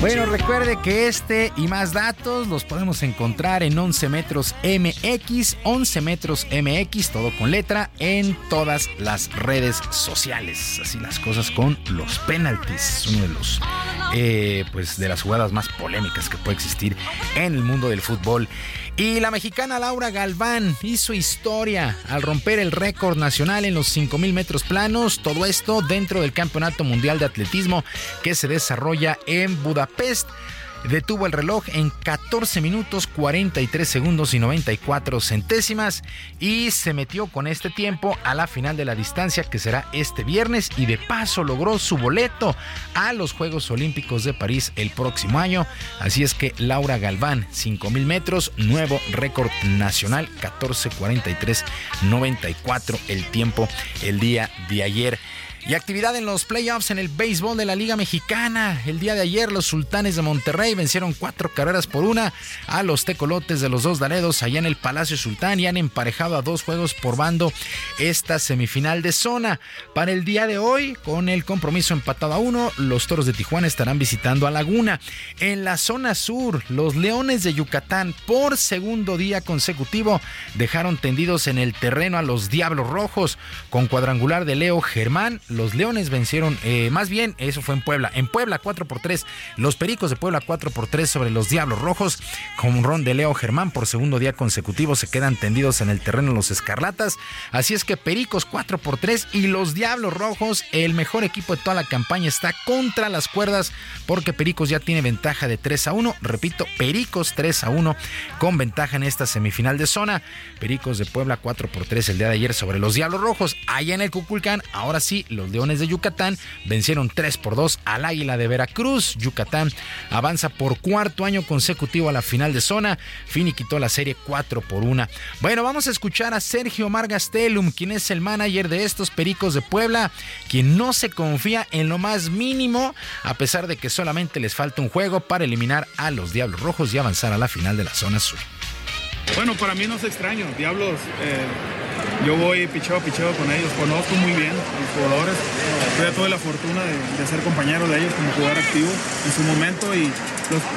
Bueno, recuerde que este y más datos los podemos encontrar en 11 metros MX, 11 metros MX, todo con letra, en todas las redes sociales. Así las cosas con los penaltis, uno de los, eh, pues de las jugadas más polémicas que puede existir en el mundo del fútbol. Y la mexicana Laura Galván hizo historia al romper el récord nacional en los 5000 metros planos. Todo esto dentro del Campeonato Mundial de Atletismo que se desarrolla en Budapest detuvo el reloj en 14 minutos 43 segundos y 94 centésimas y se metió con este tiempo a la final de la distancia que será este viernes y de paso logró su boleto a los Juegos Olímpicos de París el próximo año. Así es que Laura Galván, 5000 metros, nuevo récord nacional, 14.43.94 94 el tiempo el día de ayer. Y actividad en los playoffs en el béisbol de la Liga Mexicana. El día de ayer los Sultanes de Monterrey vencieron cuatro carreras por una a los Tecolotes de los dos Daredos allá en el Palacio Sultán y han emparejado a dos juegos por bando esta semifinal de zona. Para el día de hoy, con el compromiso empatado a uno, los Toros de Tijuana estarán visitando a Laguna. En la zona sur, los Leones de Yucatán por segundo día consecutivo dejaron tendidos en el terreno a los Diablos Rojos con cuadrangular de Leo Germán los Leones vencieron, eh, más bien, eso fue en Puebla. En Puebla 4 por 3. Los Pericos de Puebla 4 por 3 sobre los Diablos Rojos. Con un ron de Leo Germán por segundo día consecutivo se quedan tendidos en el terreno los Escarlatas. Así es que Pericos 4 por 3 y los Diablos Rojos, el mejor equipo de toda la campaña, está contra las cuerdas porque Pericos ya tiene ventaja de 3 a 1. Repito, Pericos 3 a 1 con ventaja en esta semifinal de zona. Pericos de Puebla 4 por 3 el día de ayer sobre los Diablos Rojos. Allá en el Cuculcán, ahora sí, los Leones de Yucatán vencieron 3 por 2 al Águila de Veracruz. Yucatán avanza por cuarto año consecutivo a la final de zona. Fini quitó la serie 4 por 1. Bueno, vamos a escuchar a Sergio Margastelum, quien es el manager de estos Pericos de Puebla, quien no se confía en lo más mínimo, a pesar de que solamente les falta un juego para eliminar a los Diablos Rojos y avanzar a la final de la zona sur. Bueno, para mí no es extraño. Diablos, eh, yo voy picheo a picheo con ellos, conozco muy bien a los jugadores. Yo tuve la fortuna de, ser compañero de ellos como jugador activo en su momento y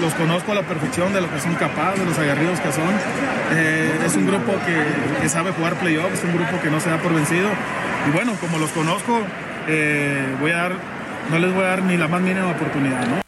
los, conozco a la perfección de lo que son capaces, de los agarridos que son. Eh, es un grupo que, que, sabe jugar playoffs, es un grupo que no se da por vencido. Y bueno, como los conozco, eh, voy a dar, no les voy a dar ni la más mínima oportunidad, ¿no?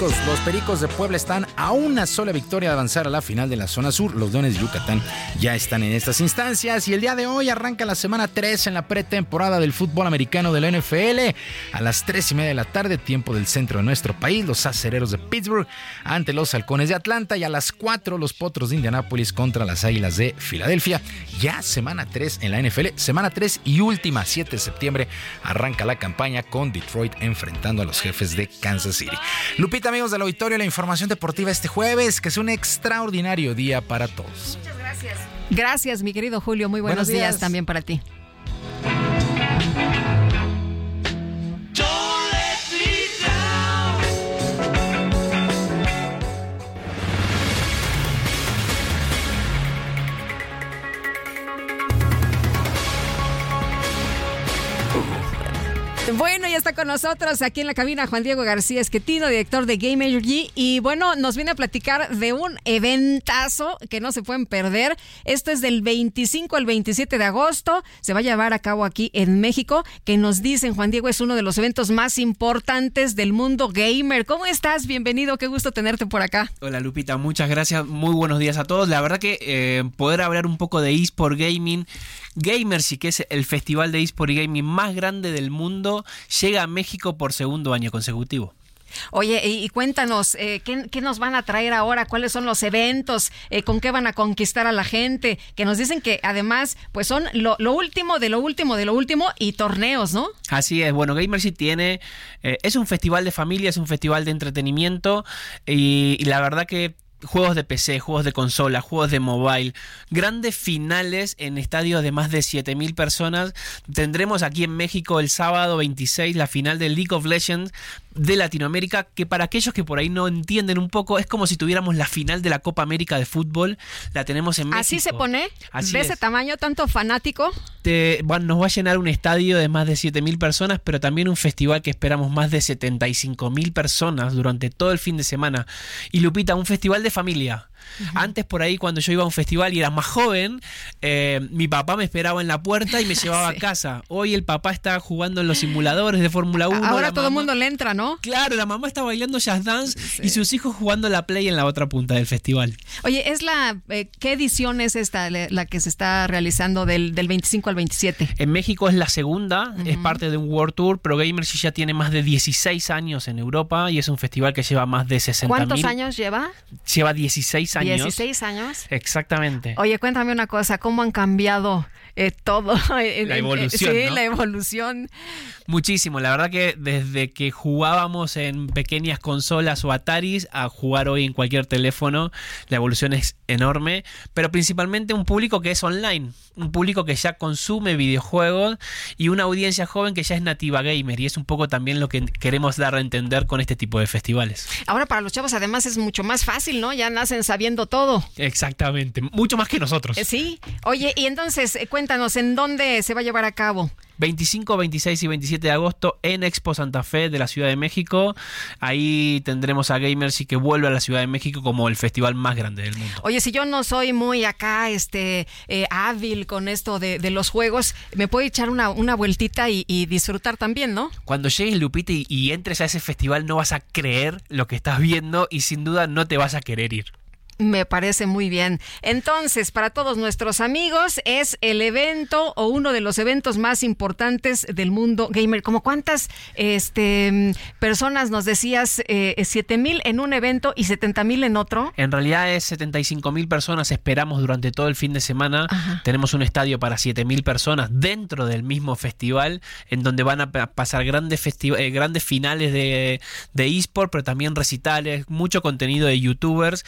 Los Pericos de Puebla están a una sola victoria de avanzar a la final de la zona sur. Los Dones de Yucatán ya están en estas instancias y el día de hoy arranca la semana 3 en la pretemporada del fútbol americano de la NFL. A las 3 y media de la tarde, tiempo del centro de nuestro país, los acereros de Pittsburgh ante los halcones de Atlanta y a las 4 los potros de Indianápolis contra las águilas de Filadelfia. Ya semana 3 en la NFL, semana 3 y última, 7 de septiembre, arranca la campaña con Detroit enfrentando a los jefes de Kansas City. Lupita amigos del auditorio, la información deportiva este jueves, que es un extraordinario día para todos. Muchas gracias. Gracias, mi querido Julio. Muy buenos, buenos días. días también para ti. Bueno, ya está con nosotros aquí en la cabina Juan Diego García Esquetino, director de Game Energy. Y bueno, nos viene a platicar de un eventazo que no se pueden perder. Esto es del 25 al 27 de agosto. Se va a llevar a cabo aquí en México. Que nos dicen, Juan Diego, es uno de los eventos más importantes del mundo gamer. ¿Cómo estás? Bienvenido. Qué gusto tenerte por acá. Hola, Lupita. Muchas gracias. Muy buenos días a todos. La verdad que eh, poder hablar un poco de eSport Gaming Gamersy, que es el festival de eSport y gaming más grande del mundo, llega a México por segundo año consecutivo. Oye, y, cuéntanos, eh, ¿qué, nos van a traer ahora? ¿Cuáles son los eventos? Eh, ¿Con qué van a conquistar a la gente? Que nos dicen que además, pues son lo, último de lo último de lo último y torneos, ¿no? Así es, bueno, Gamersy tiene, eh, es un festival de familia, es un festival de entretenimiento y, y la verdad que juegos de PC, juegos de consola, juegos de mobile, grandes finales en estadios de más de 7000 personas. Tendremos aquí en México el sábado 26 la final del League of Legends de Latinoamérica, que para aquellos que por ahí no entienden un poco, es como si tuviéramos la final de la Copa América de fútbol, la tenemos en México. ¿Así se pone? ¿De ese tamaño tanto fanático? bueno, nos va a llenar un estadio de más de 7000 personas, pero también un festival que esperamos más de 75.000 personas durante todo el fin de semana. Y Lupita, un festival de familia. Antes por ahí cuando yo iba a un festival y era más joven, eh, mi papá me esperaba en la puerta y me llevaba a casa. Hoy el papá está jugando en los simuladores de Fórmula 1. Ahora todo el mundo le entra, ¿no? Claro, la mamá está bailando jazz dance y sus hijos jugando la play en la otra punta del festival. Oye, es la eh, ¿qué edición es esta la que se está realizando del, del 25 al 27? En México es la segunda, es parte de un World Tour, pero Gamers ya tiene más de 16 años en Europa y es un festival que lleva más de 60 ¿Cuántos años lleva? Lleva 16 años. 16 años. Exactamente. Oye, cuéntame una cosa, ¿cómo han cambiado eh, todo? la evolución. sí, la evolución. Muchísimo, la verdad que desde que jugábamos en pequeñas consolas o Ataris a jugar hoy en cualquier teléfono, la evolución es enorme, pero principalmente un público que es online, un público que ya consume videojuegos y una audiencia joven que ya es nativa gamer y es un poco también lo que queremos dar a entender con este tipo de festivales. Ahora para los chavos además es mucho más fácil, ¿no? Ya nacen sabiendo todo. Exactamente, mucho más que nosotros. Eh, sí, oye, y entonces eh, cuéntanos, ¿en dónde se va a llevar a cabo? 25, 26 y 27 de agosto en Expo Santa Fe de la Ciudad de México. Ahí tendremos a Gamers y que vuelve a la Ciudad de México como el festival más grande del mundo. Oye, si yo no soy muy acá este eh, hábil con esto de, los juegos, me puedo echar una, una vueltita y, disfrutar también, ¿no? Cuando llegues, Lupita, y, y entres a ese festival, no vas a creer lo que estás viendo y sin duda no te vas a querer ir. Me parece muy bien. Entonces, para todos nuestros amigos, es el evento o uno de los eventos más importantes del mundo gamer. ¿Como cuántas este, personas nos decías? Eh, ¿Siete mil en un evento y 70 mil en otro? En realidad es 75 mil personas. Esperamos durante todo el fin de semana. Tenemos un estadio para 7 mil personas dentro del mismo festival, en donde van a pasar grandes, eh, grandes finales de, de eSport, pero también recitales, mucho contenido de youtubers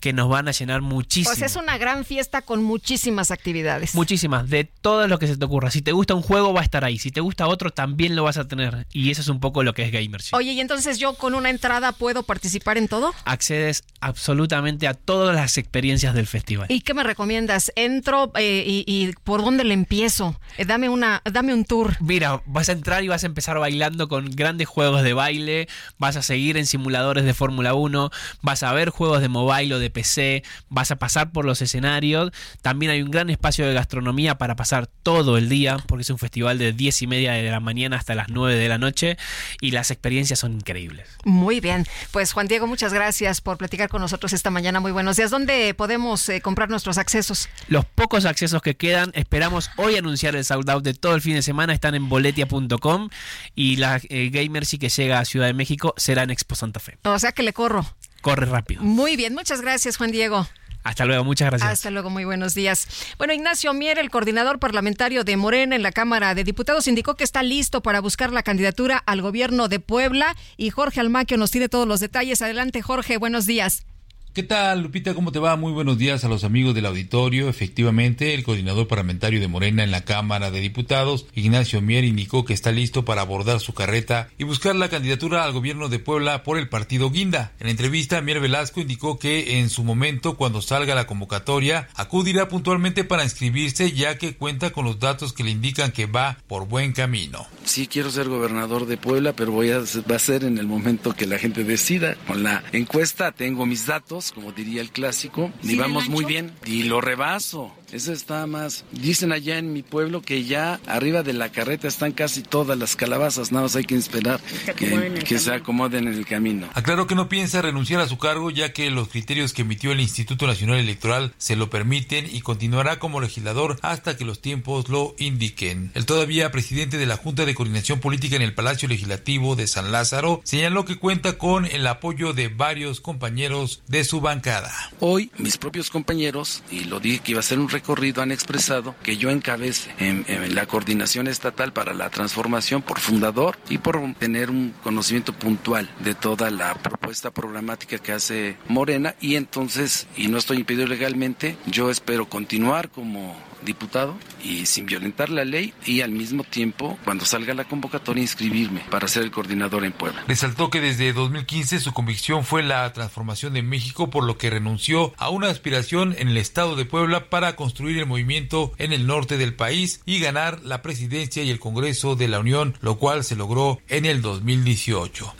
que nos van a llenar muchísimo. Pues es una gran fiesta con muchísimas actividades. Muchísimas, de todo lo que se te ocurra. Si te gusta un juego, va a estar ahí. Si te gusta otro, también lo vas a tener. Y eso es un poco lo que es Gamership. Oye, y entonces yo con una entrada puedo participar en todo? Accedes absolutamente a todas las experiencias del festival. ¿Y qué me recomiendas? ¿Entro eh, y, por dónde le empiezo? Eh, dame, una, dame un tour. Mira, vas a entrar y vas a empezar bailando con grandes juegos de baile, vas a seguir en simuladores de Fórmula 1, vas a ver juegos de mobile o de PC, vas a pasar por los escenarios. También hay un gran espacio de gastronomía para pasar todo el día, porque es un festival de 10 y media de la mañana hasta las 9 de la noche y las experiencias son increíbles. Muy bien. Pues Juan Diego, muchas gracias por platicar con nosotros esta mañana. Muy buenos días. ¿Dónde podemos eh, comprar nuestros accesos? Los pocos accesos que quedan, esperamos hoy anunciar el sold out de todo el fin de semana, están en boletia.com y la eh, Gamer sí que llega a Ciudad de México será en Expo Santa Fe. O sea que le corro. Corre rápido. Muy bien, muchas gracias Juan Diego. Hasta luego, muchas gracias. Hasta luego, muy buenos días. Bueno, Ignacio Mier, el coordinador parlamentario de Morena en la Cámara de Diputados, indicó que está listo para buscar la candidatura al gobierno de Puebla y Jorge Almaquio nos tiene todos los detalles. Adelante, Jorge, buenos días. ¿Qué tal, Lupita? ¿Cómo te va? Muy buenos días a los amigos del auditorio. Efectivamente, el coordinador parlamentario de Morena en la Cámara de Diputados, Ignacio Mier, indicó que está listo para abordar su carreta y buscar la candidatura al gobierno de Puebla por el partido Guinda. En la entrevista, Mier Velasco indicó que en su momento, cuando salga la convocatoria, acudirá puntualmente para inscribirse, ya que cuenta con los datos que le indican que va por buen camino. Sí, quiero ser gobernador de Puebla, pero voy a, va a ser en el momento que la gente decida. Con la encuesta tengo mis datos como diría el clásico, y vamos muy bien y lo rebaso. Eso está más. Dicen allá en mi pueblo que ya arriba de la carreta están casi todas las calabazas, nada más hay que esperar que, se acomoden en el camino. Aclaró que no piensa renunciar a su cargo ya que los criterios que emitió el Instituto Nacional Electoral se lo permiten y continuará como legislador hasta que los tiempos lo indiquen. El todavía presidente de la Junta de Coordinación Política en el Palacio Legislativo de San Lázaro señaló que cuenta con el apoyo de varios compañeros de su bancada. Hoy mis propios compañeros, y lo dije que iba a ser un recorrido, han expresado que yo encabece en, la coordinación estatal para la transformación por fundador y por tener un conocimiento puntual de toda la propuesta programática que hace Morena y entonces, y no estoy impedido legalmente, yo espero continuar como diputado y sin violentar la ley y al mismo tiempo, cuando salga la convocatoria, inscribirme para ser el coordinador en Puebla. Resaltó que desde 2015 su convicción fue la transformación de México, por lo que renunció a una aspiración en el estado de Puebla para construir el movimiento en el norte del país y ganar la presidencia y el Congreso de la Unión, lo cual se logró en el 2018.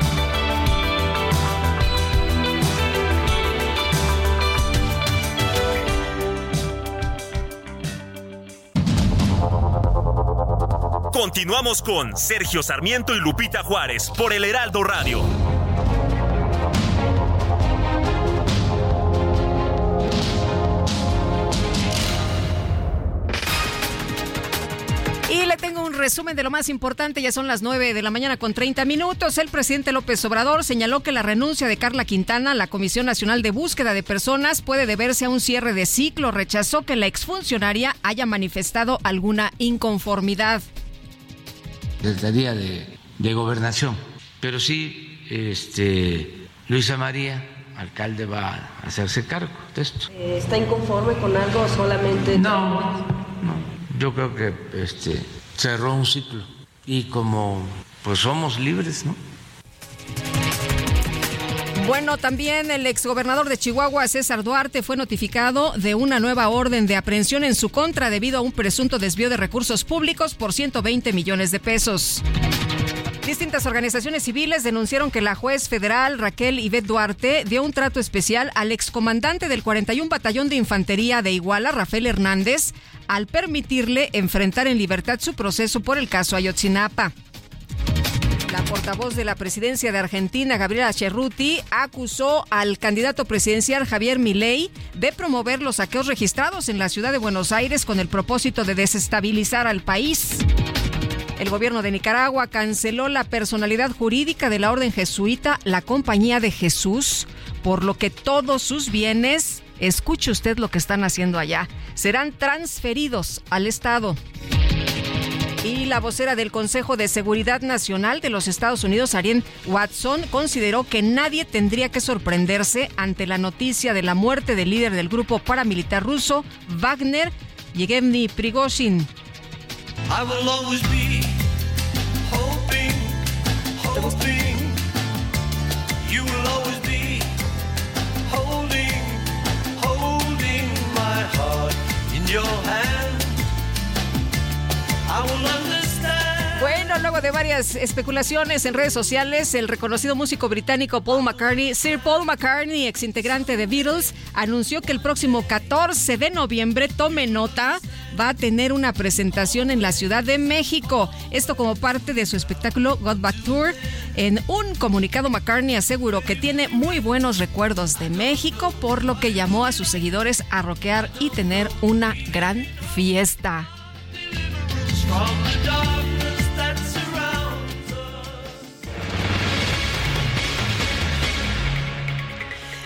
Continuamos con Sergio Sarmiento y Lupita Juárez por el Heraldo Radio. Y le tengo un resumen de lo más importante, ya son las 9 de la mañana con 30 minutos. El presidente López Obrador señaló que la renuncia de Carla Quintana a la Comisión Nacional de Búsqueda de Personas puede deberse a un cierre de ciclo. Rechazó que la exfuncionaria haya manifestado alguna inconformidad Secretaría de, de Gobernación. Pero sí, este, Luisa María, alcalde, va a hacerse cargo de esto. ¿Está inconforme con algo o solamente.? No, no. Yo creo que este, cerró un ciclo. Y como pues somos libres, ¿no? Bueno, también el exgobernador de Chihuahua, César Duarte, fue notificado de una nueva orden de aprehensión en su contra debido a un presunto desvío de recursos públicos por 120 millones de pesos. Distintas organizaciones civiles denunciaron que la juez federal Raquel Ivette Duarte dio un trato especial al excomandante del 41 Batallón de Infantería de Iguala, Rafael Hernández, al permitirle enfrentar en libertad su proceso por el caso Ayotzinapa. La portavoz de la presidencia de Argentina, Gabriela Cerruti, acusó al candidato presidencial Javier Milei de promover los saqueos registrados en la ciudad de Buenos Aires con el propósito de desestabilizar al país. El gobierno de Nicaragua canceló la personalidad jurídica de la orden jesuita, la Compañía de Jesús, por lo que todos sus bienes, escuche usted lo que están haciendo allá, serán transferidos al Estado. Y la vocera del Consejo de Seguridad Nacional de los Estados Unidos, Ariane Watson, consideró que nadie tendría que sorprenderse ante la noticia de la muerte del líder del grupo paramilitar ruso, Wagner, Yevgeny Prigozhin. Bueno, luego de varias especulaciones en redes sociales, el reconocido músico británico Paul McCartney, Sir Paul McCartney, exintegrante de Beatles, anunció que el próximo 14 de noviembre, tome nota, va a tener una presentación en la Ciudad de México. Esto como parte de su espectáculo God Back Tour. En un comunicado, McCartney aseguró que tiene muy buenos recuerdos de México, por lo que llamó a sus seguidores a rockear y tener una gran fiesta. From the darkness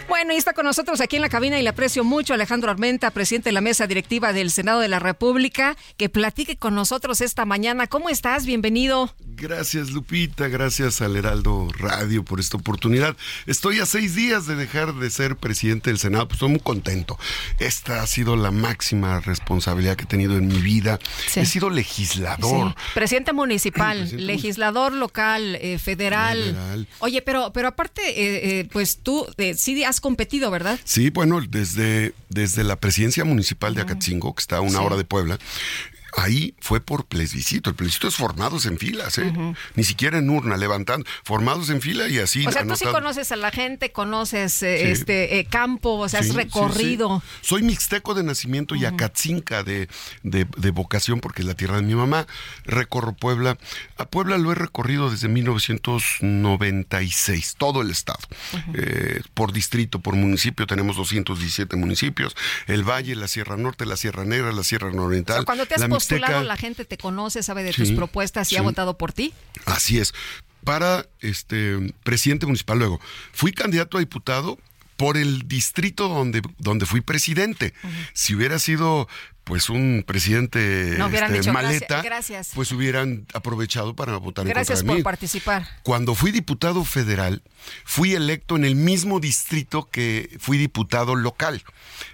Bueno, y está con nosotros aquí en la cabina y le aprecio mucho Alejandro Armenta, presidente de la mesa directiva del Senado de la República, que platique con nosotros esta mañana. ¿Cómo estás? Bienvenido. Gracias Lupita, gracias al Heraldo Radio por esta oportunidad. Estoy a seis días de dejar de ser presidente del Senado, pues estoy muy contento. Esta ha sido la máxima responsabilidad que he tenido en mi vida. Sí. He sido legislador. Sí. Presidente municipal, legislador local, eh, federal. Federal. Oye, pero, pero aparte, eh, eh, pues tú eh, sí has competido, ¿verdad? Sí, bueno, desde, desde la presidencia municipal de Acatzingo, que está a una Sí. hora de Puebla, ahí fue por plebiscito. El plebiscito es formados en filas, ¿eh? Ni siquiera en urna, levantando, formados en fila y así. o sea, tú sí conoces a la gente, conoces eh, Sí. este eh, campo, o sea, Sí, has recorrido. sí. Soy mixteco de nacimiento y acatzinca de, de, de vocación porque es la tierra de mi mamá. Recorro Puebla. A Puebla lo he recorrido desde 1996, todo el estado. Eh, por distrito, por municipio, tenemos 217 municipios. El Valle, la Sierra Norte, la Sierra Negra, la Sierra Oriental. Cuando te has la postulado, la gente te conoce, sabe de Sí, tus propuestas y ha sí. votado por ti. Así es. Para este presidente municipal luego. Fui candidato a diputado por el distrito donde, donde fui presidente. Si hubiera sido pues un presidente No este, dicho, maleta, gracias, gracias. pues hubieran aprovechado para votar Gracias en por contra de mí. participar. Cuando fui diputado federal, fui electo en el mismo distrito que fui diputado local.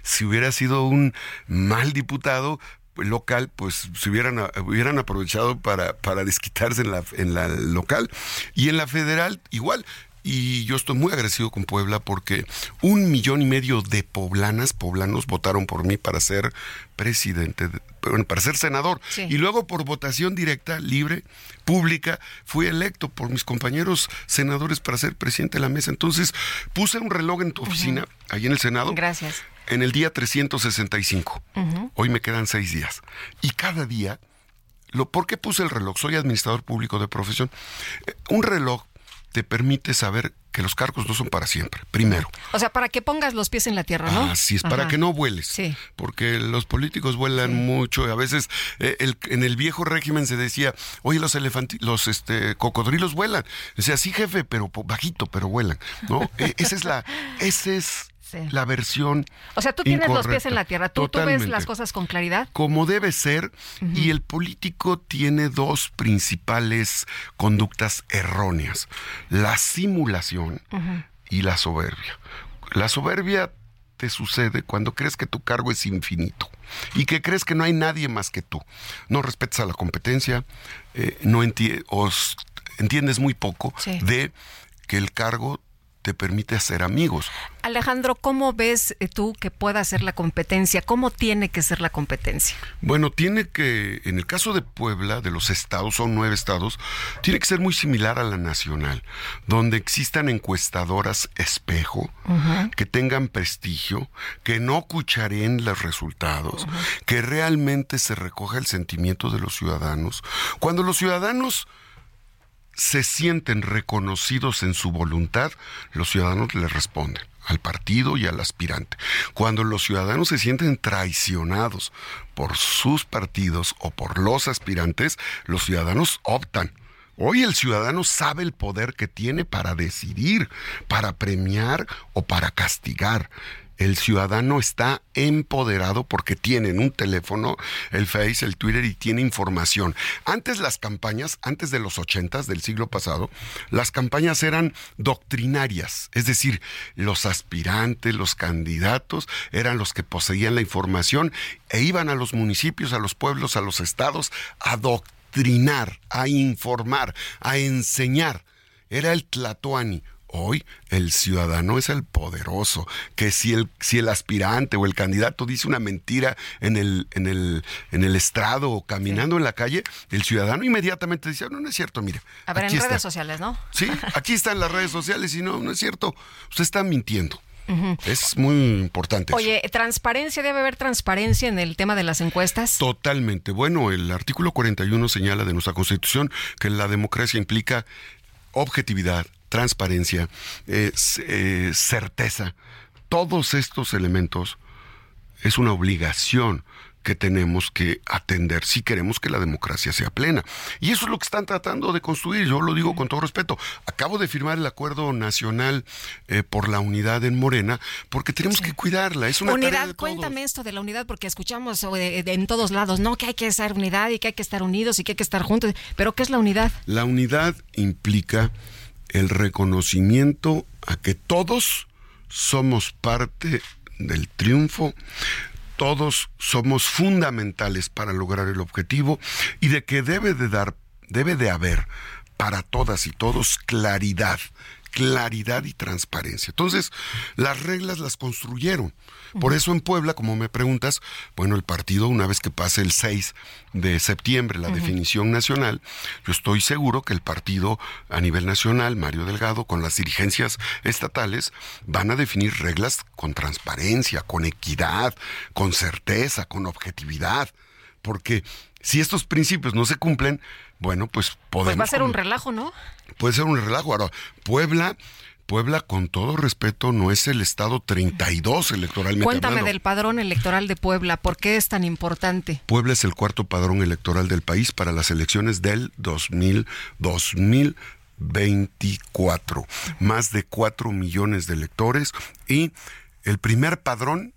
Si hubiera sido un mal diputado local, pues se hubieran, hubieran aprovechado para, para desquitarse en la, en la local. Y en la federal, igual. Y yo estoy muy agradecido con Puebla porque un millón y medio de poblanas, poblanos, votaron por mí para ser presidente, de- bueno, para ser senador. Sí. Y luego por votación directa, libre, pública, fui electo por mis compañeros senadores para ser presidente de la mesa. Entonces puse un reloj en tu oficina, ahí en el Senado. Gracias. En el día 365. Ujú. Hoy me quedan seis días. Y cada día, lo, ¿por qué puse el reloj? Soy administrador público de profesión. Eh, Un reloj te permite saber que los cargos no son para siempre, primero. O sea, para que pongas los pies en la tierra, ¿no? Así es, para que no vueles. Sí. Porque los políticos vuelan mucho y a veces eh, el- en el viejo régimen se decía, oye, los elefanti- los este, cocodrilos vuelan. Decía, sí, jefe, pero bajito, pero vuelan. ¿no? Eh, esa es la, esa es Sí. la versión. O sea, tú tienes los pies en la tierra. ¿Tú, tú ves las cosas con claridad? como debe ser, y el político tiene dos principales conductas erróneas, la simulación y la soberbia. La soberbia te sucede cuando crees que tu cargo es infinito y que crees que no hay nadie más que tú. No respetas a la competencia, eh, no enti- entiendes muy poco Sí. de que el cargo te permite hacer amigos. Alejandro, ¿cómo ves eh, tú que pueda ser la competencia? ¿Cómo tiene que ser la competencia? Bueno, tiene que, en el caso de Puebla, de los estados, son nueve estados, tiene que ser muy similar a la nacional, donde existan encuestadoras espejo, que tengan prestigio, que no cucharen los resultados, que realmente se recoja el sentimiento de los ciudadanos. Cuando los ciudadanos se sienten reconocidos en su voluntad, los ciudadanos les responden al partido y al aspirante. Cuando los ciudadanos se sienten traicionados por sus partidos o por los aspirantes, los ciudadanos optan. Hoy el ciudadano sabe el poder que tiene para decidir, para premiar o para castigar. El ciudadano está empoderado porque tiene en un teléfono el Face, el Twitter y tiene información. Antes las campañas, antes de los ochentas del siglo pasado, las campañas eran doctrinarias, es decir, los aspirantes, los candidatos eran los que poseían la información e iban a los municipios, a los pueblos, a los estados a doctrinar, a informar, a enseñar. Era el Tlatoani. Hoy el ciudadano es el poderoso, que si el, si el aspirante o el candidato dice una mentira en el, en el, en el estrado o caminando en la calle, el ciudadano inmediatamente dice, no, no es cierto, mire. A ver, en aquí redes está". sociales, ¿no? Sí, aquí están las redes sociales y no, no es cierto. Usted está mintiendo. Es muy importante. eso. Oye, transparencia, debe haber transparencia en el tema de las encuestas. Totalmente. Bueno, el artículo 41 señala de nuestra Constitución que la democracia implica objetividad, transparencia, eh, eh, certeza. Todos estos elementos es una obligación que tenemos que atender si queremos que la democracia sea plena. Y eso es lo que están tratando de construir, yo lo digo con todo respeto. Acabo de firmar el Acuerdo Nacional eh, por la Unidad en Morena porque tenemos que cuidarla. Es una tarea unidad, de todos. cuéntame esto de la unidad, porque escuchamos eh, de- en todos lados, ¿no? Que hay que ser unidad y que hay que estar unidos y que hay que estar juntos. Pero ¿qué es la unidad? La unidad implica el reconocimiento a que todos somos parte del triunfo, todos somos fundamentales para lograr el objetivo y de que debe de dar, debe de haber para todas y todos claridad, claridad y transparencia. Entonces, las reglas las construyeron. Por eso en Puebla, como me preguntas, bueno, el partido, una vez que pase el 6 de septiembre, la definición nacional, yo estoy seguro que el partido a nivel nacional, Mario Delgado, con las dirigencias estatales, van a definir reglas con transparencia, con equidad, con certeza, con objetividad. Porque si estos principios no se cumplen, bueno, pues podemos... Pues va a ser un relajo, ¿no? Puede ser un relajo. Ahora, Puebla, Puebla, con todo respeto, no es el estado 32 electoralmente Cuéntame hablando. del padrón electoral de Puebla, ¿por qué es tan importante? Puebla es el cuarto padrón electoral del país para las elecciones del 2000, 2024. Más de 4 millones de electores y el primer padrón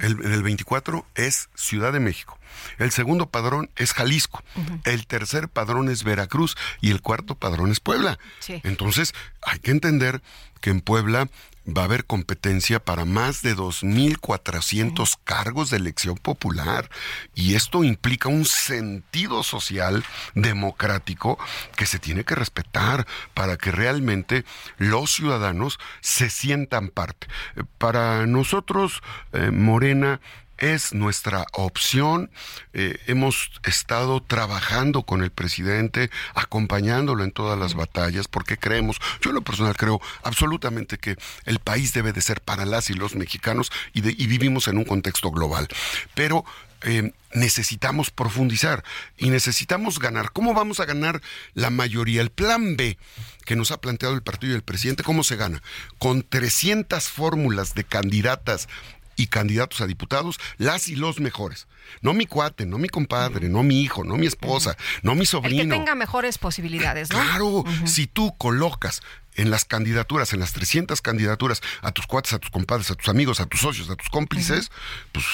el, del 24 es Ciudad de México. El segundo padrón es Jalisco. El tercer padrón es Veracruz y el cuarto padrón es Puebla. Sí. Entonces, hay que entender que en Puebla va a haber competencia para más de 2.400 cargos de elección popular. Y esto implica un sentido social democrático que se tiene que respetar para que realmente los ciudadanos se sientan parte. Eh, Para nosotros, eh, Morena, es nuestra opción. Eh, hemos estado trabajando con el presidente, acompañándolo en todas las batallas, porque creemos, yo en lo personal creo absolutamente que el país debe de ser para las y los mexicanos y, vivimos en un contexto global. Pero eh, necesitamos profundizar y necesitamos ganar. ¿Cómo vamos a ganar la mayoría? El plan B que nos ha planteado el partido y el presidente, ¿cómo se gana? Con 300 fórmulas de candidatas y candidatos a diputados, las y los mejores. No mi cuate, no mi compadre, no mi hijo, no mi esposa, no mi El que sobrino. tenga mejores posibilidades, ¿no? Claro, si tú colocas en las candidaturas, en las 300 candidaturas, a tus cuates, a tus compadres, a tus amigos, a tus socios, a tus cómplices, pues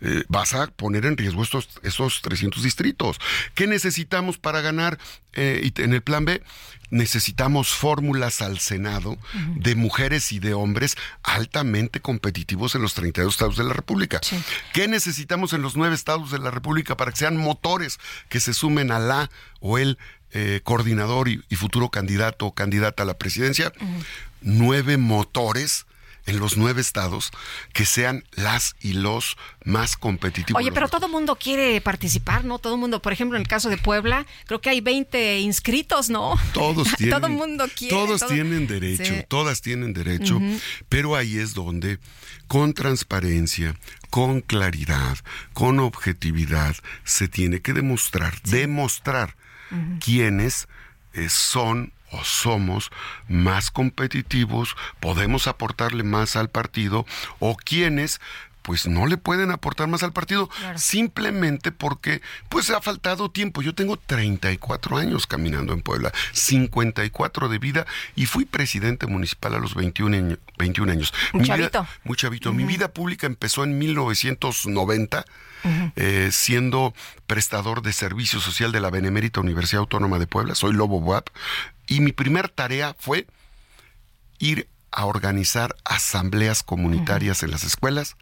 eh, vas a poner en riesgo estos, esos 300 distritos. ¿Qué necesitamos para ganar eh, en el plan B? Necesitamos fórmulas al Senado de mujeres y de hombres altamente competitivos en los 32 estados de la República. ¿Qué necesitamos en los nueve estados de la República para que sean motores que se sumen a la o el eh, coordinador y, y futuro candidato o candidata a la presidencia? nueve motores en los nueve estados que sean las y los más competitivos. Oye, pero todo el mundo quiere participar, ¿no? Todo el mundo, por ejemplo, en el caso de Puebla, creo que hay 20 inscritos, ¿no? Todos tienen, todo el mundo quiere. Todos todo- tienen derecho, Sí. todas tienen derecho, pero ahí es donde, con transparencia, con claridad, con objetividad, se tiene que demostrar, demostrar quiénes eh, son o somos más competitivos, podemos aportarle más al partido, o quienes pues no le pueden aportar más al partido simplemente porque pues ha faltado tiempo. Yo tengo 34 años caminando en Puebla, 54 de vida y fui presidente municipal a los 21 años. 21 años. Un Mi vida- chavito. muy chavito. Mi vida pública empezó en 1990 eh, siendo prestador de servicio social de la Benemérita Universidad Autónoma de Puebla. Soy Lobo Buap. Y mi primer tarea fue ir a organizar asambleas comunitarias en las escuelas,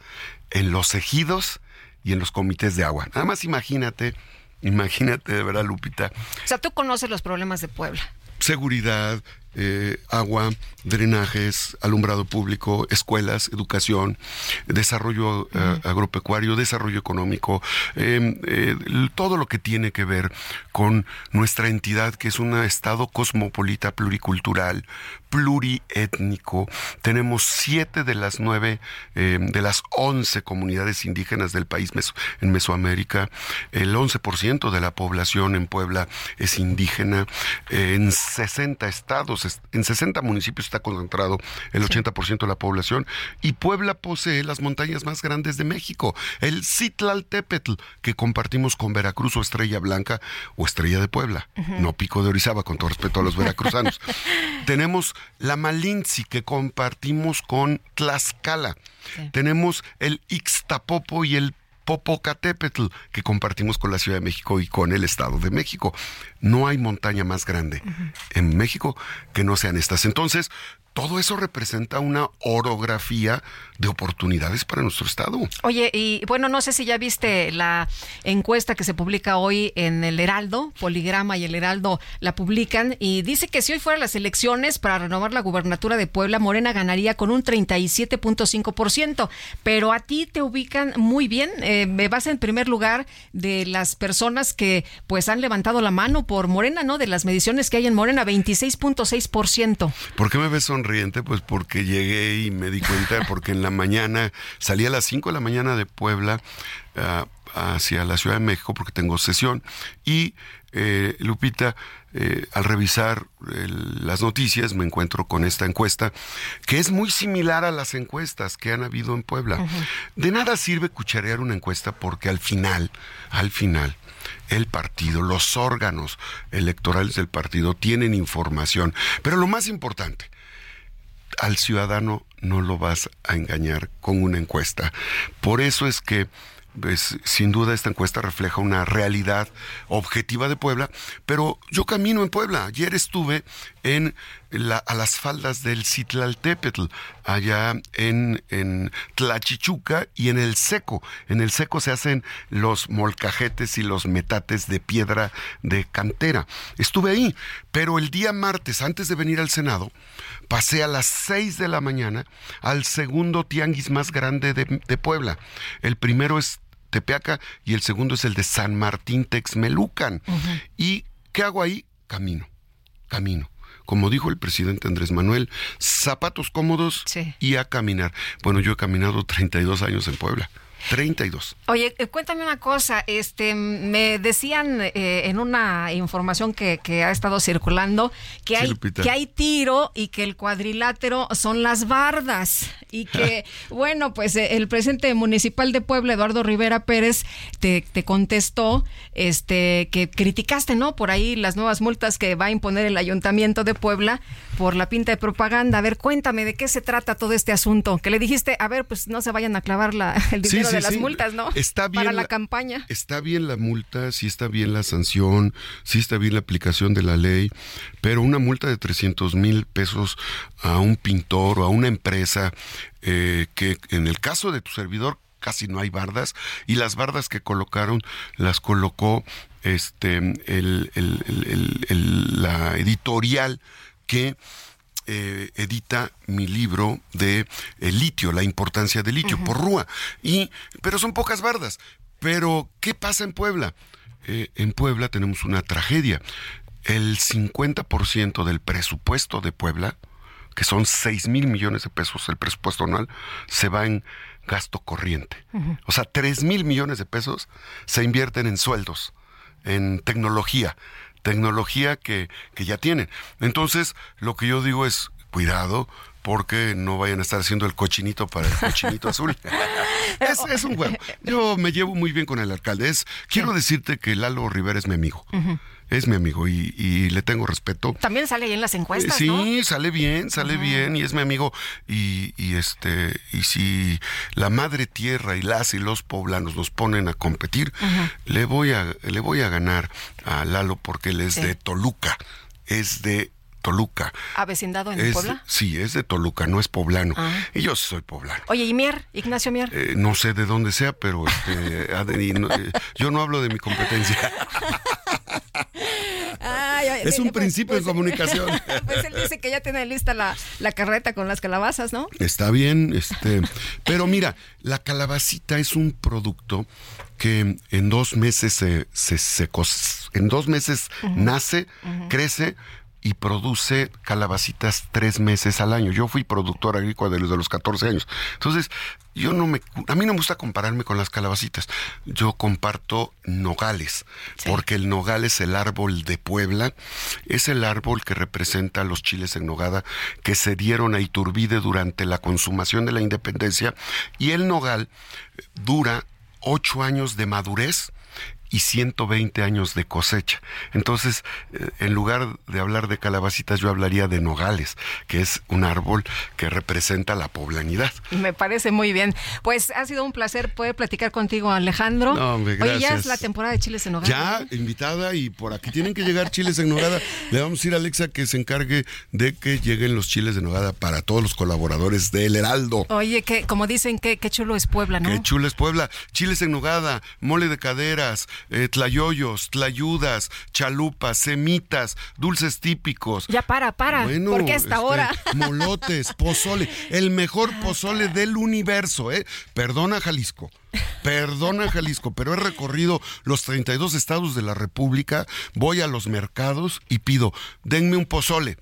en los ejidos y en los comités de agua. Nada más imagínate, imagínate de verdad, Lupita, O sea, tú conoces los problemas de Puebla. seguridad, eh, agua, drenajes, alumbrado público, escuelas, educación, desarrollo eh, agropecuario, desarrollo económico, eh, eh, todo lo que tiene que ver con nuestra entidad, que es un estado cosmopolita, pluricultural, pluriétnico. Tenemos siete de las nueve, eh, de las once comunidades indígenas del país meso- en Mesoamérica. El 11% de la población en Puebla es indígena. En 60 estados, en 60 municipios está concentrado el 80% de la población. Y Puebla posee las montañas más grandes de México, el Citlaltépetl, que compartimos con Veracruz o Estrella Blanca o Estrella de Puebla, no Pico de Orizaba, con todo respeto a los veracruzanos. Tenemos la Malinzi que compartimos con Tlaxcala. Tenemos el Ixtapopo y el Popocatépetl que compartimos con la Ciudad de México y con el Estado de México. No hay montaña más grande en México que no sean estas. Entonces, todo eso representa una orografía de oportunidades para nuestro Estado. Oye, y bueno, no sé si ya viste la encuesta que se publica hoy en el Heraldo, Poligrama y el Heraldo la publican y dice que si hoy fueran las elecciones para renovar la gubernatura de Puebla, Morena ganaría con un 37.5%, pero a ti te ubican muy bien, eh, me vas en primer lugar de las personas que pues han levantado la mano por Morena, ¿no? De las mediciones que hay en Morena, 26.6%. ¿Por qué me ves sonriente? Pues porque llegué y me di cuenta, porque en la mañana, salí a las 5 de la mañana de Puebla ah, hacia la Ciudad de México porque tengo sesión y eh, Lupita, eh, al revisar el- las noticias me encuentro con esta encuesta que es muy similar a las encuestas que han habido en Puebla. De nada sirve cucharear una encuesta porque al final, al final, el partido, los órganos electorales del partido tienen información. Pero lo más importante, al ciudadano no lo vas a engañar con una encuesta. Por eso es que, pues, sin duda, esta encuesta refleja una realidad objetiva de Puebla, pero yo camino en Puebla. Ayer estuve en a las faldas del Citlaltépetl, allá en, en Tlachichuca y en el Seco. En el Seco se hacen los molcajetes y los metates de piedra de cantera. Estuve ahí, pero el día martes, antes de venir al Senado, pasé a las 6 de la mañana al segundo tianguis más grande de, de Puebla. El primero es Tepeaca y el segundo es el de San Martín Texmelucan. ¿Y qué hago ahí? Camino, camino. Como dijo el presidente Andrés Manuel, zapatos cómodos y a caminar. Bueno, yo he caminado 32 años en Puebla. 32. Oye, eh, cuéntame una cosa, este, me decían eh, en una información que, que ha estado circulando que hay, que hay tiro y que el cuadrilátero son las bardas y que, bueno, pues eh, el presidente municipal de Puebla, Eduardo Rivera Pérez, te, te contestó este, que criticaste, ¿no? Por ahí las nuevas multas que va a imponer el ayuntamiento de Puebla por la pinta de propaganda. A ver, cuéntame de qué se trata todo este asunto, que le dijiste, a ver, pues no se vayan a clavar la, el dinero sí, de las sí. multas, ¿no? Está bien Para la la- campaña. Está bien la multa, sí está bien la sanción, sí está bien la aplicación de la ley, pero una multa de 300 mil pesos a un pintor o a una empresa eh, que en el caso de tu servidor casi no hay bardas y las bardas que colocaron las colocó este el- el- la editorial que eh, edita mi libro de el litio, la importancia del litio, por Rúa. Y, pero son pocas bardas. Pero, ¿qué pasa en Puebla? Eh, en Puebla tenemos una tragedia. El 50% del presupuesto de Puebla, que son 6 mil millones de pesos el presupuesto anual, se va en gasto corriente. O sea, 3 mil millones de pesos se invierten en sueldos, en tecnología, tecnología que, que ya tienen. Entonces, lo que yo digo es, cuidado, porque no vayan a estar haciendo el cochinito para el cochinito azul. Es, es un juego. Yo me llevo muy bien con el alcalde. Es, quiero decirte que Lalo Rivera es mi amigo. Es mi amigo y, y le tengo respeto. También sale ahí en las encuestas, sí, ¿no? sale bien, sale bien y es mi amigo y, y este y si la madre tierra y las y los poblanos nos ponen a competir, le voy a le voy a ganar a Lalo porque él es Sí. de Toluca, es de Toluca. Avecindado en Es- Puebla. Sí, es de Toluca, no es poblano. Ah. Y yo soy poblano. Oye, ¿y Mier? Ignacio Mier. Eh, no sé de dónde sea, pero este, no- eh, yo no hablo de mi competencia. Ay, ay, es un pues- principio de comunicación. Pues él dice que ya tiene lista la, la carreta con las calabazas, ¿no? Está bien, este, pero mira, la calabacita es un producto que en dos meses se, se, se en dos meses nace, crece y produce calabacitas tres meses al año. Yo fui productor agrícola desde los 14 años. Entonces, yo no me, a mí no me gusta compararme con las calabacitas. Yo comparto nogales, porque el nogal es el árbol de Puebla, es el árbol que representa los chiles en nogada que se dieron a Iturbide durante la consumación de la independencia y el nogal dura ocho años de madurez y 120 años de cosecha. Entonces, eh, en lugar de hablar de calabacitas, yo hablaría de nogales, que es un árbol que representa la poblanidad. Me parece muy bien. Pues ha sido un placer poder platicar contigo, Alejandro. No, hombre, Oye, ya gracias. es la temporada de chiles en hogar. Ya, invitada, y por aquí tienen que llegar chiles en nogada. Le vamos a ir a Alexa que se encargue de que lleguen los chiles de nogada para todos los colaboradores del Heraldo. Oye, que como dicen, que qué chulo es Puebla, ¿no? Qué chula es Puebla. Chiles en nogada, mole de caderas, eh, tlayoyos, tlayudas, chalupas, semitas, dulces típicos. Ya para, para. Bueno, ¿Por qué hasta este, ahora? Molotes, pozole, el mejor pozole del universo, ¿eh? Perdona Jalisco. Perdona Jalisco, pero he recorrido los 32 estados de la República, voy a los mercados y pido, denme un pozole.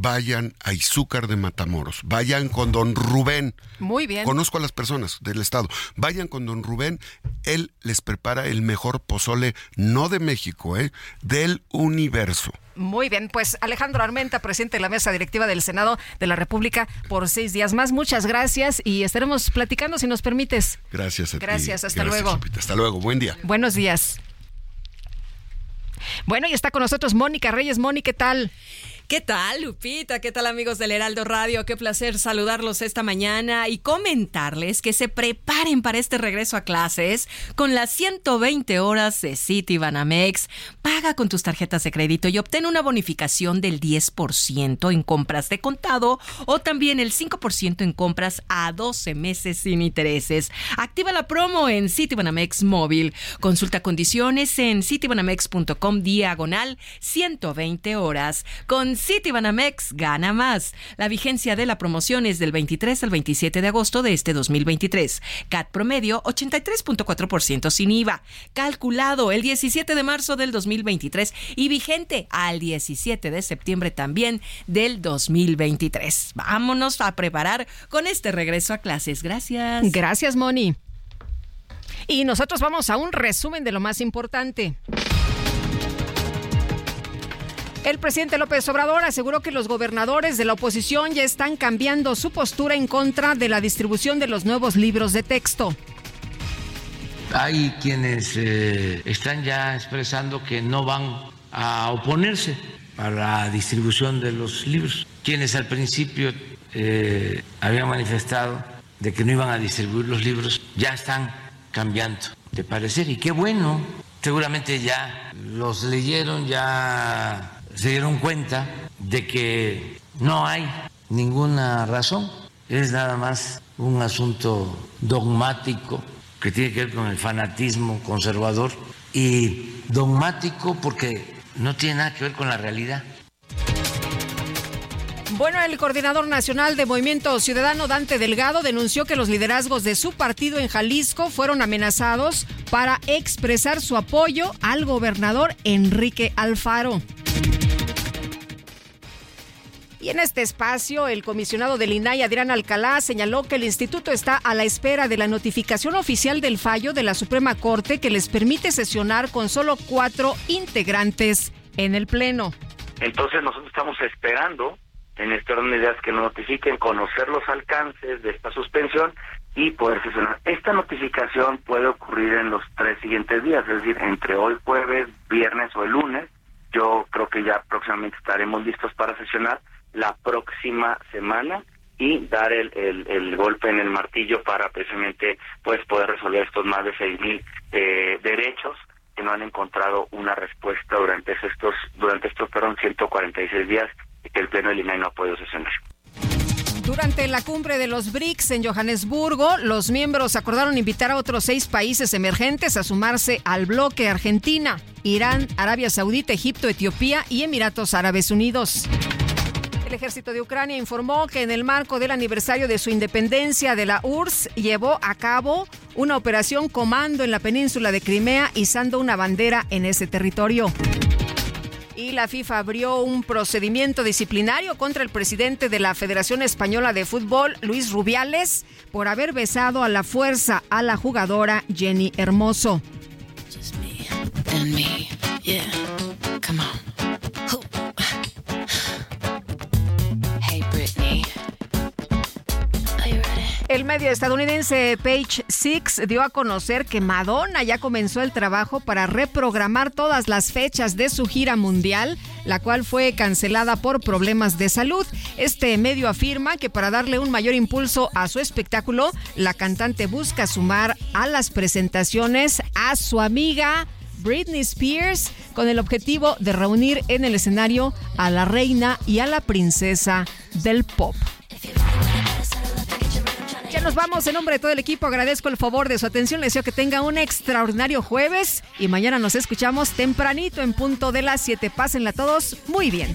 Vayan a Izúcar de Matamoros, vayan con don Rubén. Muy bien. Conozco a las personas del estado. Vayan con don Rubén, él les prepara el mejor pozole, no de México, ¿eh? del universo. Muy bien, pues Alejandro Armenta, presidente de la mesa directiva del Senado de la República, por seis días más. Muchas gracias y estaremos platicando si nos permites. Gracias a ti. Gracias, hasta luego. Lupita. Hasta luego, buen día. Buenos días. Bueno, y está con nosotros Mónica Reyes. Mónica, ¿qué tal? ¿Qué tal, Lupita? ¿Qué tal, amigos del Heraldo Radio? Qué placer saludarlos esta mañana y comentarles que se preparen para este regreso a clases con las 120 horas de City Banamex. Paga con tus tarjetas de crédito y obtén una bonificación del 10% en compras de contado o también el 5% en compras a 12 meses sin intereses. Activa la promo en City Banamex móvil. Consulta condiciones en citibanamex.com diagonal 120 horas. Con Citibanamex gana más. La vigencia de la promoción es del 23 al 27 de agosto de este 2023. CAT promedio 83.4% sin IVA. Calculado el 17 de marzo del 2023 y vigente al 17 de septiembre también del 2023. Vámonos a preparar con este regreso a clases. Gracias. Gracias, Moni. Y nosotros vamos a un resumen de lo más importante. El presidente López Obrador aseguró que los gobernadores de la oposición ya están cambiando su postura en contra de la distribución de los nuevos libros de texto. Hay quienes eh, están ya expresando que no van a oponerse a la distribución de los libros. Quienes al principio eh, habían manifestado de que no iban a distribuir los libros ya están cambiando de parecer y qué bueno. Seguramente ya los leyeron, ya se dieron cuenta de que no hay ninguna razón. Es nada más un asunto dogmático que tiene que ver con el fanatismo conservador y dogmático porque no tiene nada que ver con la realidad. Bueno, el coordinador nacional de Movimiento Ciudadano, Dante Delgado, denunció que los liderazgos de su partido en Jalisco fueron amenazados para expresar su apoyo al gobernador Enrique Alfaro. Y en este espacio, el comisionado del INAI, Adrián Alcalá, señaló que el instituto está a la espera de la notificación oficial del fallo de la Suprema Corte que les permite sesionar con solo cuatro integrantes en el Pleno. Entonces nosotros estamos esperando en este orden de ideas que nos notifiquen, conocer los alcances de esta suspensión y poder sesionar. Esta notificación puede ocurrir en los tres siguientes días, es decir, entre hoy jueves, viernes o el lunes. Yo creo que ya próximamente estaremos listos para sesionar la próxima semana y dar el, el, golpe en el martillo para precisamente pues poder resolver estos más de seis mil eh, derechos que no han encontrado una respuesta durante estos durante estos perdón 146 días y que el pleno del INAI no ha podido sesionar. Durante la cumbre de los BRICS en Johannesburgo, los miembros acordaron invitar a otros seis países emergentes a sumarse al bloque Argentina, Irán, Arabia Saudita, Egipto, Etiopía y Emiratos Árabes Unidos. El ejército de Ucrania informó que en el marco del aniversario de su independencia de la URSS llevó a cabo una operación comando en la península de Crimea izando una bandera en ese territorio. Y la FIFA abrió un procedimiento disciplinario contra el presidente de la Federación Española de Fútbol, Luis Rubiales, por haber besado a la fuerza a la jugadora Jenny Hermoso. me. Yeah, come on. El medio estadounidense Page Six dio a conocer que Madonna ya comenzó el trabajo para reprogramar todas las fechas de su gira mundial, la cual fue cancelada por problemas de salud. Este medio afirma que para darle un mayor impulso a su espectáculo, la cantante busca sumar a las presentaciones a su amiga Britney Spears con el objetivo de reunir en el escenario a la reina y a la princesa del pop. Ya nos vamos. En nombre de todo el equipo agradezco el favor de su atención. Les deseo que tenga un extraordinario jueves y mañana nos escuchamos tempranito en punto de las 7. Pásenla todos muy bien.